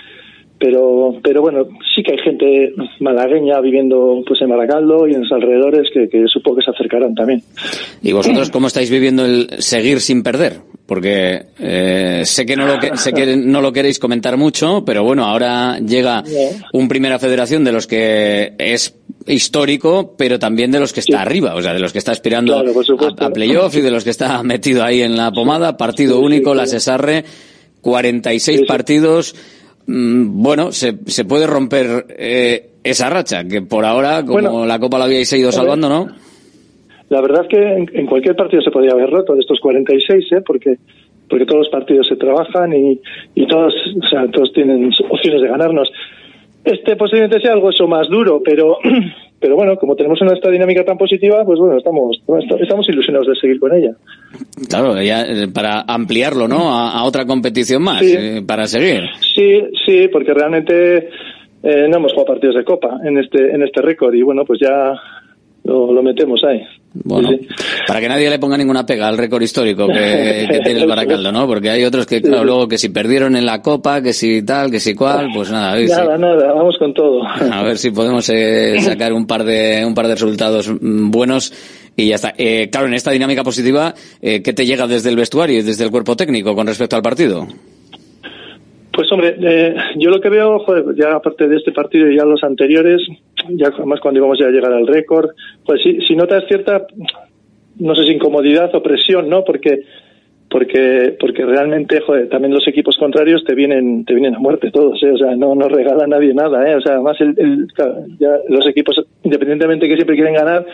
Pero pero bueno sí que hay gente malagueña viviendo pues en Baracaldo y en los alrededores que, que supongo que se acercarán también. Y vosotros cómo estáis viviendo el seguir sin perder porque eh, sé que no lo que, sé que no lo queréis comentar mucho pero bueno ahora llega un primera federación de los que es histórico pero también de los que está arriba o sea de los que está aspirando a, a playoff y de los que está metido ahí en la pomada. Partido único la Cesarre 46 partidos bueno, se, se puede romper eh, esa racha, que por ahora, como la Copa la habíais ido salvando, ¿no? La verdad es que en, cualquier partido se podría haber roto de estos 46, ¿eh? Porque porque todos los partidos se trabajan y, y todos, o sea, todos tienen opciones de ganarnos. Este posiblemente sea algo eso más duro, pero pero bueno, como tenemos una esta dinámica tan positiva, pues bueno, estamos estamos ilusionados de seguir con ella. Claro, ya, eh, para ampliarlo, ¿no? A, otra competición más, eh, para seguir. Sí, sí, porque realmente eh, no hemos jugado partidos de Copa en este en este récord y bueno, pues ya lo, metemos ahí. Bueno, para que nadie le ponga ninguna pega al récord histórico que, tiene el Baracaldo, ¿no? Porque hay otros que, claro, luego que si perdieron en la Copa, que si tal, que si cual, pues nada. Nada, nada, vamos con todo. A ver si podemos eh, sacar un par de un par de resultados mm, buenos y ya está. Eh, claro, en esta dinámica positiva, eh, ¿qué te llega desde el vestuario y desde el cuerpo técnico con respecto al partido? Pues hombre, eh, yo lo que veo, joder, ya aparte de este partido y ya los anteriores, ya además cuando íbamos ya a llegar al récord, pues sí, si notas cierta, no sé si incomodidad o presión, ¿no? Porque porque porque realmente joder, también los equipos contrarios te vienen te vienen a muerte todos ¿eh? o sea no no regala nadie nada ¿eh? o sea además el, ya los equipos independientemente que siempre quieren ganar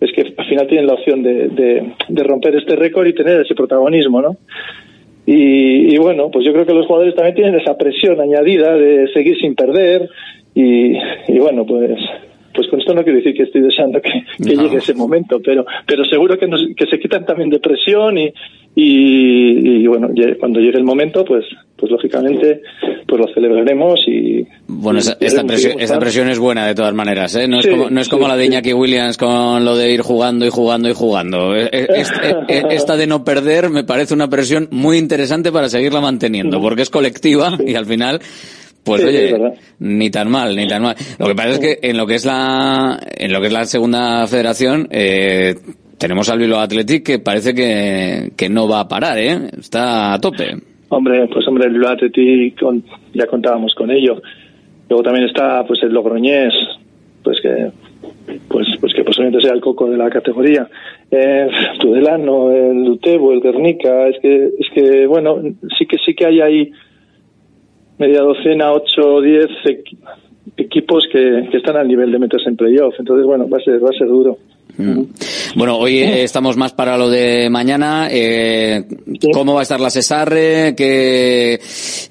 es que al final tienen la opción de, de, de romper este récord y tener ese protagonismo no y, y, bueno, pues yo creo que los jugadores también tienen esa presión añadida de seguir sin perder. Y, y bueno, pues pues con esto no quiero decir que estoy deseando que, llegue ese momento, pero pero seguro que, nos, que se quitan también de presión y, y, bueno, cuando llegue el momento, pues pues lógicamente pues lo celebraremos y bueno esta, presión, esta presión es buena de todas maneras ¿eh? no es como no es como la de Iñaki Williams con lo de ir jugando y jugando y jugando. E, e, e, esta de no perder me parece una presión muy interesante para seguirla manteniendo porque es colectiva y al final pues oye, ni tan mal, ni tan mal. Lo que pasa es que en lo que es la, en lo que es la segunda federación, eh, tenemos al Bilbao Athletic que parece que, que no va a parar, ¿eh? Está a tope. Hombre, pues hombre, el Bilbao Athletic ya contábamos con ello. Luego también está, pues el Logroñés, pues que, pues, pues que posiblemente sea el coco de la categoría. Eh, Tudelano, el Utebo, el Guernica, es que, es que, bueno, sí que sí que hay ahí media docena, ocho o diez equipos que, que, están al nivel de meterse en playoff. Entonces, bueno, va a ser, va a ser duro. Bueno, hoy estamos más para lo de mañana. Eh, ¿Cómo va a estar la Cesarre? ¿Qué,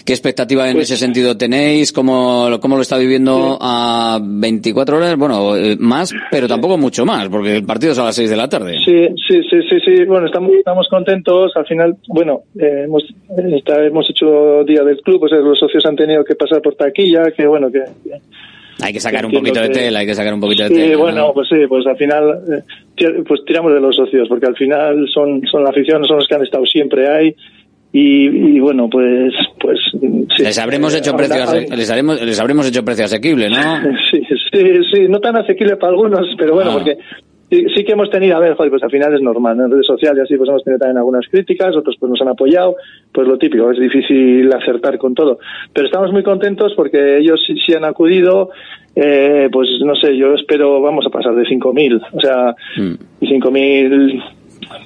qué expectativa en pues ese sentido tenéis? ¿Cómo, ¿Cómo lo está viviendo a 24 horas? Bueno, eh, más, pero tampoco mucho más, porque el partido es a las 6 de la tarde. Sí, sí, sí, sí, sí. Bueno, estamos, estamos contentos. Al final, bueno, eh, hemos, hemos hecho día del club, pues los socios han tenido que pasar por taquilla, que bueno, que hay que sacar un poquito de tela, hay que sacar un poquito de tela. Sí, bueno, pues sí, pues al final eh, pues tiramos de los socios, porque al final son, son la afición, son los que han estado siempre ahí. Y, bueno, pues, pues sí. Les habremos hecho precios, les, haremos, les habremos hecho precio asequible, ¿no? Sí, sí, sí, no tan asequible para algunos, pero bueno, ah. porque sí, que hemos tenido, a ver, joder, pues al final es normal, en redes sociales así pues hemos tenido también algunas críticas, otros pues nos han apoyado, pues lo típico, es difícil acertar con todo. Pero estamos muy contentos porque ellos sí, han acudido, eh, pues no sé, yo espero, vamos a pasar de 5.000, o sea, mm. y 5.000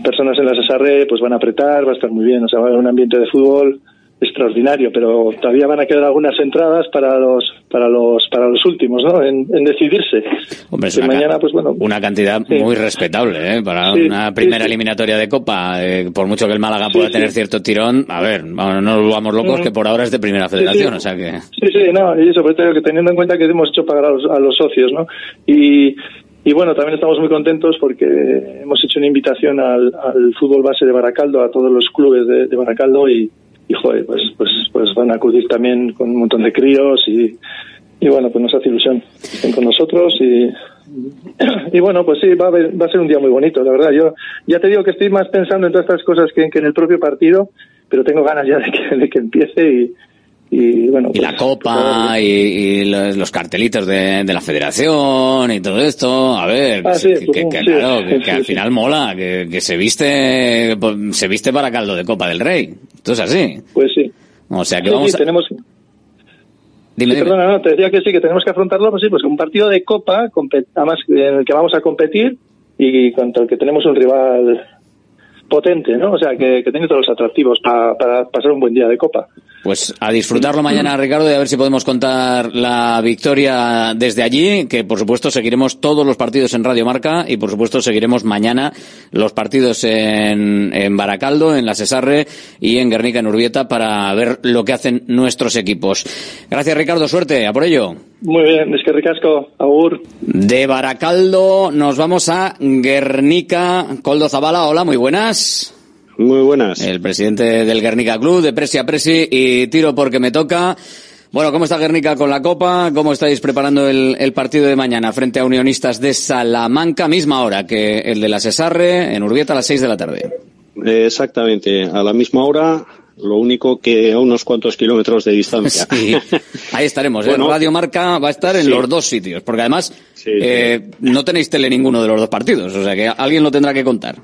personas en la SSR pues van a apretar, va a estar muy bien, o sea, va a haber un ambiente de fútbol extraordinario, pero todavía van a quedar algunas entradas para los para los para los últimos, ¿no? En, decidirse. Hombre, es una, mañana, pues bueno, una cantidad muy respetable, ¿eh? Para una primera eliminatoria de Copa, eh, por mucho que el Málaga pueda tener cierto tirón, a ver, no nos volvamos locos mm. que por ahora es de primera federación, o sea que. Sí, sí, no, y sobre todo que teniendo en cuenta que hemos hecho pagar a los, a los socios, ¿no? Y y bueno, también estamos muy contentos porque hemos hecho una invitación al, al fútbol base de Baracaldo, a todos los clubes de, de Baracaldo y, y joder, pues, pues, pues van a acudir también con un montón de críos y, y bueno, pues nos hace ilusión con nosotros y, y bueno, pues sí, va a, va a ser un día muy bonito, la verdad. Yo ya te digo que estoy más pensando en todas estas cosas que, que en el propio partido, pero tengo ganas ya de que, de que empiece y, y bueno y la pues, copa y, y los, cartelitos de, de la federación y todo esto. A ver Ah, que, sí, que- pues, que- claro, que, sí, que al final mola que, se viste pues, se viste para caldo de copa del rey. Esto es así. Pues sí. O sea que vamos a... tenemos dime, Sí, dime. perdona, no, te decía que sí, que tenemos que afrontarlo, pues sí, pues un partido de Copa, además en el que vamos a competir y contra el que tenemos un rival potente, ¿no? O sea, que, que tiene todos los atractivos pa- para pasar un buen día de Copa. Pues a disfrutarlo mañana, Ricardo, y a ver si podemos contar la victoria desde allí, que por supuesto seguiremos todos los partidos en Radio Marca y por supuesto seguiremos mañana los partidos en, en Baracaldo, en la Cesarre y en Guernica, en Urbieta, para ver lo que hacen nuestros equipos. Gracias, Ricardo, suerte, a por ello. Muy bien, es que ricasco, Agur. De Baracaldo nos vamos a Guernica. Coldo Zabala, hola, muy buenas. Muy buenas. El presidente del Guernica Club, de Presi a Presi, y tiro porque me toca. Bueno, ¿cómo está Guernica con la Copa? ¿Cómo estáis preparando el, el partido de mañana frente a Unionistas de Salamanca? Misma hora que el de la Cesarre, en Urbieta a las 6 de la tarde. Exactamente, a la misma hora, lo único que a unos cuantos kilómetros de distancia. Sí, ahí estaremos. ¿eh? Radio Marca va a estar en sí. los dos sitios, porque además eh, no tenéis tele ninguno de los dos partidos, o sea que alguien lo tendrá que contar.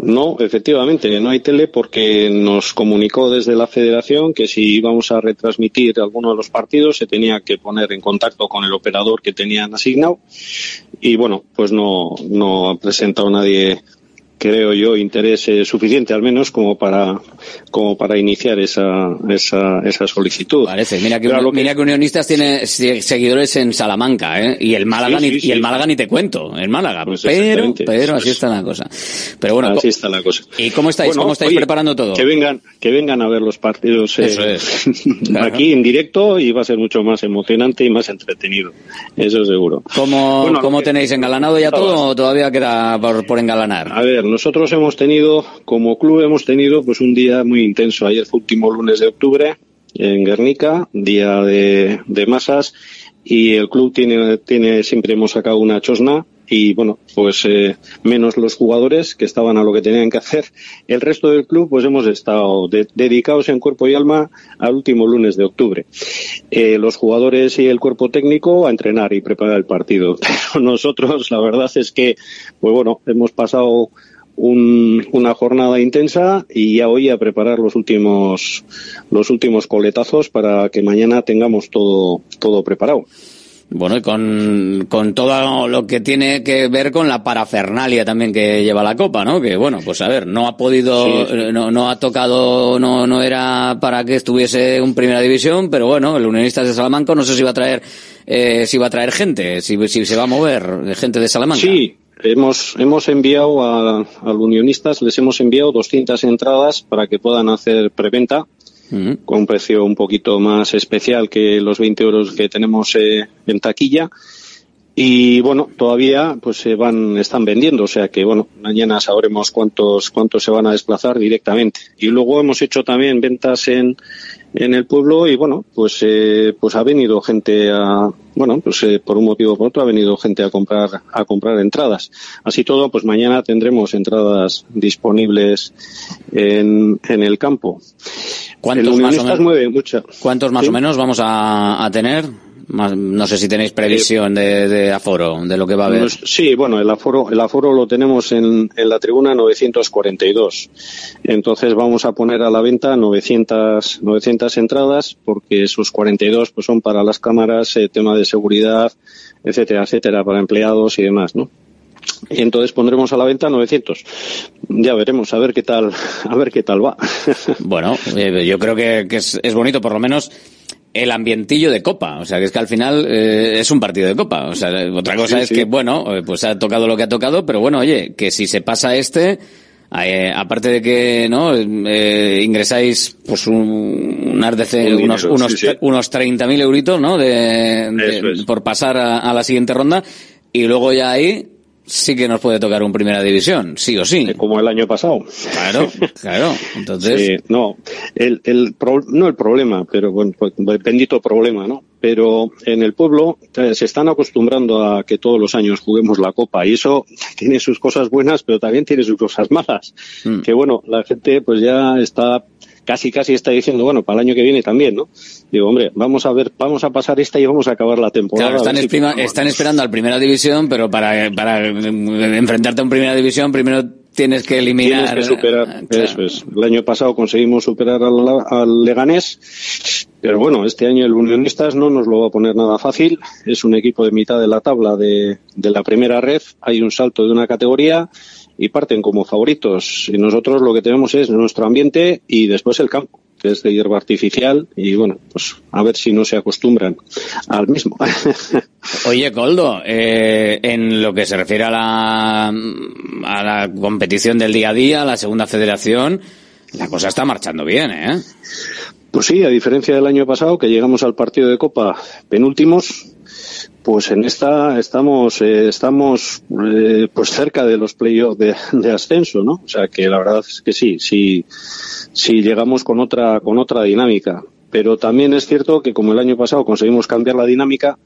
No, efectivamente, no hay tele porque nos comunicó desde la federación que si íbamos a retransmitir alguno de los partidos se tenía que poner en contacto con el operador que tenían asignado. Y bueno, pues no, no ha presentado nadie creo yo, interés eh, suficiente al menos como para como para iniciar esa esa, esa solicitud. Parece, mira que, Pero que- mira que Unionistas tiene se- seguidores en Salamanca, ¿eh? Y el Málaga, Sí, ni, sí, y el. Málaga ni te cuento, el Málaga. pero, exactamente. pero así Pues- está la cosa. Pero bueno, Así está la cosa. ¿y cómo estáis? Bueno, ¿Cómo estáis oye, preparando todo? Que vengan, que vengan a ver los partidos eh, Eso es. aquí en directo y va a ser mucho más emocionante y más entretenido. Eso seguro. ¿Cómo, Bueno, cómo que- tenéis engalanado ya todo o todavía queda por, por engalanar? A ver, nosotros hemos tenido, como club hemos tenido pues un día muy intenso. Ayer fue último lunes de octubre en Guernica, día de, de masas, y el club tiene, tiene, siempre hemos sacado una chosna y bueno, pues eh, menos los jugadores que estaban a lo que tenían que hacer. El resto del club pues hemos estado de- dedicados en cuerpo y alma al último lunes de octubre. Eh, los jugadores y el cuerpo técnico a entrenar y preparar el partido. Pero nosotros la verdad es que, pues bueno, hemos pasado un- una jornada intensa y ya hoy a preparar los últimos los últimos coletazos para que mañana tengamos todo todo preparado. Bueno, y con, con todo lo que tiene que ver con la parafernalia también que lleva la Copa, ¿no? Que bueno, pues a ver, no ha podido, Sí, sí. eh, No, no ha tocado, no, no era para que estuviese en primera división, pero bueno, el Unionistas de Salamanca no sé si va a traer, eh, si va a traer gente, si, si se va a mover gente de Salamanca. Sí, hemos hemos enviado a, a los unionistas les hemos enviado 200 entradas para que puedan hacer preventa con un precio un poquito más especial que los 20 euros que tenemos eh, en taquilla. Y bueno, todavía pues se van, están vendiendo, o sea que bueno, mañana sabremos cuántos, cuántos se van a desplazar directamente. Y luego hemos hecho también ventas en, en el pueblo y bueno, pues, eh, pues ha venido gente a, bueno, pues eh, por un motivo o por otro ha venido gente a comprar, a comprar entradas. Así todo, pues mañana tendremos entradas disponibles en, en el campo. ¿Cuántos el más o menos? mueve mucho. ¿Cuántos más Sí. o menos vamos a, a tener? Más- no sé si tenéis previsión de, de aforo, de lo que va a haber. Sí, bueno, el aforo, el aforo lo tenemos en, en la tribuna 942. Entonces vamos a poner a la venta 900, 900 entradas porque esos 42 pues son para las cámaras, eh, tema de seguridad, etcétera, etcétera, para empleados y demás, ¿no? Y entonces pondremos a la venta 900. Ya veremos, a ver qué tal, a ver qué tal va. Bueno, eh, yo creo que, que es, es bonito, por lo menos el ambientillo de copa, o sea, que es que al final eh, es un partido de copa, o sea, otra cosa Sí, es sí. que, bueno, eh, pues ha tocado lo que ha tocado, pero bueno, oye, que si se pasa este, eh, aparte de que, ¿no? Eh, ingresáis, pues, un, Un unos, dinero, unos, sí, sí. unos 30.000 euritos, ¿no? De, de- por pasar a, a la siguiente ronda, y luego ya ahí sí que nos puede tocar un primera división, sí o sí. Como el año pasado. Claro, claro. Entonces, Sí, no, el, el pro- no el problema, pero bueno, pues, bendito problema, ¿no? pero en el pueblo eh, se están acostumbrando a que todos los años juguemos la Copa y eso tiene sus cosas buenas, pero también tiene sus cosas malas. Mm. Que bueno, la gente pues ya está casi casi está diciendo, bueno, para el año que viene también, ¿no? Digo, hombre, vamos a ver, vamos a pasar esta y vamos a acabar la temporada. Claro, están, si están esperando al Primera División, pero para, para eh, enfrentarte a un Primera División primero tienes que eliminar... Tienes que superar, eso es. El año pasado conseguimos superar al, al Leganés, pero bueno, este año el Unionistas no nos lo va a poner nada fácil. Es un equipo de mitad de la tabla de, de la primera red. Hay un salto de una categoría y parten como favoritos. Y nosotros lo que tenemos es nuestro ambiente y después el campo, que es de hierba artificial. Y bueno, pues a ver si no se acostumbran al mismo. Oye, Coldo, eh, en lo que se refiere a la, a la competición del día a día, la segunda federación, la cosa está marchando bien, ¿eh? Pues sí, a diferencia del año pasado, que llegamos al partido de Copa penúltimos, pues en esta estamos eh, estamos eh, pues cerca de los playoffs de, de ascenso, ¿no? O sea que la verdad es que sí, sí, sí llegamos con otra con otra dinámica. Pero también es cierto que como el año pasado conseguimos cambiar la dinámica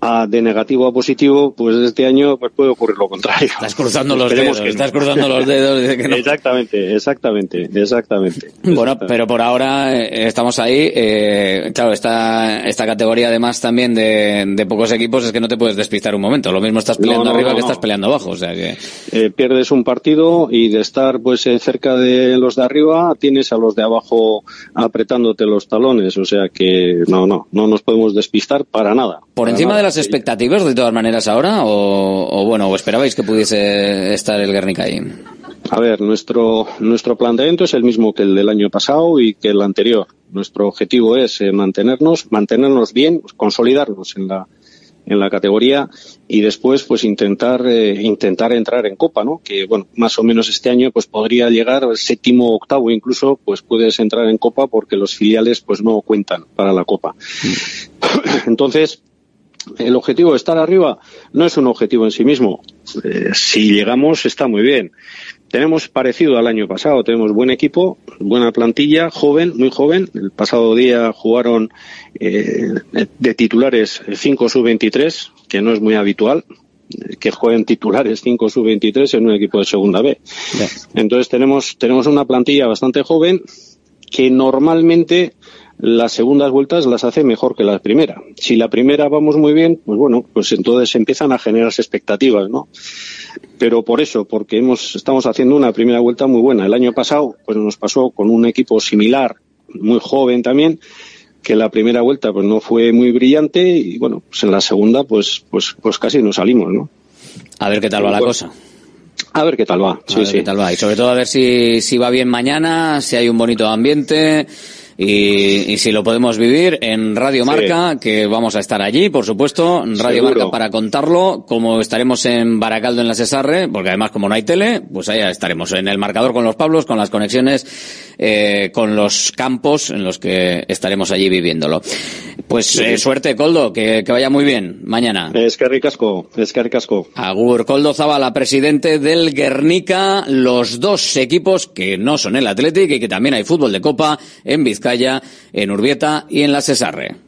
a, de negativo a positivo, pues este año pues puede ocurrir lo contrario. Estás cruzando los dedos, que no. estás cruzando los dedos. de que no. Exactamente, exactamente, exactamente. Bueno, pero por ahora eh, estamos ahí. eh, claro, esta, esta categoría además también de, de pocos equipos es que no te puedes despistar un momento. Lo mismo estás peleando No, arriba que estás peleando abajo. O sea que... eh, pierdes un partido y de estar pues eh, cerca de los de arriba tienes a los de abajo apretándote los talones o sea que no no no nos podemos despistar para nada ¿Por Para encima nada. de las expectativas de todas maneras ahora? O, o bueno, o esperabais que pudiese estar el Guernica ahí? a ver nuestro nuestro planteamiento es el mismo que el del año pasado y que el anterior nuestro objetivo es eh, mantenernos mantenernos bien consolidarnos en la en la categoría y después pues intentar eh, intentar entrar en copa no que bueno más o menos este año pues podría llegar al séptimo octavo incluso pues puedes entrar en copa porque los filiales pues no cuentan para la copa entonces el objetivo de estar arriba no es un objetivo en sí mismo. Eh, si llegamos está muy bien. Tenemos parecido al año pasado tenemos buen equipo buena plantilla joven muy joven. El pasado día jugaron eh, de titulares 5 sub 23 que no es muy habitual eh, que jueguen titulares 5 sub 23 en un equipo de segunda B. Entonces tenemos tenemos una plantilla bastante joven que normalmente las segundas vueltas las hace mejor que la primera. Si la primera vamos muy bien, pues bueno, pues entonces empiezan a generarse expectativas, ¿no? Pero por eso, porque hemos, estamos haciendo una primera vuelta muy buena. El año pasado, pues nos pasó con un equipo similar, muy joven también, que la primera vuelta pues no fue muy brillante y bueno, pues en la segunda pues, pues, pues casi nos salimos, ¿no? A ver qué tal va la cosa. A ver qué tal va. A Sí, ver sí. qué tal va. Y sobre todo a ver si, si va bien mañana, si hay un bonito ambiente. Y, y si lo podemos vivir en Radio Sí. Marca, que vamos a estar allí, por supuesto, en Radio Seguro. Marca para contarlo, como estaremos en Baracaldo en la Cesarre, porque además como no hay tele, pues allá estaremos en el marcador con los Pablos, con las conexiones, eh, con los campos en los que estaremos allí viviéndolo. Pues eh, suerte, Coldo, que, que vaya muy bien mañana. Es que ricasco, es que ricasco. Agur Coldo Zabala, presidente del Guernica, los dos equipos que no son el Athletic y que también hay fútbol de copa en Vizcaya, en Urbieta y en la Cesarre.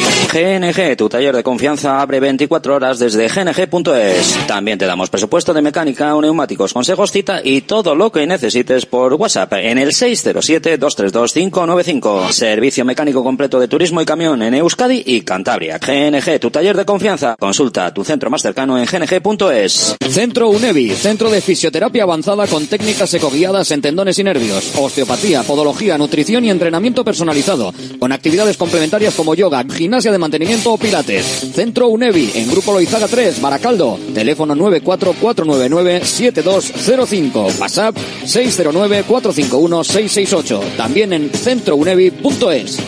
GNG, tu taller de confianza abre 24 horas desde gng.es. También te damos presupuesto de mecánica neumáticos, consejos, cita y todo lo que necesites por WhatsApp en el 607-232-595. Servicio mecánico completo de turismo y camión en Euskadi y Cantabria. GNG, tu taller de confianza. Consulta tu centro más cercano en gng.es. Centro UNEVI, centro de fisioterapia avanzada con técnicas ecoguiadas en tendones y nervios, osteopatía, podología, nutrición y entrenamiento personalizado, con actividades complementarias como yoga, gimnasia de mantenimiento o pilates. Centro UNEVI, en Grupo Loizaga 3, Baracaldo. Teléfono 944997205. WhatsApp 609451668. También en centrounevi.es.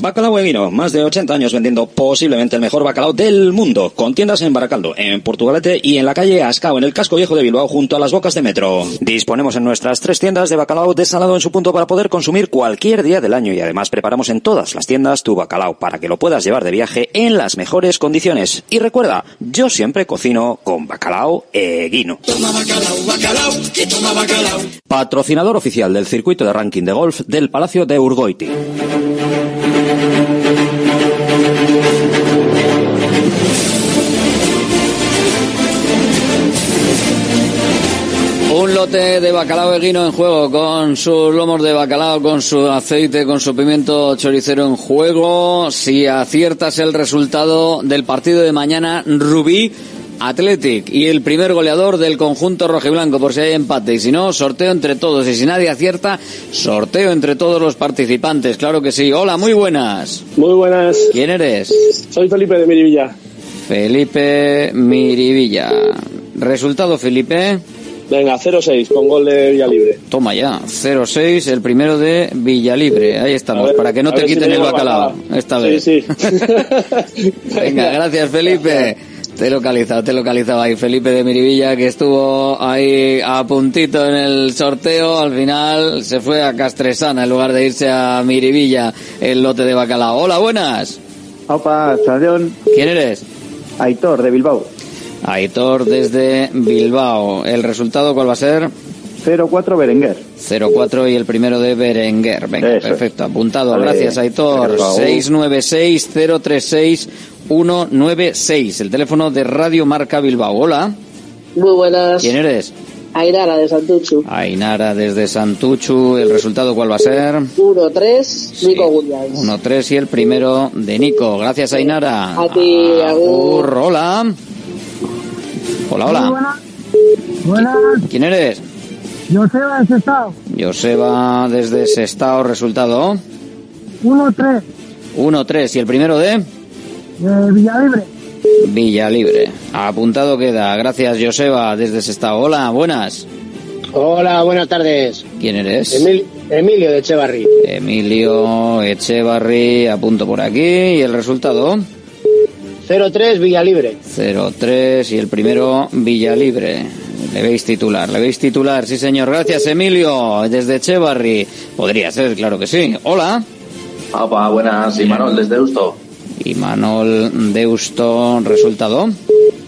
Bacalao Eguino, más de 80 años vendiendo posiblemente el mejor bacalao del mundo, con tiendas en Baracaldo, en Portugalete y en la calle Ascao, en el casco viejo de Bilbao, junto a las bocas de metro. Disponemos en nuestras tres tiendas de bacalao desalado en su punto para poder consumir cualquier día del año y además preparamos en todas las tiendas tu bacalao para que lo puedas llevar de viaje en las mejores condiciones. Y recuerda, yo siempre cocino con bacalao Eguino. Patrocinador oficial del circuito de ranking de golf del Palacio de Urgoiti. Lote de bacalao eguino en juego, con sus lomos de bacalao, con su aceite, con su pimiento choricero en juego. Si aciertas el resultado del partido de mañana, Rubí Athletic y el primer goleador del conjunto rojiblanco por si hay empate y si no, sorteo entre todos y si nadie acierta, sorteo entre todos los participantes, claro que sí. Hola, muy buenas. Muy buenas. ¿Quién eres? Soy Felipe de Mirivilla. Felipe Mirivilla. Resultado, Felipe. Venga, 0-6 con gol de Villalibre. Toma ya, 0-6, el primero de Villalibre. Ahí estamos, ver, para que no te si quiten el bacalao. Esta Sí, vez. sí. Venga, gracias Felipe. Te he localizado, te he localizado ahí Felipe de Mirivilla que estuvo ahí a puntito en el sorteo. Al final se fue a Castresana en lugar de irse a Mirivilla el lote de bacalao. Hola, buenas. Opa. ¿Quién eres? Aitor, de Bilbao. Aitor desde Bilbao. ¿El resultado cuál va a ser? 0-4 Berenguer. 0-4 y el primero de Berenguer. Venga, Eso. perfecto. Apuntado. Vale. Gracias, Aitor. Gracias, Raúl. 696-036-196. El teléfono de Radio Marca Bilbao. Hola. Muy buenas. ¿Quién eres? Ainara de Santuchu. Ainara desde Santuchu. ¿El resultado cuál va a ser? 1-3, Nico Williams. 1-3 y el primero de Nico. Gracias, Ainara. A ti, Agur. Agur, hola. Hola, hola. Buenas, ¿Quién eres? Joseba de Sestao. Joseba desde Sestao. Resultado 1-3, 1-3 y el primero de eh, Villalibre. Villalibre. Apuntado queda. Gracias, Joseba desde Sestao. Hola, buenas. Hola, buenas tardes. ¿Quién eres? Emil- Emilio de Echevarri. Emilio Echevarri. Apunto por aquí y el resultado 0-3 Villalibre. 0-3 y el primero Villalibre. Le veis titular, le veis titular, sí señor. Gracias Emilio, desde Echevarri. Podría ser, claro que sí. Hola. Opa, buenas, Imanol desde Eusto. Y Manol Deusto, resultado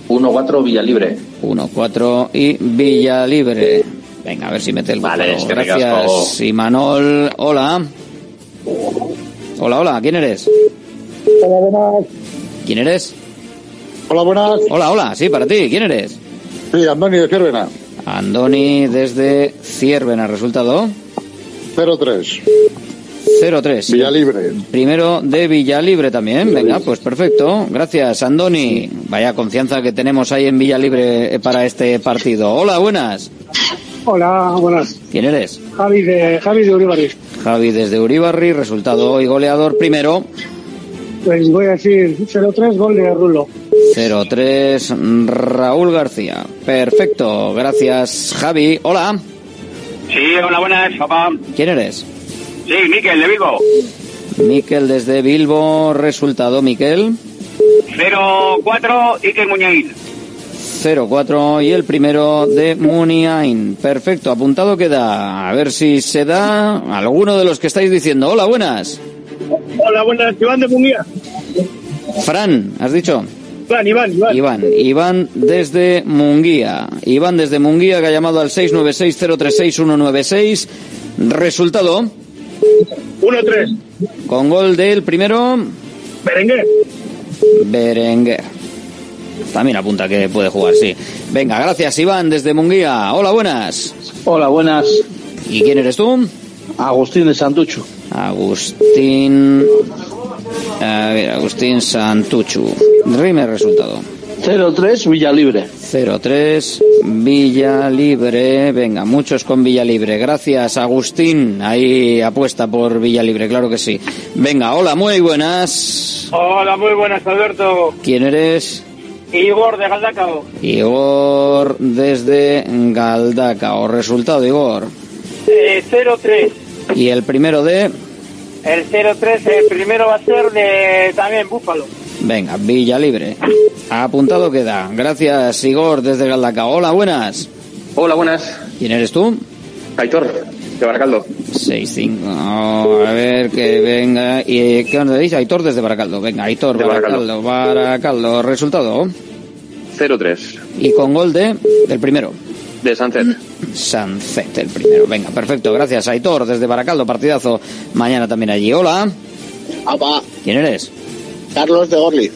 1-4 Villalibre. 1-4 y Villalibre. Venga, a ver si mete el Vale, búfalo. es que Gracias, Imanol. Hola. Hola, hola, ¿quién eres? Hola, buenas. ¿Quién eres? Hola, buenas. Hola, hola, sí, para ti, ¿quién eres? Sí, Andoni de Ciervena. Andoni desde Ciervena, resultado 0-3. 0-3. Villalibre. Primero de Villalibre también. Venga, pues perfecto. Gracias, Andoni. Vaya confianza que tenemos ahí en Villalibre eh, para este partido. Hola, buenas. Hola, buenas. ¿Quién eres? Javi de, Javi de Uribarri. Javi desde Uribarri, resultado y goleador primero. Pues voy a decir 0-3, gol de Rulo. 0-3, Raúl García. Perfecto, gracias, Javi. Hola, Sí, hola, buenas, papá. ¿quién eres? Sí, Miquel, de Vigo. Miquel desde Bilbo, resultado, Miquel. 0-4, Iker Muñiz. 0-4 y el primero de Muniain. Perfecto, apuntado queda. A ver si se da alguno de los que estáis diciendo. Hola, buenas. Hola, buenas. Iván de Munguía. Fran, ¿has dicho? Iván, Iván, Iván. Iván, Iván desde Munguía. Iván desde Munguía que ha llamado al 696-036-196. Resultado. 1-3. Con gol del primero. Berenguer. Berenguer. También apunta que puede jugar, sí. Venga, gracias Iván desde Munguía. Hola, buenas. Hola, buenas. ¿Y quién eres tú? Agustín de Santucho. Agustín. A ver, Agustín Santuchu. Rime resultado. 0-3, Villalibre. 0-3, Villalibre. Venga, muchos con Villalibre. Gracias, Agustín. Ahí apuesta por Villalibre, claro que sí. Venga, hola, muy buenas. Hola, muy buenas, Alberto. ¿Quién eres? Igor de Galdacao. Igor desde Galdacao. Resultado, Igor. Eh, 0-3. Y el primero de. El 0-3, el primero va a ser de también Búfalo. Venga, Villa Libre. Apuntado queda. Gracias, Igor, desde Galdacao. Hola, buenas. Hola, buenas. ¿Quién eres tú? Aitor, de Baracaldo. 6-5. a ver que venga. ¿Y qué nos dice? Aitor desde Baracaldo. Venga, Aitor, De Baracaldo. Baracaldo. Resultado. 0-3. Y con gol de. del primero. De Sunset. Sunset, el primero. Venga, perfecto. Gracias, Aitor, desde Baracaldo. Partidazo mañana también allí. Hola. Apa, ¿Quién eres? Carlos de Gorliz.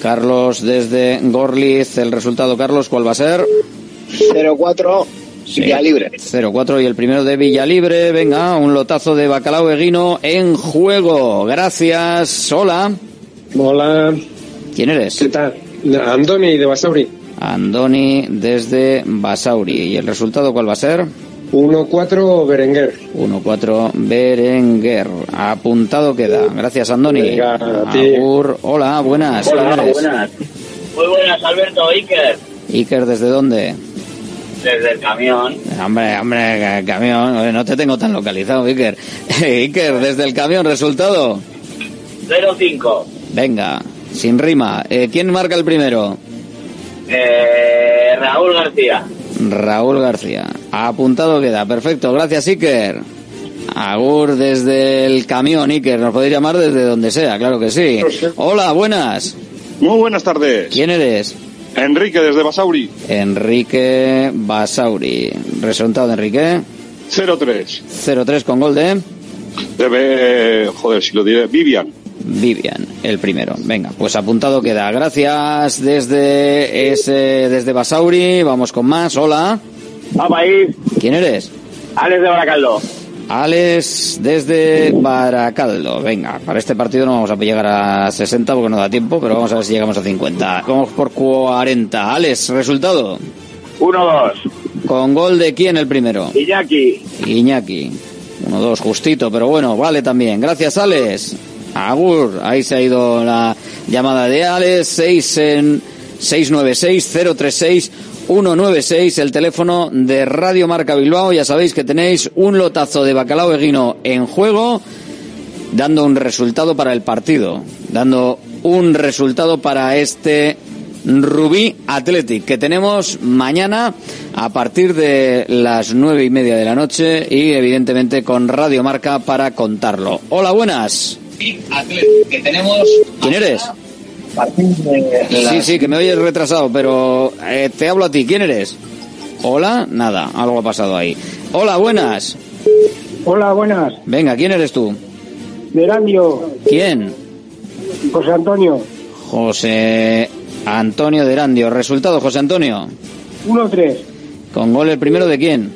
Carlos desde Gorliz. El resultado, Carlos, ¿cuál va a ser? 0-4, Sí. Villalibre. 0-4 y el primero de Villalibre. Venga, un lotazo de bacalao eguino en juego. Gracias. Hola. Hola. ¿Quién eres? ¿Qué tal? Andoni de Basauri. Andoni desde Basauri. ¿Y el resultado cuál va a ser? 1-4 Berenguer. 1-4 Berenguer. Apuntado queda. Gracias, Andoni. Venga. Agur. Hola, buenas. Hola, ¿Quién eres? buenas. Muy buenas, Alberto Iker. Iker, ¿desde dónde? Desde el camión. Hombre, hombre, ca- camión. Oye, No te tengo tan localizado, Iker. Iker, desde el camión, resultado. 0-5. Venga, sin rima. Eh, ¿Quién marca el primero? Eh, Raúl García. Raúl García. Apuntado queda. Perfecto. Gracias, Iker. Agur desde el camión, Iker. Nos podéis llamar desde donde sea, claro que sí. Hola, buenas. Muy buenas tardes. ¿Quién eres? Enrique desde Basauri. Enrique Basauri. Resultado de Enrique. 0-3. 0-3 con gol de Debe, joder, si lo diré, Vivian. Vivian, el primero. Venga, pues apuntado queda. Gracias desde ese, desde Basauri. Vamos con más. Hola. Vamos ahí. ¿Quién eres? Alex de Baracaldo. Alex desde Baracaldo. Venga, para este partido no vamos a llegar a 60 porque no da tiempo, pero vamos a ver si llegamos a 50. Vamos por 40. Alex, resultado. 1-2. ¿Con gol de quién el primero? Iñaki. Iñaki. 1-2, justito, pero bueno, vale también. Gracias, Alex. Agur, ahí se ha ido la llamada de Alex. 6 en 696-036-196, el teléfono de Radio Marca Bilbao. Ya sabéis que tenéis un lotazo de bacalao eguino en juego, dando un resultado para el partido, dando un resultado para este Rubí Athletic que tenemos mañana a partir de las nueve y media de la noche y evidentemente con Radio Marca para contarlo. Hola, buenas. Que tenemos. ¿Quién eres? Sí, sí, que me oyes retrasado, pero eh, te hablo a ti. ¿Quién eres? Hola, nada, algo ha pasado ahí. Hola, buenas. Hola, buenas. Venga, ¿quién eres tú? Merandio, ¿Quién? José Antonio. José Antonio de Erandio. Resultado, José Antonio. 1-3. Con gol el primero de quién?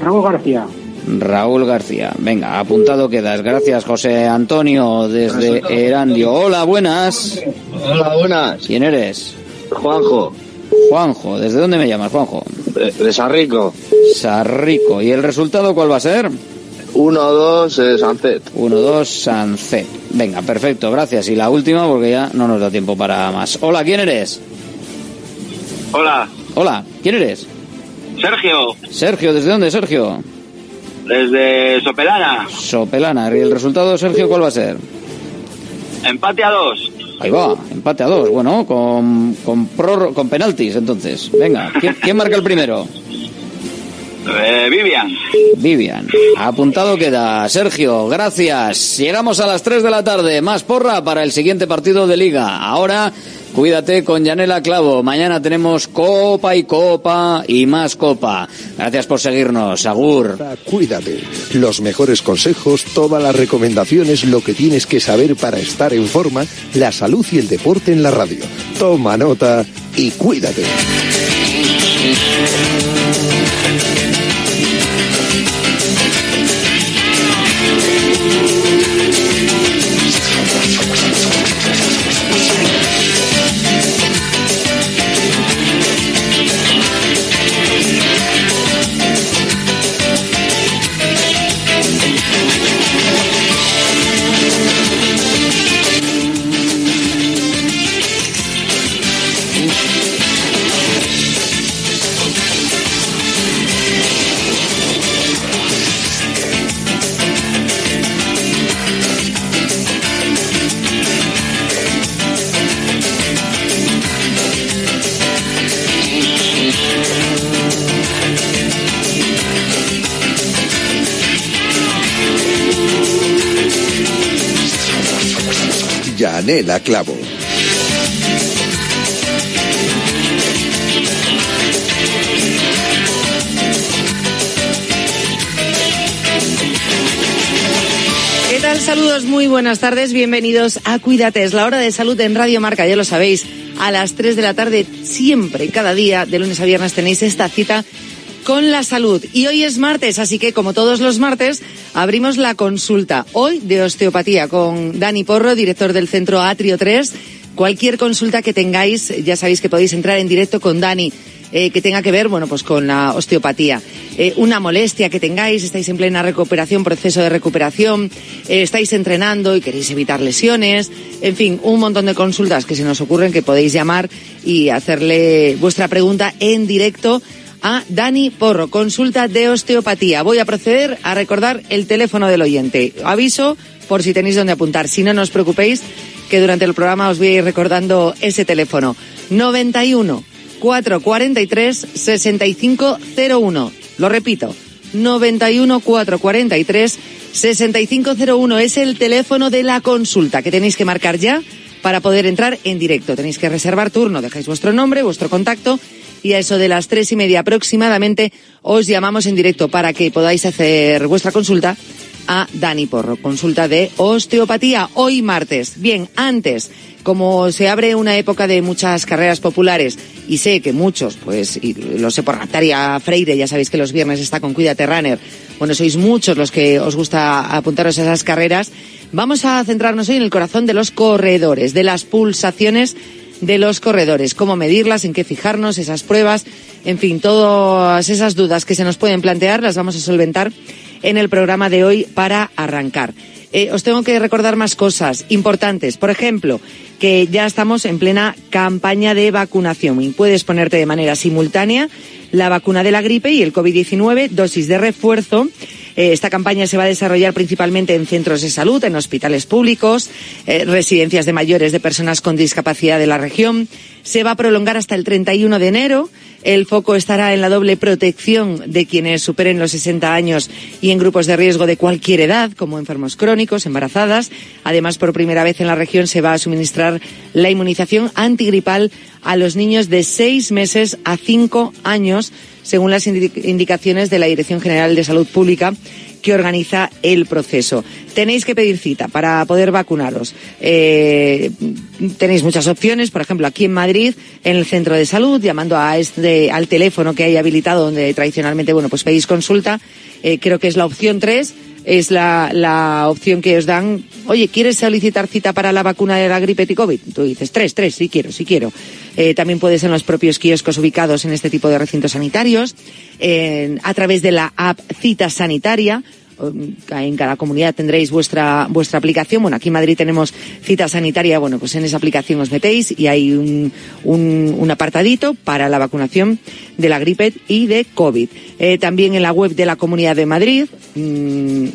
Raúl García. Raúl García. Venga, apuntado quedas. Gracias, José Antonio, desde Erandio. Hola, buenas. Hola, buenas. ¿Quién eres? Juanjo. Juanjo. ¿Desde dónde me llamas, Juanjo? De, de Sarrico. Sarrico. ¿Y el resultado cuál va a ser? 1-2 eh, Sancet. 1-2 Sancet. Venga, perfecto, gracias. Y la última porque ya no nos da tiempo para más. Hola, ¿quién eres? Hola. Hola, ¿quién eres? Sergio. Sergio, ¿desde dónde, Sergio? Desde Sopelana. Sopelana. ¿Y el resultado, Sergio, cuál va a ser? Empate a dos. Ahí va, empate a dos. Bueno, con, con, con penaltis entonces. Venga, ¿quién, quién marca el primero? Eh, Vivian. Vivian. Apuntado queda. Sergio, gracias. Llegamos a las 3 de la tarde. Más porra para el siguiente partido de liga. Ahora, cuídate con Yanela Clavo. Mañana tenemos copa y copa y más copa. Gracias por seguirnos. Agur. Cuídate. Los mejores consejos, todas las recomendaciones, lo que tienes que saber para estar en forma, la salud y el deporte en la radio. Toma nota y cuídate. Yanela Clavo. ¿Qué tal? Saludos, muy buenas tardes, bienvenidos a Cuídate, es la hora de salud en Radio Marca, ya lo sabéis, a las 3 de la tarde, siempre, cada día, de lunes a viernes tenéis esta cita con la salud. Y hoy es martes, así que como todos los martes, abrimos la consulta, hoy de osteopatía, con Dani Porro, director del centro Atrio 3. Cualquier consulta que tengáis, ya sabéis que podéis entrar en directo con Dani eh, que tenga que ver, bueno, pues con la osteopatía. Eh, una molestia que tengáis, estáis en plena recuperación, proceso de recuperación, eh, estáis entrenando y queréis evitar lesiones, en fin, un montón de consultas que se nos ocurren que podéis llamar y hacerle vuestra pregunta en directo a Dani Porro, consulta de osteopatía. Voy a proceder a recordar el teléfono del oyente. Aviso por si tenéis donde apuntar. Si no, no os preocupéis, que durante el programa os voy a ir recordando ese teléfono. 91 443 6501. Lo repito, 91 443 6501 es el teléfono de la consulta que tenéis que marcar ya para poder entrar en directo. Tenéis que reservar turno, dejáis vuestro nombre, vuestro contacto y a eso de las tres y media aproximadamente os llamamos en directo para que podáis hacer vuestra consulta a Dani Porro, consulta de osteopatía hoy martes. Bien, antes, como se abre una época de muchas carreras populares y sé que muchos, pues, y lo sé por Natalia Freire, ya sabéis que los viernes está con Cuídate Runner, bueno, sois muchos los que os gusta apuntaros a esas carreras, vamos a centrarnos hoy en el corazón de los corredores, de las pulsaciones de los corredores, cómo medirlas, en qué fijarnos, esas pruebas, en fin, todas esas dudas que se nos pueden plantear las vamos a solventar en el programa de hoy para arrancar. Eh, os tengo que recordar más cosas importantes. Por ejemplo, que ya estamos en plena campaña de vacunación y puedes ponerte de manera simultánea la vacuna de la gripe y el COVID-19, dosis de refuerzo. Eh, esta campaña se va a desarrollar principalmente en centros de salud, en hospitales públicos, eh, residencias de mayores de personas con discapacidad de la región. Se va a prolongar hasta el 31 de enero. El foco estará en la doble protección de quienes superen los 60 años y en grupos de riesgo de cualquier edad, como enfermos crónicos, embarazadas. Además, por primera vez en la región se va a suministrar la inmunización antigripal a los niños de seis meses a cinco años, según las indi- indicaciones de la Dirección General de Salud Pública que organiza el proceso. Tenéis que pedir cita para poder vacunaros. Eh, tenéis muchas opciones, por ejemplo, aquí en Madrid, en el centro de salud, llamando este, al teléfono que hay habilitado, donde tradicionalmente, bueno, pues pedís consulta. Eh, creo que es la opción 3 es la, la opción que os dan. Oye, ¿quieres solicitar cita para la vacuna de la gripe y COVID? Tú dices, tres, tres, sí quiero, sí quiero. Eh, también puedes en los propios kioscos ubicados en este tipo de recintos sanitarios, a través de la app Cita Sanitaria. Um, En cada comunidad tendréis vuestra, vuestra aplicación. Bueno, aquí en Madrid tenemos cita sanitaria. Bueno, pues en esa aplicación os metéis y hay un, un, un apartadito para la vacunación de la gripe y de COVID. Eh, también en la web de la Comunidad de Madrid, mm,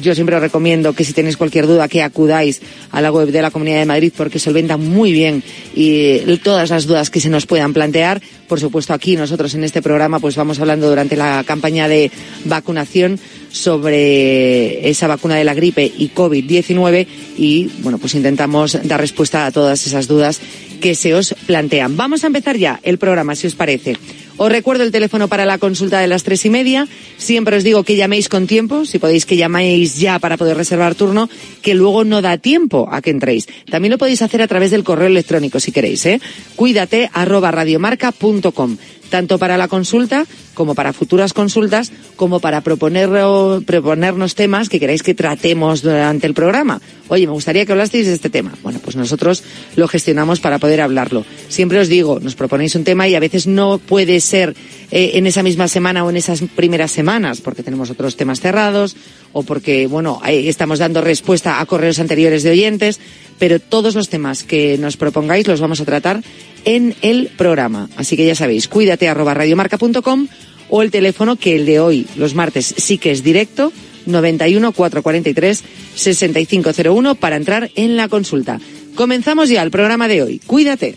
yo siempre os recomiendo que si tenéis cualquier duda que acudáis a la web de la Comunidad de Madrid porque solventa muy bien y todas las dudas que se nos puedan plantear. Por supuesto, aquí nosotros en este programa pues vamos hablando durante la campaña de vacunación sobre esa vacuna de la gripe y COVID-19 y bueno, pues intentamos dar respuesta a todas esas dudas que se os plantean. Vamos a empezar ya el programa, si os parece. Os recuerdo el teléfono para la consulta de las tres y media. Siempre os digo que llaméis con tiempo, si podéis que llaméis ya para poder reservar turno, que luego no da tiempo a que entréis. También lo podéis hacer a través del correo electrónico si queréis, ¿eh? Cuídate arroba radiomarca.com tanto para la consulta como para futuras consultas, como para proponer, proponernos temas que queráis que tratemos durante el programa. Oye, me gustaría que hablasteis de este tema. Bueno, pues nosotros lo gestionamos para poder hablarlo. Siempre os digo, nos proponéis un tema y a veces no puede ser eh, en esa misma semana o en esas primeras semanas, porque tenemos otros temas cerrados o porque, bueno, estamos dando respuesta a correos anteriores de oyentes, pero todos los temas que nos propongáis los vamos a tratar en el programa. Así que ya sabéis, cuídate arroba radiomarca.com o el teléfono que el de hoy, los martes, sí que es directo, 91 443 6501 para entrar en la consulta. Comenzamos ya el programa de hoy. Cuídate.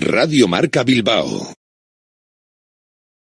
Radio Marca Bilbao.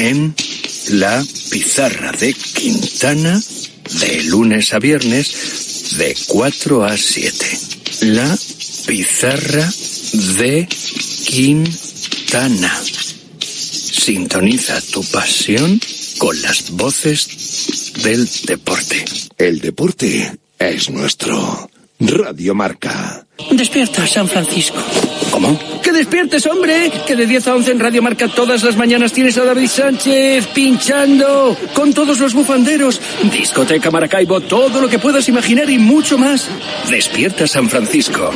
en la pizarra de Quintana de lunes a viernes de 4 a 7. La pizarra de Quintana. Sintoniza tu pasión con las voces del deporte. El deporte es nuestro. Radio Marca. Despierta, San Francisco. ¿Cómo? ¡Que despiertes, hombre! Que de 10 a 11 en Radio Marca todas las mañanas tienes a David Sánchez pinchando con todos los bufanderos. Discoteca Maracaibo, todo lo que puedas imaginar y mucho más. Despierta San Francisco.